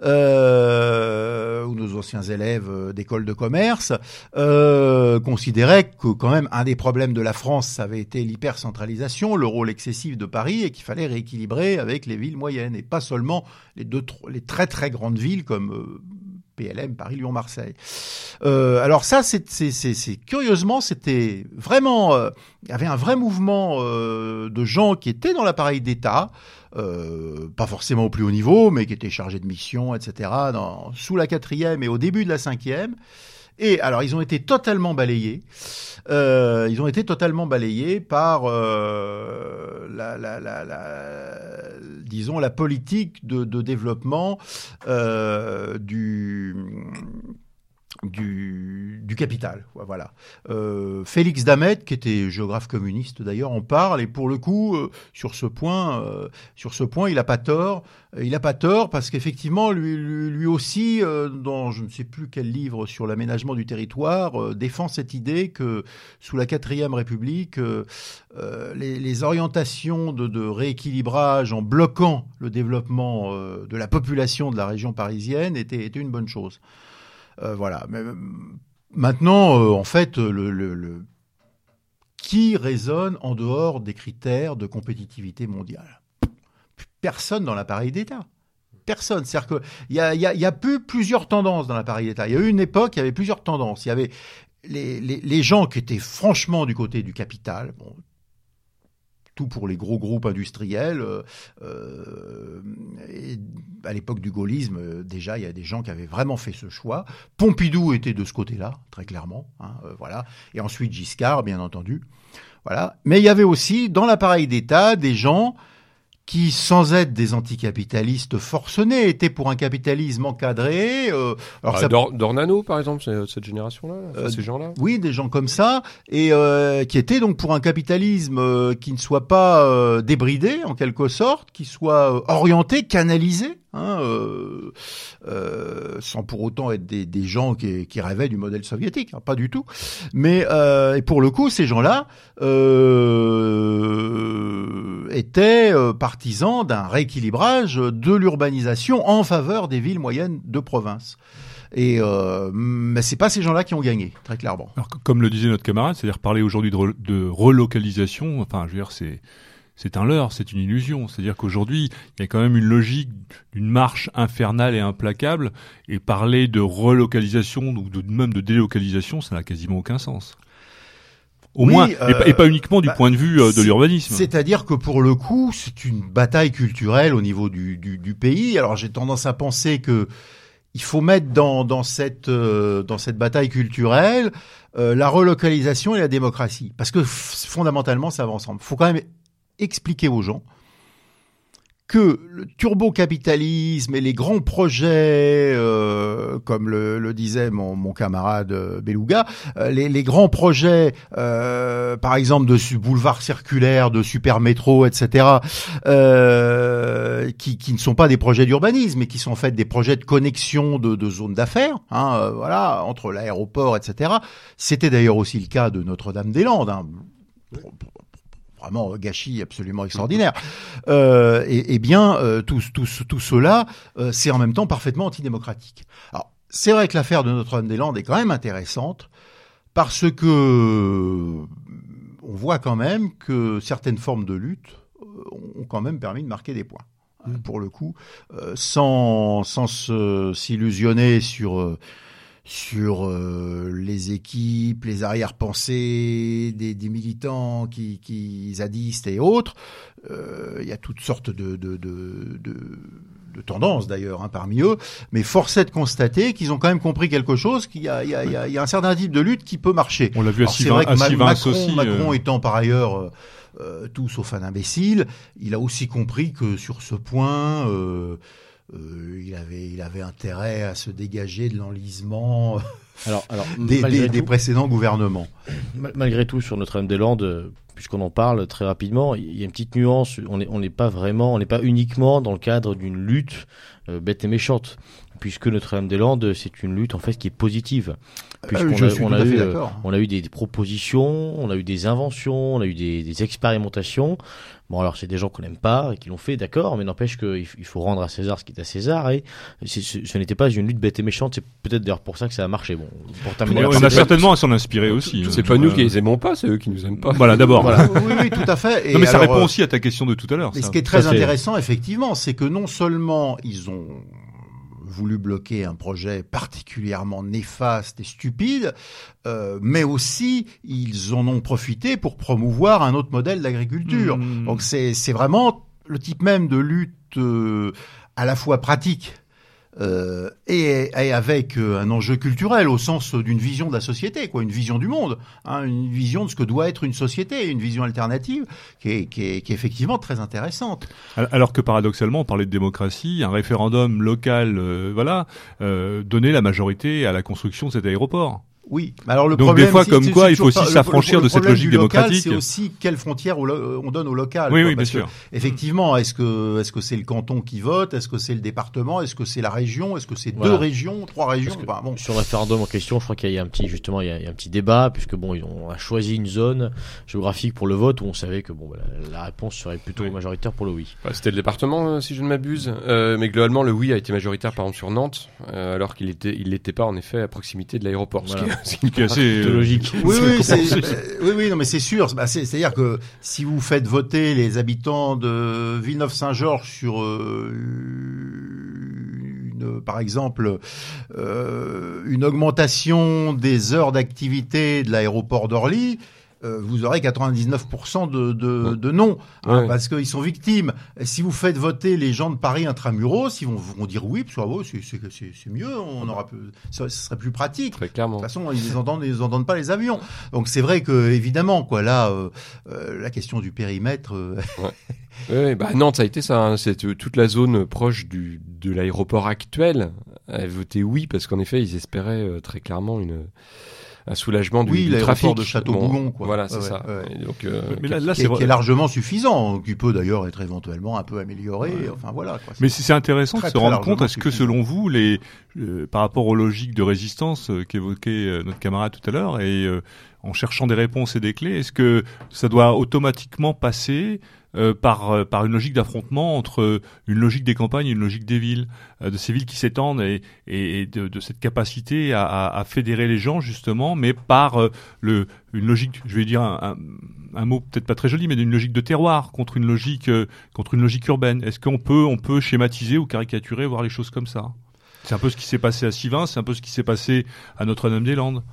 euh, ou nos anciens élèves d'école de commerce, euh, considéraient que quand même un des problèmes de la France, ça avait été l'hypercentralisation, le rôle excessif de Paris, et qu'il fallait rééquilibrer avec les villes moyennes, et pas seulement les, deux, les très très grandes villes comme euh, PLM, Paris, Lyon, Marseille. Euh, alors ça, c'est curieusement, c'était vraiment, euh, il y avait un vrai mouvement euh, de gens qui étaient dans l'appareil d'État, pas forcément au plus haut niveau, mais qui étaient chargés de mission, etc., dans, sous la quatrième et au début de la cinquième. Et alors, ils ont été totalement balayés. Euh, ils ont été totalement balayés par euh, la, la, la, la, disons, la politique de, de développement euh, du du, capital. Voilà. Euh, Félix Damet, qui était géographe communiste d'ailleurs, en parle et pour le coup, euh, sur ce point, euh, sur ce point, il a pas tort. Il a pas tort parce qu'effectivement, lui, aussi, dans je ne sais plus quel livre sur l'aménagement du territoire, défend cette idée que sous la quatrième République, les, les, orientations de, de, rééquilibrage en bloquant le développement de la population de la région parisienne étaient, étaient une bonne chose. Euh, voilà. Mais, euh, maintenant, euh, en fait, qui résonne en dehors des critères de compétitivité mondiale? Personne dans l'appareil d'État. Personne. C'est-à-dire qu'il y a, y, a, plus plusieurs tendances dans l'appareil d'État. Il y a eu une époque, il y avait plusieurs tendances. Il y avait les, les, les, gens qui étaient franchement du côté du capital, bon, pour les gros groupes industriels. Euh, euh, à l'époque du gaullisme, euh, déjà, il y a des gens qui avaient vraiment fait ce choix. Pompidou était de ce côté-là, très clairement. Hein, voilà. Et ensuite Giscard, bien entendu. Voilà. Mais il y avait aussi, dans l'appareil d'État, des gens qui, sans être des anticapitalistes forcenés, étaient pour un capitalisme encadré. Euh, alors ah, ça... Dornano, par exemple, c'est cette génération-là, euh, ces gens-là. Oui, des gens comme ça, et euh, qui étaient donc pour un capitalisme euh, qui ne soit pas euh, débridé, en quelque sorte, qui soit orienté, canalisé. Hein, euh, euh, sans pour autant être des, des gens qui, qui, rêvaient du modèle soviétique, hein, pas du tout. Mais euh, et pour le coup, ces gens-là euh, étaient euh, partisans d'un rééquilibrage de l'urbanisation en faveur des villes moyennes de province. Et euh, mais c'est pas ces gens-là qui ont gagné, très clairement. Alors, comme le disait notre camarade, c'est-à-dire parler aujourd'hui de, de relocalisation. Enfin, je veux dire, c'est c'est un leurre, c'est une illusion. C'est-à-dire qu'aujourd'hui, il y a quand même une logique d'une marche infernale et implacable, et parler de relocalisation ou de, même de délocalisation, ça n'a quasiment aucun sens. Au oui, moins, euh, et, pas, et, pas, uniquement du bah, point de vue euh, de l'urbanisme. C'est-à-dire que pour le coup, c'est une bataille culturelle au niveau du, du, du pays. Alors j'ai tendance à penser que il faut mettre dans, dans, cette, euh, dans cette bataille culturelle euh, la relocalisation et la démocratie. Parce que fondamentalement, ça va ensemble. Il faut quand même expliquer aux gens que le turbocapitalisme et les grands projets, euh, comme le, disait mon, camarade euh, Beluga, euh, les, grands projets, par exemple de boulevard circulaire, de super métro, etc., qui, ne sont pas des projets d'urbanisme, mais qui sont en fait des projets de connexion de, zones d'affaires, hein, entre l'aéroport, etc. C'était d'ailleurs aussi le cas de Notre-Dame-des-Landes. Hein vraiment gâchis absolument extraordinaire. <laughs> Euh, et, et, bien, euh, tout, tout, tout cela, euh, c'est en même temps parfaitement antidémocratique. Alors, c'est vrai que l'affaire de Notre-Dame-des-Landes est quand même intéressante parce que on voit quand même que certaines formes de lutte ont quand même permis de marquer des points. Mmh. Pour le coup, sans, sans s'illusionner sur sur euh, les équipes, les arrière-pensées des, des, militants qui, qui zadistes et autres. Euh, il y a toutes sortes de, de, de, de de tendance d'ailleurs hein, parmi eux, mais force est de constater qu'ils ont quand même compris quelque chose, qu'il y y, y, y a un certain type de lutte qui peut marcher. On l'a vu à C'est vrai que Ma- Sylvain Macron, aussi. Macron euh, étant par ailleurs euh, euh, tout sauf un imbécile, il a aussi compris que sur ce point, euh, euh, il avait, il avait intérêt à se dégager de l'enlisement Alors, alors <laughs> des, des- précédents gouvernements. Mal- Malgré tout, sur Notre-Dame-des-Landes, euh, puisqu'on en parle très rapidement, il y a une petite nuance. On n'est on pas vraiment, on n'est pas uniquement dans le cadre d'une lutte euh, bête et méchante, puisque Notre-Dame-des-Landes, c'est une lutte en fait qui est positive. Puisqu'on Euh, je a- on eu, euh. On a eu des, des propositions, on a eu des inventions, on a eu des, des expérimentations. Bon, alors c'est des gens qu'on n'aime pas et qui l'ont fait, d'accord, mais n'empêche qu'il faut rendre à César ce qui est à César. Et ce, ce n'était pas une lutte bête et méchante. C'est peut-être d'ailleurs pour ça que ça a marché. Bon, pour terminer, on a certainement à s'en inspirer aussi. C'est euh, pas nous qui les aimons pas, c'est eux qui nous aiment pas. Voilà, d'abord. <laughs> Voilà. oui, oui, tout à fait. Et Non, mais ça répond euh, aussi à ta question de tout à l'heure. Mais ça. ce qui est très Ça, intéressant, effectivement, c'est que non seulement ils ont voulu bloquer un projet particulièrement néfaste et stupide, euh, mais aussi ils en ont profité pour promouvoir un autre modèle d'agriculture. Mmh. Donc c'est c'est vraiment le type même de lutte euh, à la fois pratique euh, et, et avec euh, un enjeu culturel au sens d'une vision de la société, quoi, une vision du monde, hein, une vision de ce que doit être une société, une vision alternative qui est, qui est, qui est effectivement très intéressante. Alors que paradoxalement, on parlait de démocratie, un référendum local, euh, voilà, euh, donnait la majorité à la construction de cet aéroport. Oui. Mais alors le Donc, problème, des fois, c'est- comme quoi, il faut aussi s'affranchir de cette logique du local, démocratique. C'est aussi quelles frontières lo- on donne au local. Oui, quoi, oui, bien que, sûr. Effectivement, est-ce que est-ce que c'est le canton qui vote, est-ce que c'est le département, est-ce que c'est la région, est-ce que c'est Voilà. deux régions, trois régions, bon. Sur le référendum en question, je crois qu'il y a un petit justement il y a, il y a un petit débat puisque bon ils ont on a choisi une zone géographique pour le vote où on savait que bon bah, la, la réponse serait plutôt Oui. majoritaire pour le oui. Bah, C'était le département, euh, si je ne m'abuse. Euh, mais globalement, le oui a été majoritaire, par exemple, sur Nantes, euh, alors qu'il était, il l'était pas, en effet, à proximité de l'aéroport. Voilà. Est- ce qui est Qui est assez, Plutôt euh, logique. Oui, c'est, euh, oui, oui, non, mais c'est sûr. Bah, c'est, c'est-à-dire que si vous faites voter les habitants de Villeneuve-Saint-Georges sur euh, une, par exemple, euh, une augmentation des heures d'activité de l'aéroport d'Orly, euh, vous aurez 99% de, de, de non, hein, Ouais. parce qu'ils sont victimes. Si vous faites voter les gens de Paris intramuros, ils vont, vont dire oui, parce que ah ouais, c'est, c'est, c'est, c'est mieux, on aura peu, ça, ce serait plus pratique. Très De clairement. toute façon, ils entendent, ils entendent pas les avions. Donc c'est vrai que évidemment, quoi, là, euh, euh, la question du périmètre. euh, <laughs> Oui, bah Nantes, ça a été ça. hein. C'est toute la zone proche du, de l'aéroport actuel a voté oui parce qu'en effet, ils espéraient euh, très clairement une un soulagement du, Oui, du trafic. de Château-Bougon, quoi. Voilà, c'est Ouais, ça. ouais. Donc, euh, Mais là, là, qui, c'est est, qui vrai. est largement suffisant, qui peut d'ailleurs être éventuellement un peu amélioré. Enfin voilà. Quoi. Mais c'est c'est intéressant Très, de se rendre compte, est-ce que selon vous, les, euh, par rapport aux logiques de résistance euh, qu'évoquait euh, notre camarade tout à l'heure, et euh, en cherchant des réponses et des clés, est-ce que ça doit automatiquement passer euh, par, euh, par une logique d'affrontement entre une logique des campagnes et une logique des villes, euh, de ces villes qui s'étendent et, et, de, cette capacité à, à, fédérer les gens justement, mais par une logique, je vais dire un, mot peut-être pas très joli, mais d'une logique de terroir contre une logique contre une logique urbaine. Est-ce qu'on peut on peut schématiser ou caricaturer, voir les choses comme ça? C'est un peu ce qui s'est passé à Sivin, c'est un peu ce qui s'est passé à Notre-Dame-des-Landes.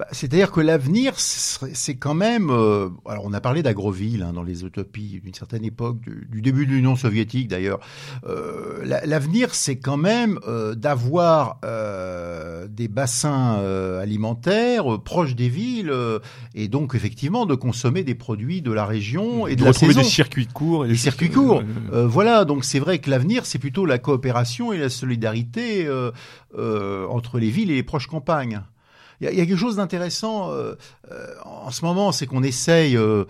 Bah, C'est-à-dire que l'avenir, c'est quand même. euh, alors, on a parlé d'Agroville hein, dans les utopies d'une certaine époque, du, du début de l'Union soviétique d'ailleurs. Euh, la- l'avenir, c'est quand même euh, d'avoir euh, des bassins euh, alimentaires euh, proches des villes euh, et donc effectivement de consommer des produits de la région et de, de la retrouver saison. des circuits courts. Et Des circuits courts. voilà, donc c'est vrai que l'avenir, c'est plutôt la coopération et la solidarité euh, euh, entre les villes et les proches campagnes. Il y a, quelque chose d'intéressant euh, euh, en ce moment, c'est qu'on essaye. euh,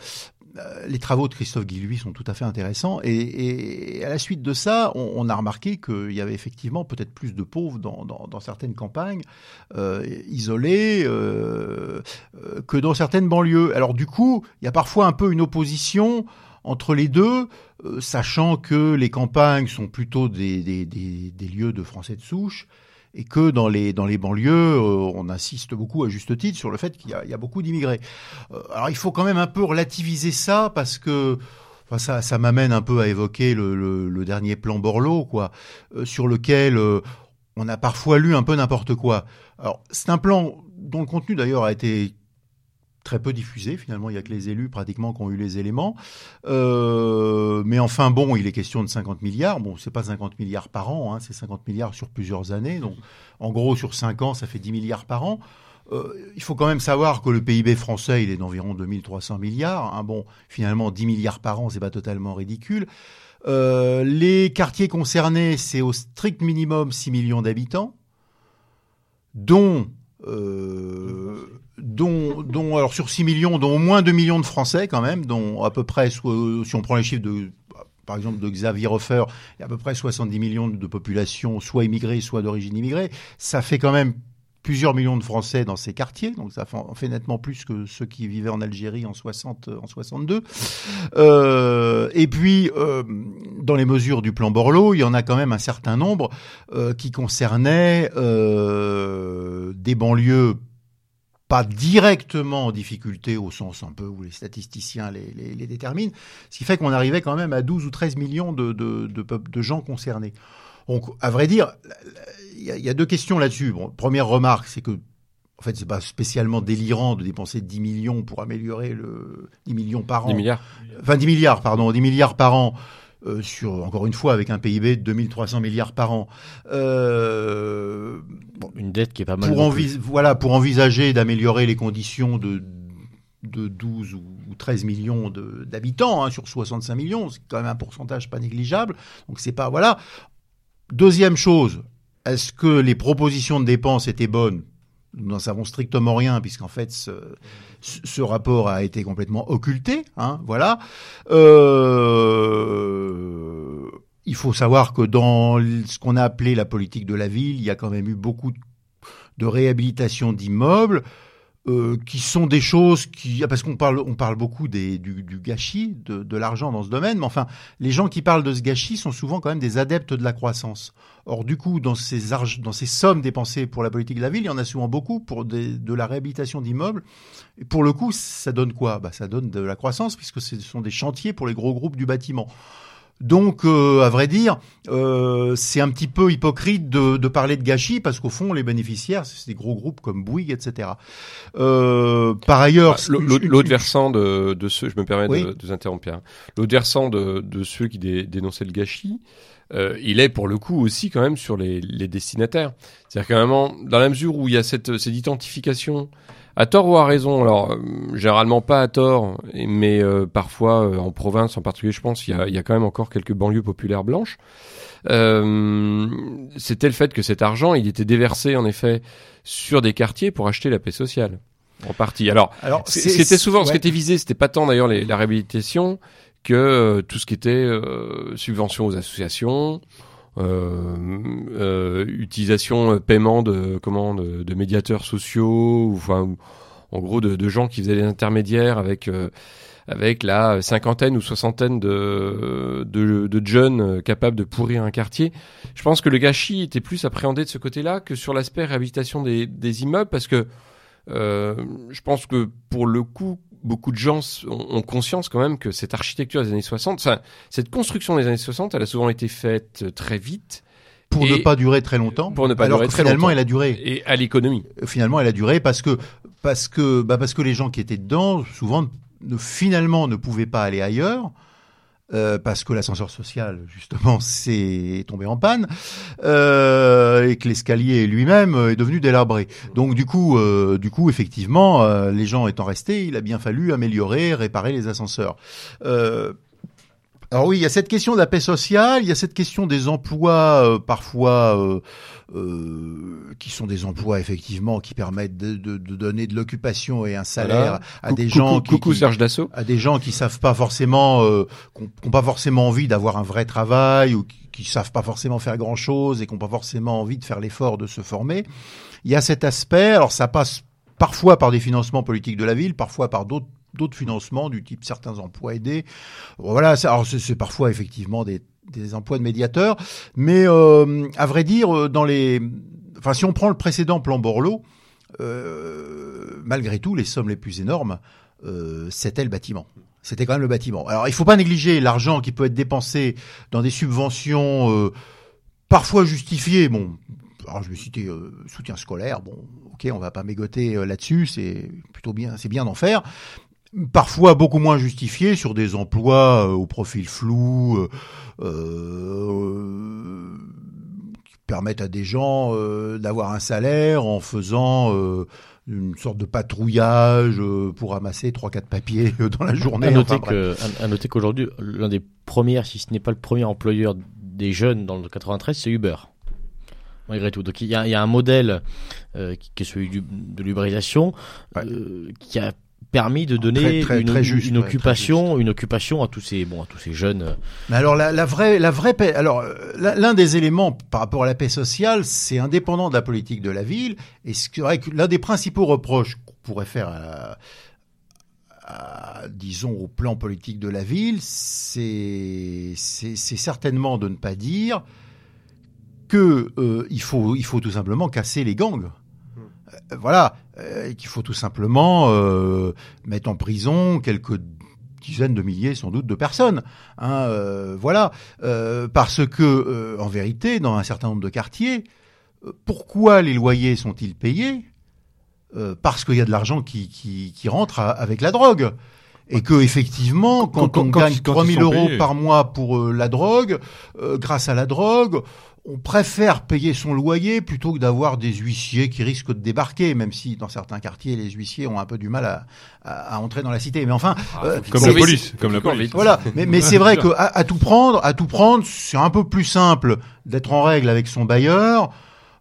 les travaux de Christophe Guilluy sont tout à fait intéressants et, à la suite de ça, on, a remarqué qu'il y avait effectivement peut-être plus de pauvres dans, certaines campagnes isolées que dans certaines banlieues. Alors du coup, il y a parfois un peu une opposition entre les deux, sachant que les campagnes sont plutôt des lieux de Français de souche et que dans les dans les banlieues, euh, on insiste beaucoup à juste titre sur le fait qu'il y y a beaucoup d'immigrés. Euh, alors il faut quand même un peu relativiser ça parce que enfin, ça, ça m'amène un peu à évoquer le, le, le dernier plan Borloo, quoi, euh, sur lequel euh, on a parfois lu un peu n'importe quoi. Alors c'est un plan dont le contenu d'ailleurs a été très peu diffusé. Finalement, il y a que les élus pratiquement qui ont eu les éléments. Euh, mais enfin, bon, il est question de 50 milliards. Bon, c'est pas 50 milliards par an, hein, c'est 50 milliards sur plusieurs années. Donc, en gros, sur 5 ans, ça fait 10 milliards par an. Euh, il faut quand même savoir que le PIB français, il est d'environ 2300 milliards. Hein. Bon, finalement, 10 milliards par an, c'est pas totalement ridicule. Euh, les quartiers concernés, c'est au strict minimum 6 millions d'habitants, dont dont, dont, alors sur 6 millions, dont au moins 2 millions de Français quand même, dont à peu près, si on prend les chiffres de, par exemple, de Xavier Hofer, il y a à peu près 70 millions de population, soit immigrée, soit d'origine immigrée. Ça fait quand même plusieurs millions de Français dans ces quartiers, donc ça fait nettement plus que ceux qui vivaient en Algérie en 60, en 62. Euh, et puis, euh, dans les mesures du plan Borloo, il y en a quand même un certain nombre euh, qui concernaient euh, des banlieues pas directement en difficulté au sens un peu où les statisticiens les, les, les déterminent, ce qui fait qu'on arrivait quand même à 12 ou 13 millions de, de, de, de gens concernés. Donc, à vrai dire, il y, y, a deux questions là-dessus. Bon, première remarque, c'est que en fait, c'est pas spécialement délirant de dépenser 10 millions pour améliorer le 10 millions par an. 10 milliards. Enfin 10 milliards, pardon, 10 milliards par an euh, sur, encore une fois, avec un PIB de 2300 milliards par an. Euh, bon, une dette qui est pas mal. Pour voilà, pour envisager d'améliorer les conditions de, de 12 ou 13 millions d'habitants hein, sur 65 millions, c'est quand même un pourcentage pas négligeable. Donc c'est pas voilà. Deuxième chose, est-ce que les propositions de dépenses étaient bonnes? Nous n'en savons strictement rien puisqu'en fait ce, ce, rapport a été complètement occulté. Hein, voilà. Euh, il faut savoir que dans ce qu'on a appelé la politique de la ville, il y a quand même eu beaucoup de réhabilitation d'immeubles. Euh, qui sont des choses qui parce qu'on parle on parle beaucoup des, du, gâchis de l'argent dans ce domaine mais enfin les gens qui parlent de ce gâchis sont souvent quand même des adeptes de la croissance or du coup dans ces dans ces sommes dépensées pour la politique de la ville il y en a souvent beaucoup pour des, de la réhabilitation d'immeubles et pour le coup ça donne quoi? Bah ça donne de la croissance puisque ce sont des chantiers pour les gros groupes du bâtiment donc, euh, à vrai dire, euh, c'est un petit peu hypocrite de, de parler de gâchis parce qu'au fond, les bénéficiaires, c'est des gros groupes comme Bouygues, etc. Euh, par ailleurs, bah, l'autre versant de, de ceux, je me permets oui. de, de vous interrompre, l'autre versant de, de ceux qui dé, dénonçaient le gâchis, euh, il est pour le coup aussi quand même sur les, les destinataires. C'est-à-dire qu'à un moment, dans la mesure où il y a cette, cette identification à tort ou à raison, alors euh, généralement pas à tort, mais euh, parfois euh, en province en particulier, je pense, il y a, y a, quand même encore quelques banlieues populaires blanches. Euh, C'était le fait que cet argent, il était déversé en effet sur des quartiers pour acheter la paix sociale. En partie. Alors, Alors c'était souvent ouais. ce qui était visé, c'était pas tant d'ailleurs la réhabilitation que euh, tout ce qui était euh, subvention aux associations, euh, euh, utilisation, euh, paiement de comment de, de médiateurs sociaux, ou, enfin, en gros de, de, gens qui faisaient les intermédiaires avec euh, avec la cinquantaine ou soixantaine de, de, de, jeunes capables de pourrir un quartier. Je pense que le gâchis était plus appréhendé de ce côté-là que sur l'aspect réhabilitation des, des, immeubles, parce que je pense que pour le coup, beaucoup de gens ont conscience quand même que cette architecture des années 60, enfin, cette construction des années 60, elle a souvent été faite très vite. Pour ne pas durer très longtemps. Pour ne pas alors durer que très finalement, longtemps. elle a duré. Et à l'économie. Finalement, elle a duré parce que parce que bah parce que les gens qui étaient dedans souvent ne, finalement ne pouvaient pas aller ailleurs. Euh, parce que l'ascenseur social, justement, <laughs> s'est tombé en panne euh, et que l'escalier lui-même est devenu délabré. Donc, du coup, euh, du coup, effectivement, les gens étant restés, il a bien fallu améliorer, réparer les ascenseurs. Alors oui, il y a cette question de la paix sociale, il y a cette question des emplois euh, parfois euh, euh, qui sont des emplois effectivement qui permettent de, de, de donner de l'occupation et un salaire voilà. à des coucou, gens qui, coucou Serge Dassault. à des gens qui savent pas forcément, euh, qui n'ont pas forcément envie d'avoir un vrai travail ou qui, qui savent pas forcément faire grand chose et qui n'ont pas forcément envie de faire l'effort de se former. Il y a cet aspect. Alors ça passe parfois par des financements politiques de la ville, parfois par d'autres d'autres financements du type certains emplois aidés. Voilà, c'est parfois effectivement des, des, emplois de médiateurs, mais euh, à vrai dire, dans les, enfin si on prend le précédent plan Borloo, euh, malgré tout, les sommes les plus énormes, euh, c'était le bâtiment. C'était quand même le bâtiment. Alors il faut pas négliger l'argent qui peut être dépensé dans des subventions euh, parfois justifiées. Bon, alors je vais citer soutien scolaire. Bon, ok, on va pas mégoter là-dessus, c'est plutôt bien, c'est bien d'en faire parfois beaucoup moins justifié sur des emplois au profil flou euh, qui permettent à des gens d'avoir un salaire en faisant une sorte de patrouillage euh, pour ramasser trois quatre papiers euh, <laughs> dans la journée. À noter que, à, noter qu'aujourd'hui, l'un des premiers, si ce n'est pas le premier employeur des jeunes dans le 93, c'est Uber. Malgré tout. Donc il y a, il y a un modèle euh, qui, est celui de l'ubérisation qui a permis de donner une, occupation, une occupation à tous ces bon à tous ces jeunes. Mais alors la, la vraie la vraie paix, alors l'un des éléments par rapport à la paix sociale, c'est indépendant de la politique de la ville. Et vrai que l'un des principaux reproches qu'on pourrait faire à, disons au plan politique de la ville, c'est c'est certainement de ne pas dire que euh, il faut il faut tout simplement casser les gangs. Euh, voilà, euh, qu'il faut tout simplement euh, mettre en prison quelques dizaines de milliers sans doute de personnes. Hein, voilà, parce que en vérité, dans un certain nombre de quartiers, pourquoi les loyers sont-ils payés? Parce qu'il y a de l'argent qui, qui, rentre avec la drogue. Et que effectivement, quand, on gagne 3000 euros par mois pour la drogue, grâce à la drogue, on préfère payer son loyer plutôt que d'avoir des huissiers qui risquent de débarquer, même si dans certains quartiers les huissiers ont un peu du mal à, à, entrer dans la cité. Mais enfin, ah, euh, comme la police, comme la police. Voilà. Mais, mais c'est vrai que à, tout prendre, à tout prendre, c'est un peu plus simple d'être en règle avec son bailleur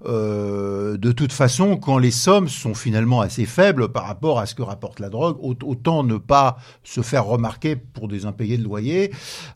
euh, de toute façon, quand les sommes sont finalement assez faibles par rapport à ce que rapporte la drogue, autant ne pas se faire remarquer pour des impayés de loyer.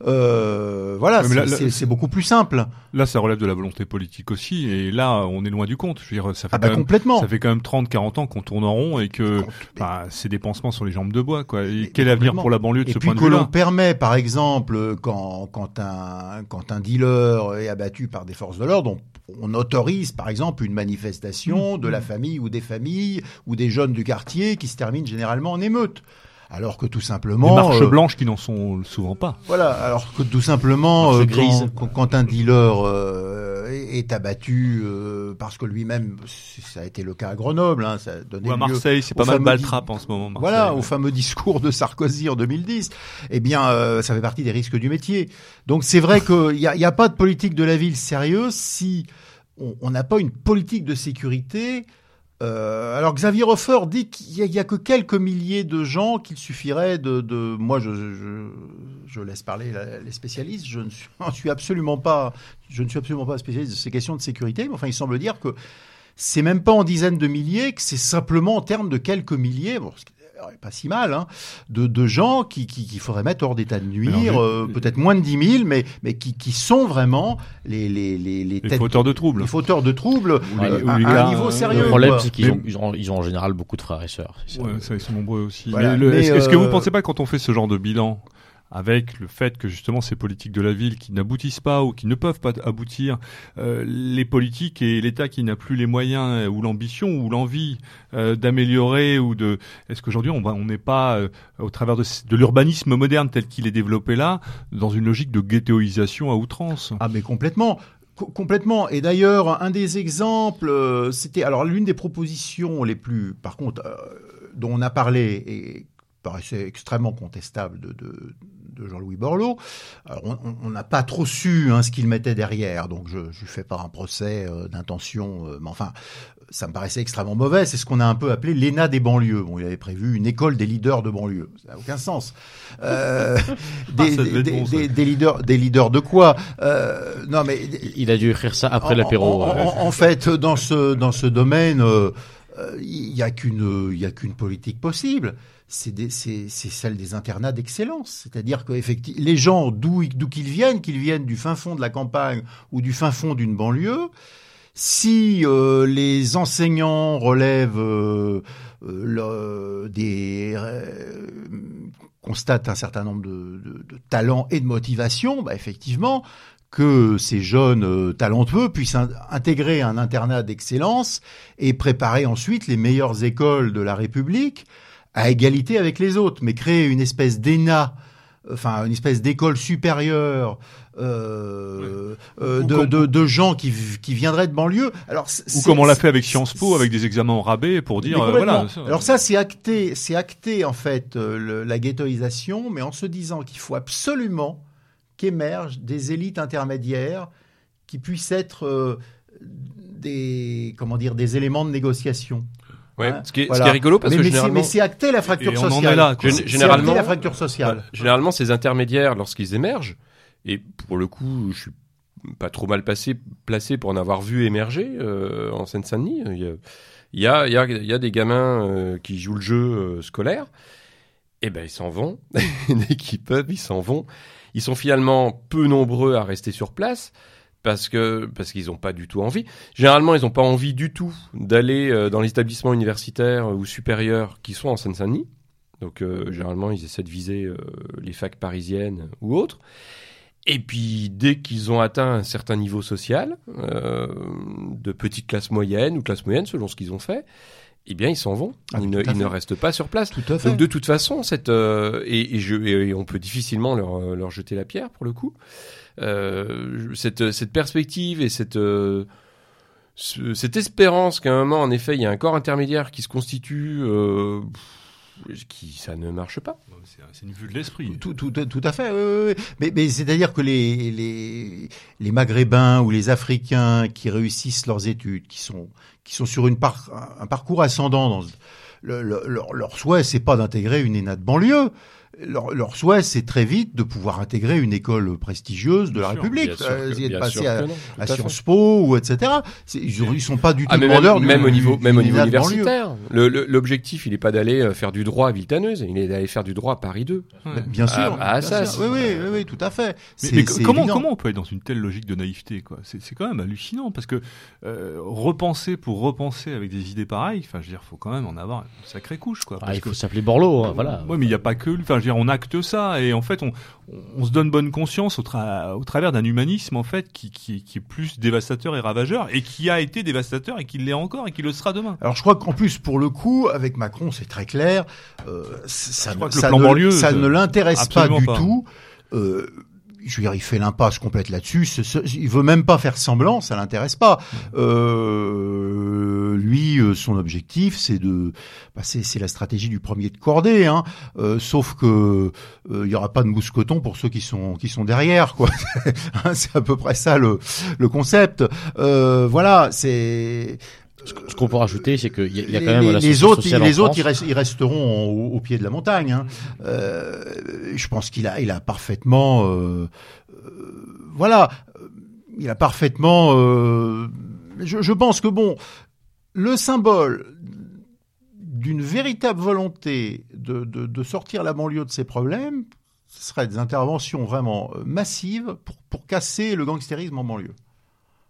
Euh, voilà, c'est beaucoup plus simple. Là, ça relève de la volonté politique aussi, et là, on est loin du compte. Je veux dire, ça fait ah bah quand même, complètement. Ça fait quand même 30-40 ans qu'on tourne en rond et que bah, c'est des pansements sur les jambes de bois. Quoi. Et quel avenir pour la banlieue de ce point de vue-là Et que l'on permet, par exemple, quand, quand, un, quand un dealer est abattu par des forces de l'ordre, on autorise par exemple une manifestation de la mmh. famille ou des familles ou des jeunes du quartier qui se termine généralement en émeute. Alors que tout simplement. Des marches euh, blanches qui n'en sont souvent pas. Voilà, alors que tout simplement, euh, quand, quand, un dealer euh, est abattu parce que lui-même, ça a été le cas à Grenoble, hein, ça ou à Marseille, c'est pas mal baltrap en ce moment. Voilà, au fameux discours de Sarkozy en 2010. Eh bien, ça fait partie des risques du métier. Donc c'est vrai <laughs> qu'il n'y a, y a pas de politique de la ville sérieuse si on n'a pas une politique de sécurité euh, alors Xavier Hofer dit qu'il n'y a, que quelques milliers de gens qu'il suffirait de. Moi, je, laisse parler les spécialistes. Je ne suis, <laughs> suis, absolument pas, je ne suis absolument pas spécialiste de ces questions de sécurité. Mais enfin, il semble dire que c'est même pas en dizaines de milliers, que c'est simplement en termes de quelques milliers. Bon, pas si mal, hein, de, de, gens qui, qui, qui faudrait mettre hors d'état de nuire, euh, peut-être moins de 10 000, mais, mais qui, qui sont vraiment les, les, les, les, les fauteurs de troubles. Les fauteurs de troubles euh, à, un niveau sérieux. Le problème, c'est qu'ils ont, ils ont, ils ont, en général beaucoup de frères et sœurs. Ouais, ça, ils sont nombreux aussi. Est-ce que vous euh, pensez pas quand on fait ce genre de bilan avec le fait que justement ces politiques de la ville qui n'aboutissent pas ou qui ne peuvent pas aboutir, euh, les politiques et l'État qui n'a plus les moyens ou l'ambition ou l'envie euh, d'améliorer ou de... Est-ce qu'aujourd'hui on n'est pas euh, au travers de, l'urbanisme moderne tel qu'il est développé là dans une logique de ghettoisation à outrance? Ah mais complètement. complètement. Et d'ailleurs, un des exemples, c'était alors l'une des propositions les plus, par contre, dont on a parlé et paraissait extrêmement contestable de, de Jean-Louis Borloo. on n'a pas trop su hein, ce qu'il mettait derrière, donc je ne fais pas un procès euh, d'intention, euh, mais enfin, ça me paraissait extrêmement mauvais. C'est ce qu'on a un peu appelé l'ENA des banlieues. Bon, il avait prévu une école des leaders de banlieue. Ça n'a aucun sens. Euh, <laughs> ah, des, des, leaders, des leaders de quoi? Euh, Non, mais il a dû écrire ça après l'apéro. En, fait, dans ce dans ce domaine, euh, il n'y a qu'une il y a qu'une politique possible c'est celle des internats d'excellence. C'est-à-dire que les gens, d'où qu'ils viennent, qu'ils viennent du fin fond de la campagne ou du fin fond d'une banlieue, si euh, les enseignants relèvent euh, euh, des constatent un certain nombre de, talents et de motivation, bah effectivement, que ces jeunes talentueux puissent intégrer un internat d'excellence et préparer ensuite les meilleures écoles de la République à égalité avec les autres, mais créer une espèce d'ENA enfin une espèce d'école supérieure euh, euh, de, de, de, gens qui, qui viendraient de banlieue. Alors, ou comme on l'a fait avec Sciences Po, avec des examens en rabais pour dire euh, voilà. Alors ça, c'est acté, c'est acté en fait la ghettoisation, mais en se disant qu'il faut absolument qu'émergent des élites intermédiaires qui puissent être des comment dire des éléments de négociation. Ouais, hein, ce, qui est, ce, qui est, rigolo parce mais, que généralement, mais c'est acté la fracture sociale. Là, généralement, la fracture sociale. généralement, ces intermédiaires, lorsqu'ils émergent, et pour le coup, je suis pas trop mal passé, placé pour en avoir vu émerger euh, en Seine-Saint-Denis. Il y a, il y a, il y a, des gamins euh, qui jouent le jeu euh, scolaire. Et eh ben ils s'en vont <laughs> dès qu'ils peuvent, ils s'en vont. Ils sont finalement peu nombreux à rester sur place parce que parce qu'ils n'ont pas du tout envie. Généralement, ils n'ont pas envie du tout d'aller euh, dans les établissements universitaires ou supérieurs qui sont en Seine-Saint-Denis. Donc euh, généralement, ils essaient de viser euh, les facs parisiennes ou autres. Et puis dès qu'ils ont atteint un certain niveau social, de petite classe moyenne ou classe moyenne selon ce qu'ils ont fait, eh bien, ils s'en vont. Ah, ils, ne, restent pas sur place. Tout à fait. Donc, de toute façon, cette et, et, je, et, on peut difficilement leur, leur jeter la pierre pour le coup. Euh, cette, cette perspective et cette euh, cette espérance qu'à un moment, en effet, il y a un corps intermédiaire qui se constitue, euh, qui ça ne marche pas. C'est une vue de l'esprit. Tout, tout, tout, à fait. Oui, oui. Mais, mais c'est-à-dire que les, les, les Maghrébins ou les Africains qui réussissent leurs études, qui sont, qui sont sur une un parcours ascendant, dans le, leur, leur souhait, c'est pas d'intégrer une ENA de banlieue leur, leur, souhait, c'est très vite de pouvoir intégrer une école prestigieuse de la République, euh, de passer à, à Sciences Po ou etc. Ils, ils sont pas du ah, tout demandeurs même, même, au niveau, même au niveau universitaire. L'objectif, il n'est pas d'aller euh, faire du droit à Villetaneuse, il est d'aller faire du droit à Paris 2. Bien sûr. À, à Assas. Oui, oui, oui, oui, tout à fait. Mais, comment, comment on peut être dans une telle logique de naïveté quoi? C'est quand même hallucinant parce que euh, repenser pour repenser avec des idées pareilles, enfin, je veux dire, faut quand même en avoir une sacrée couche quoi. Ah, il faut s'appeler Borloo, hein, voilà. Ouais, mais il n'y a pas que lui. Enfin, on acte ça et en fait, on, on se donne bonne conscience au, au travers d'un humanisme en fait qui, qui, qui, est plus dévastateur et ravageur et qui a été dévastateur et qui l'est encore et qui le sera demain. Alors je crois qu'en plus pour le coup avec Macron c'est très clair, euh, ça, ça, ne, ça ne l'intéresse pas du tout. Euh, je veux dire, il fait l'impasse complète là-dessus. Il veut même pas faire semblant, ça l'intéresse pas. Euh, lui, euh, son objectif, c'est de, bah c'est la stratégie du premier de cordée. Hein. Euh, sauf que euh, il y aura pas de mousqueton pour ceux qui sont qui sont derrière, quoi. <laughs> Hein, c'est à peu près ça le le concept. Euh, voilà, c'est ce qu'on peut rajouter, c'est qu'il y, a quand même les, les autres, les autres, ils, resteront au, pied de la montagne. Hein. Euh, je pense qu'il a, il a parfaitement, euh, euh, voilà, il a parfaitement. Je, je, pense que bon, le symbole d'une véritable volonté de, de, de, sortir la banlieue de ses problèmes, ce serait des interventions vraiment massives pour, pour casser le gangstérisme en banlieue.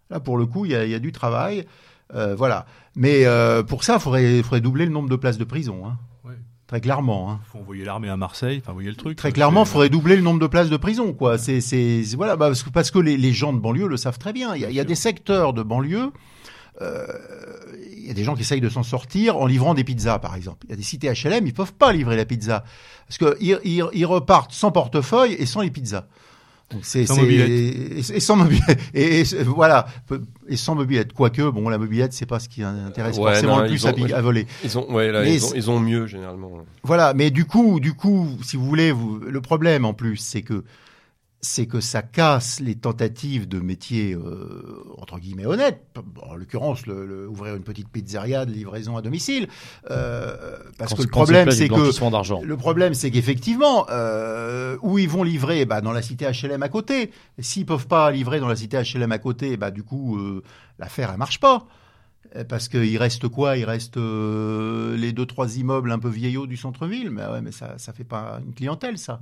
Là, pour le coup, il y a, il y a du travail. Euh, voilà. Mais euh, pour ça, il faudrait, faudrait doubler le nombre de places de prison. Hein. Très clairement. Hein. Faut envoyer l'armée à Marseille, enfin envoyer le truc. Très clairement, il faudrait doubler le nombre de places de prison, quoi. C'est, c'est, voilà, bah, parce que, parce que les, les, gens de banlieue le savent très bien. Il y a, il y a des secteurs de banlieue. Euh, il y a des gens qui essayent de s'en sortir en livrant des pizzas, par exemple. Il y a des cités HLM, ils peuvent pas livrer la pizza parce que ils, ils, ils repartent sans portefeuille et sans les pizzas. C'est sans mobilette. Et, et, sans mobilette. Et, voilà. Et sans mobilette. Quoique, bon, la mobilette, c'est pas ce qui intéresse forcément le plus à, voler. Ils ont, ouais, là, ils, ont, ils ont mieux, généralement. Voilà. Mais du coup, du coup, si vous voulez, vous, le problème, en plus, c'est que c'est que ça casse les tentatives de métiers euh, entre guillemets honnêtes. en l'occurrence, le, ouvrir une petite pizzeria de livraison à domicile, euh, parce que le problème c'est que le problème c'est qu'effectivement, euh, où ils vont livrer, bah, dans la cité HLM à côté. S'ils peuvent pas livrer dans la cité HLM à côté, bah du coup l'affaire elle marche pas. Parce qu'il reste quoi? Il reste les deux trois immeubles un peu vieillots du centre-ville, mais ouais, mais ça ça fait pas une clientèle ça.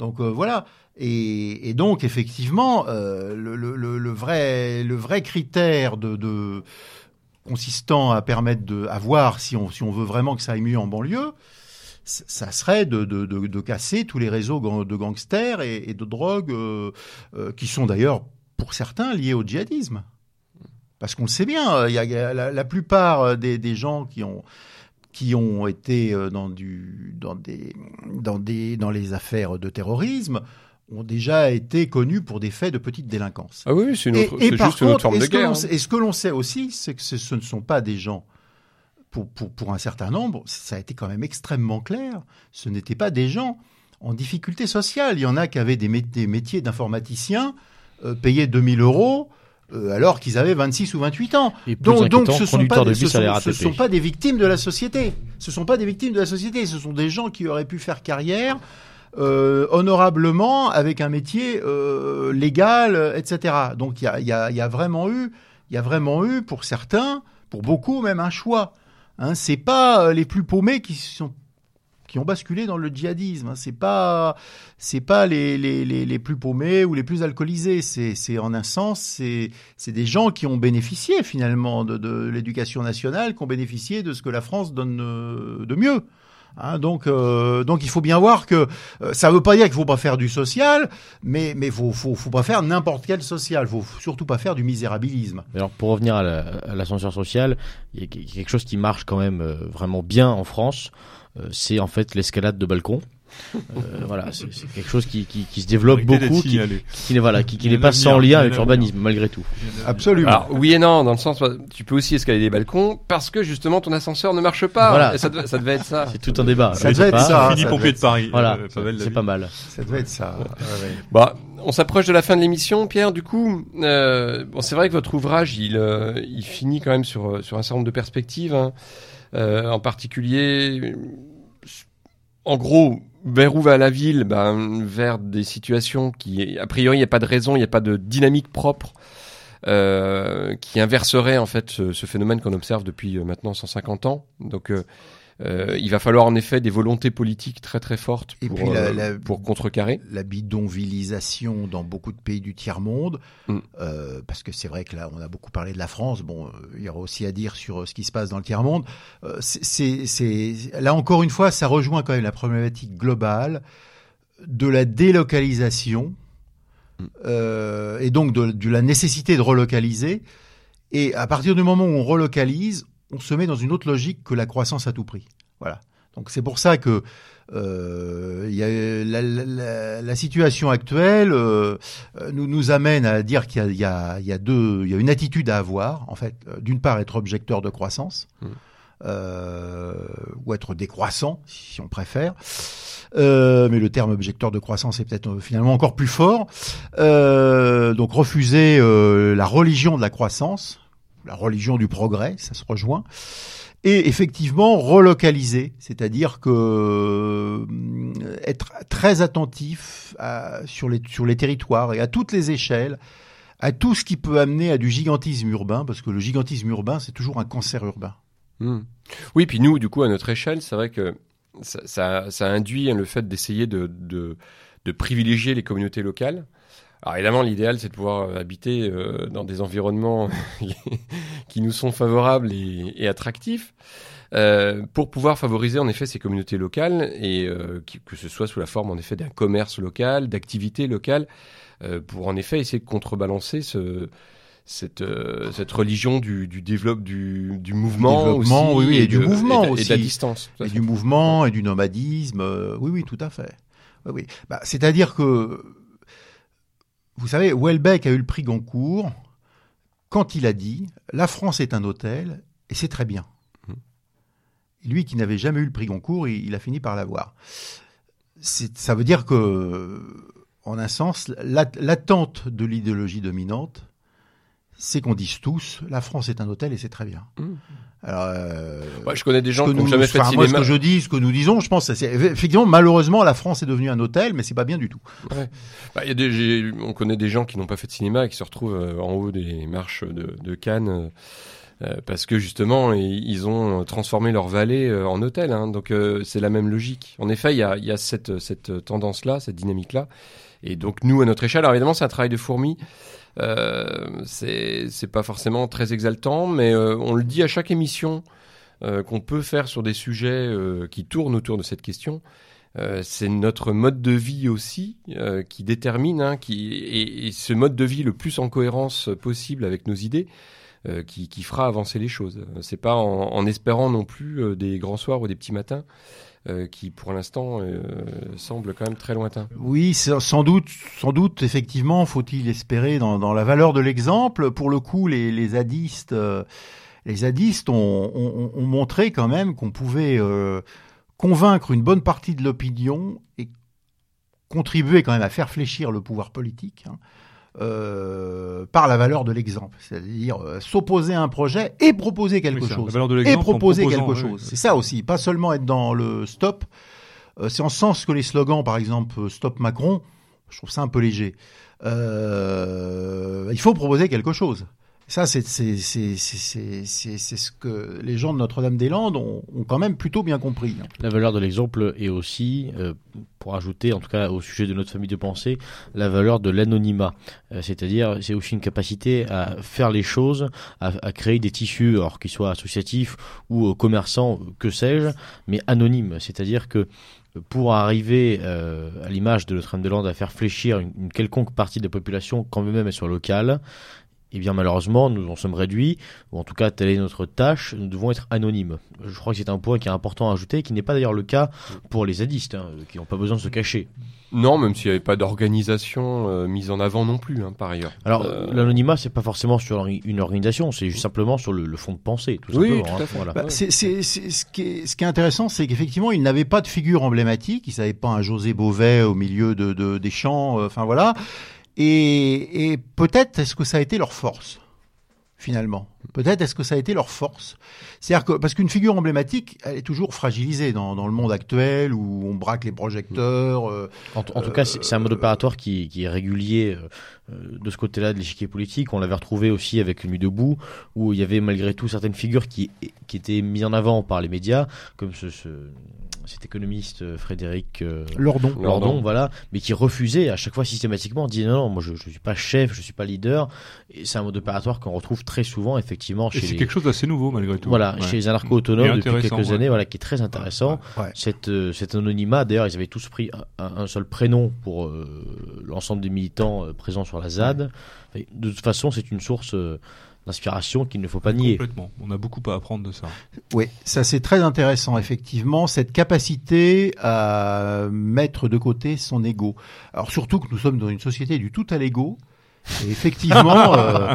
Donc euh, voilà. Et, donc effectivement, euh, le, vrai, critère consistant à permettre de voir si on, veut vraiment que ça aille mieux en banlieue, ça serait de, casser tous les réseaux de gangsters et, de drogue euh, qui sont d'ailleurs pour certains liés au djihadisme. Parce qu'on le sait bien, la, plupart des, gens qui ont été dans les affaires de terrorisme ont déjà été connus pour des faits de petite délinquance. Ah oui, c'est juste une autre forme de guerre. Hein. Et ce que l'on sait aussi, c'est que ce, ne sont pas des gens, pour, pour, pour un certain nombre, ça a été quand même extrêmement clair, ce n'étaient pas des gens en difficulté sociale. Il y en a qui avaient des, métiers d'informaticiens euh, payés 2000 euros euh, alors qu'ils avaient 26 ou 28 ans. donc, donc ce sont pas, des, ce sont, pas des victimes de la société. Ce sont pas des victimes de la société. Ce sont des gens qui auraient pu faire carrière euh, honorablement avec un métier euh, légal, etc. Donc il y a, y, a, y a, vraiment eu, il y a vraiment eu pour certains, pour beaucoup même un choix. Hein, c'est pas euh, les plus paumés qui sont qui ont basculé dans le djihadisme. Hein. C'est pas c'est pas les, les, les, les, plus paumés ou les plus alcoolisés. C'est en un sens c'est c'est des gens qui ont bénéficié finalement de, de l'éducation nationale, qui ont bénéficié de ce que la France donne de mieux. Hein, donc, euh, donc il faut bien voir que euh, ça ne veut pas dire qu'il faut pas faire du social, mais mais faut faut, faut pas faire n'importe quel social. Faut surtout pas faire du misérabilisme. Alors pour revenir à l'ascenseur social, il y a quelque chose qui marche quand même euh, vraiment bien en France. c'est en fait l'escalade de balcon. Euh, voilà, c'est quelque chose qui, qui, qui se développe beaucoup, qui, qui, voilà, qui, qui n'est pas sans lien avec l'urbanisme malgré tout. Absolument. Alors, oui et non, dans le sens, tu peux aussi escalader des balcons parce que justement ton ascenseur ne marche pas. Voilà. ça, devait, ça devait être ça. C'est tout un débat. Ça devait être ça. Pompier de Paris. Voilà, euh, c'est pas mal. Ça devait être ça. Bah, on s'approche de la fin de l'émission, Pierre. Du coup, euh, bon, c'est vrai que votre ouvrage, il, euh, il finit quand même sur sur un certain nombre de perspectives. Hein. Euh, en particulier, en gros, vers où va la ville ben, Vers des situations qui, a priori, il n'y a pas de raison, il n'y a pas de dynamique propre euh, qui inverserait en fait ce, phénomène qu'on observe depuis euh, maintenant 150 ans. Donc euh, euh, il va falloir en effet des volontés politiques très très fortes pour, euh, pour contrecarrer. La bidonvillisation dans beaucoup de pays du tiers-monde, mm. euh, parce que c'est vrai que là on a beaucoup parlé de la France, bon, euh, il y aura aussi à dire sur ce qui se passe dans le tiers-monde. c'est, là encore une fois, ça rejoint quand même la problématique globale de la délocalisation mm. et donc de, de la nécessité de relocaliser. Et à partir du moment où on relocalise, on se met dans une autre logique que la croissance à tout prix. Voilà. Donc c'est pour ça que euh, y a, la, la, la, situation actuelle euh, nous, nous amène à dire qu'il y, y, y a, deux, il y a une attitude à avoir. En fait, euh, d'une part, être objecteur de croissance. Mmh. Euh, ou être décroissant, si on préfère. Euh, mais le terme objecteur de croissance est peut-être finalement encore plus fort. Euh, donc refuser la religion de la croissance, la religion du progrès, ça se rejoint, et effectivement relocaliser, c'est-à-dire que euh, être très attentif sur, les, sur les territoires et à toutes les échelles, à tout ce qui peut amener à du gigantisme urbain, parce que le gigantisme urbain, c'est toujours un cancer urbain. Hmm. Oui, puis nous, du coup, à notre échelle, c'est vrai que ça, ça, induit le fait d'essayer de, de, de privilégier les communautés locales. Alors évidemment, l'idéal, c'est de pouvoir euh, habiter euh, dans des environnements <laughs> qui nous sont favorables et, et attractifs. Euh, pour pouvoir favoriser en effet ces communautés locales et euh, que ce soit sous la forme en effet d'un commerce local, d'activités locales, euh, pour en effet essayer de contrebalancer ce, cette, cette religion du, du développe du, du mouvement, aussi, oui, oui, et, du mouvement aussi, et de la distance, et du mouvement et du nomadisme, oui, oui, tout à fait. Oui, oui. Bah, c'est-à-dire que vous savez, Welbeck a eu le prix Goncourt quand il a dit La France est un hôtel et c'est très bien. Mmh. Lui qui n'avait jamais eu le prix Goncourt, il, a fini par l'avoir. Ça veut dire que, en un sens, l'attente de l'idéologie dominante, c'est qu'on dise tous La France est un hôtel et c'est très bien. Mmh. Alors, euh, ouais, je connais des gens qui n'ont jamais fait de cinéma. Moi, ce que je dis, ce que nous disons, je pense, c'est effectivement, malheureusement, la France est devenue un hôtel, mais c'est pas bien du tout. Ouais. Bah, y a des, on connaît des gens qui n'ont pas fait de cinéma et qui se retrouvent euh, en haut des marches de, de Cannes. Euh, euh parce que justement ils ont transformé leur vallée en hôtel, hein, donc c'est la même logique. En effet, il y a, y a cette, cette tendance-là, cette dynamique-là, et donc nous à notre échelle, alors évidemment c'est un travail de fourmi, euh, c'est pas forcément très exaltant, mais euh, on le dit à chaque émission euh, qu'on peut faire sur des sujets qui tournent autour de cette question. c'est notre mode de vie aussi qui détermine, hein, qui et, ce mode de vie le plus en cohérence possible avec nos idées, euh, qui, fera avancer les choses. C'est pas en, espérant non plus euh, des grands soirs ou des petits matins euh, qui, pour l'instant, euh, semblent quand même très lointains. Oui, sans doute, sans doute, effectivement, faut-il espérer dans, la valeur de l'exemple. Pour le coup, les, zadistes, euh, les zadistes ont, ont- ont montré quand même qu'on pouvait euh, convaincre une bonne partie de l'opinion et contribuer quand même à faire fléchir le pouvoir politique. hein, euh, par la valeur de l'exemple, c'est-à-dire euh, s'opposer à un projet et proposer quelque Oui, chose et proposer quelque oui. chose. C'est ça aussi, pas seulement être dans le stop. Euh, c'est en ce sens que les slogans, par exemple, euh, Stop Macron, je trouve ça un peu léger. Il faut proposer quelque chose. Ça, c'est ce que les gens de Notre-Dame-des-Landes ont, ont quand même plutôt bien compris. hein. La valeur de l'exemple est aussi, euh, pour ajouter, en tout cas au sujet de notre famille de pensée, la valeur de l'anonymat. Euh, C'est-à-dire, c'est aussi une capacité à faire les choses, à, à créer des tissus, alors qu'ils soient associatifs ou euh, commerçants, que sais-je, mais anonymes. C'est-à-dire que pour arriver euh, à l'image de Notre-Dame-des-Landes à faire fléchir une, une quelconque partie de la population, quand même elle soit locale, eh bien malheureusement, nous en sommes réduits, ou en tout cas telle est notre tâche, nous devons être anonymes. Je crois que c'est un point qui est important à ajouter, qui n'est pas d'ailleurs le cas pour les zadistes, hein, qui n'ont pas besoin de se cacher. Non, même s'il n'y avait pas d'organisation euh, mise en avant non plus, hein, par ailleurs. Alors Euh, l'anonymat, c'est pas forcément sur une organisation, c'est juste simplement sur le, le fond de pensée, tout Oui, simplement. tout à hein. Voilà. Bah, c'est, c'est, c'est- ce, qui est, ce qui est intéressant, c'est qu'effectivement, ils n'avaient pas de figure emblématique. Ils n'avaient pas un José Beauvais au milieu de, de- des champs. euh, Enfin voilà. Et, et peut-être est-ce que ça a été leur force finalement? Peut-être est-ce que ça a été leur force? C'est-à-dire que parce qu'une figure emblématique, elle est toujours fragilisée dans, dans le monde actuel où on braque les projecteurs. euh, En, tout cas, c'est c'est un mode opératoire qui, qui est régulier euh, euh, de ce côté-là de l'échiquier politique. On l'avait retrouvé aussi avec Nuit debout, où il y avait malgré tout certaines figures qui, qui étaient mises en avant par les médias, comme ce, ce- cet économiste euh, Frédéric euh, Lordon. Lordon. Lordon, voilà, mais qui refusait à chaque fois systématiquement, disait non, non, moi je, je suis pas chef, je suis pas leader. Et c'est un mode opératoire qu'on retrouve très souvent effectivement chez c'est les, quelque chose d'assez nouveau malgré tout. voilà, Ouais. chez les anarcho-autonomes depuis quelques ouais. années, voilà, qui est très intéressant. Ouais. Cette, euh, cet anonymat, d'ailleurs, ils avaient tous pris un, un seul prénom pour euh, l'ensemble des militants euh, présents sur la ZAD. Et de toute façon, c'est une source euh, d'inspiration qu'il ne faut pas nier. Complètement. On a beaucoup à apprendre de ça. Oui, ça c'est très intéressant, effectivement, cette capacité à mettre de côté son ego. Alors surtout que nous sommes dans une société du tout à l'ego. Et effectivement, <laughs> euh,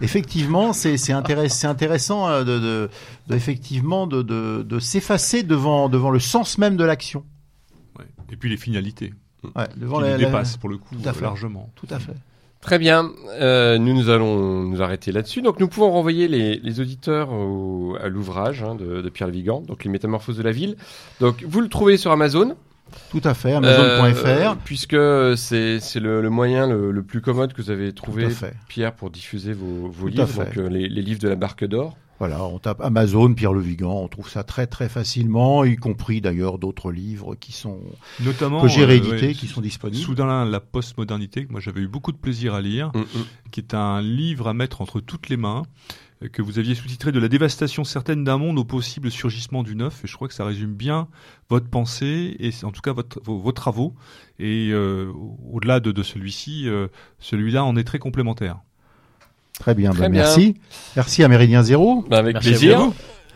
effectivement, c'est c'est intéress- c'est intéressant euh, de, de, de- effectivement de, de, de s'effacer devant devant le sens même de l'action. Ouais. Et puis les finalités, Ouais, devant qui les la- dépassent pour le coup Tout à fait. largement. Tout à fait. Très bien. Euh, nous, nous allons nous arrêter là-dessus. Donc, nous pouvons renvoyer les, les auditeurs au- à l'ouvrage hein, de, de Pierre Lévigan, donc Les Métamorphoses de la ville. Donc, vous le trouvez sur Amazon. Tout à fait. Amazon.fr. Euh, puisque c'est c'est le, le moyen le, le plus commode que vous avez trouvé. Pierre, pour diffuser vos, vos livres, donc euh, les, les livres de la Barque d'Or. Voilà, on tape Amazon, Pierre Le Vigan, on trouve ça très très facilement, y compris d'ailleurs d'autres livres qui sont Notamment que j'ai euh, réédités, ouais, qui sont disponibles. Soudain, la postmodernité, que moi j'avais eu beaucoup de plaisir à lire, Mm, mm. qui est un livre à mettre entre toutes les mains, euh, que vous aviez sous-titré de la dévastation certaine d'un monde au possible surgissement du neuf. Et je crois que ça résume bien votre pensée et en tout cas votre, vos, vos travaux. Et euh, au-delà de, de celui-ci, euh, celui-là en est très complémentaire. Très bien, Très bah, bien. merci. Merci à Méridien Zéro. Bah, avec Merci plaisir.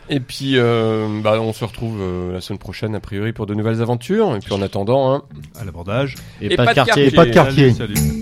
Et puis, euh, bah, on se retrouve euh, la semaine prochaine, a priori, pour de nouvelles aventures. Et puis, en attendant, hein, À l'abordage. Et, Et pas, pas de quartier. Et pas de quartier. Salut, salut.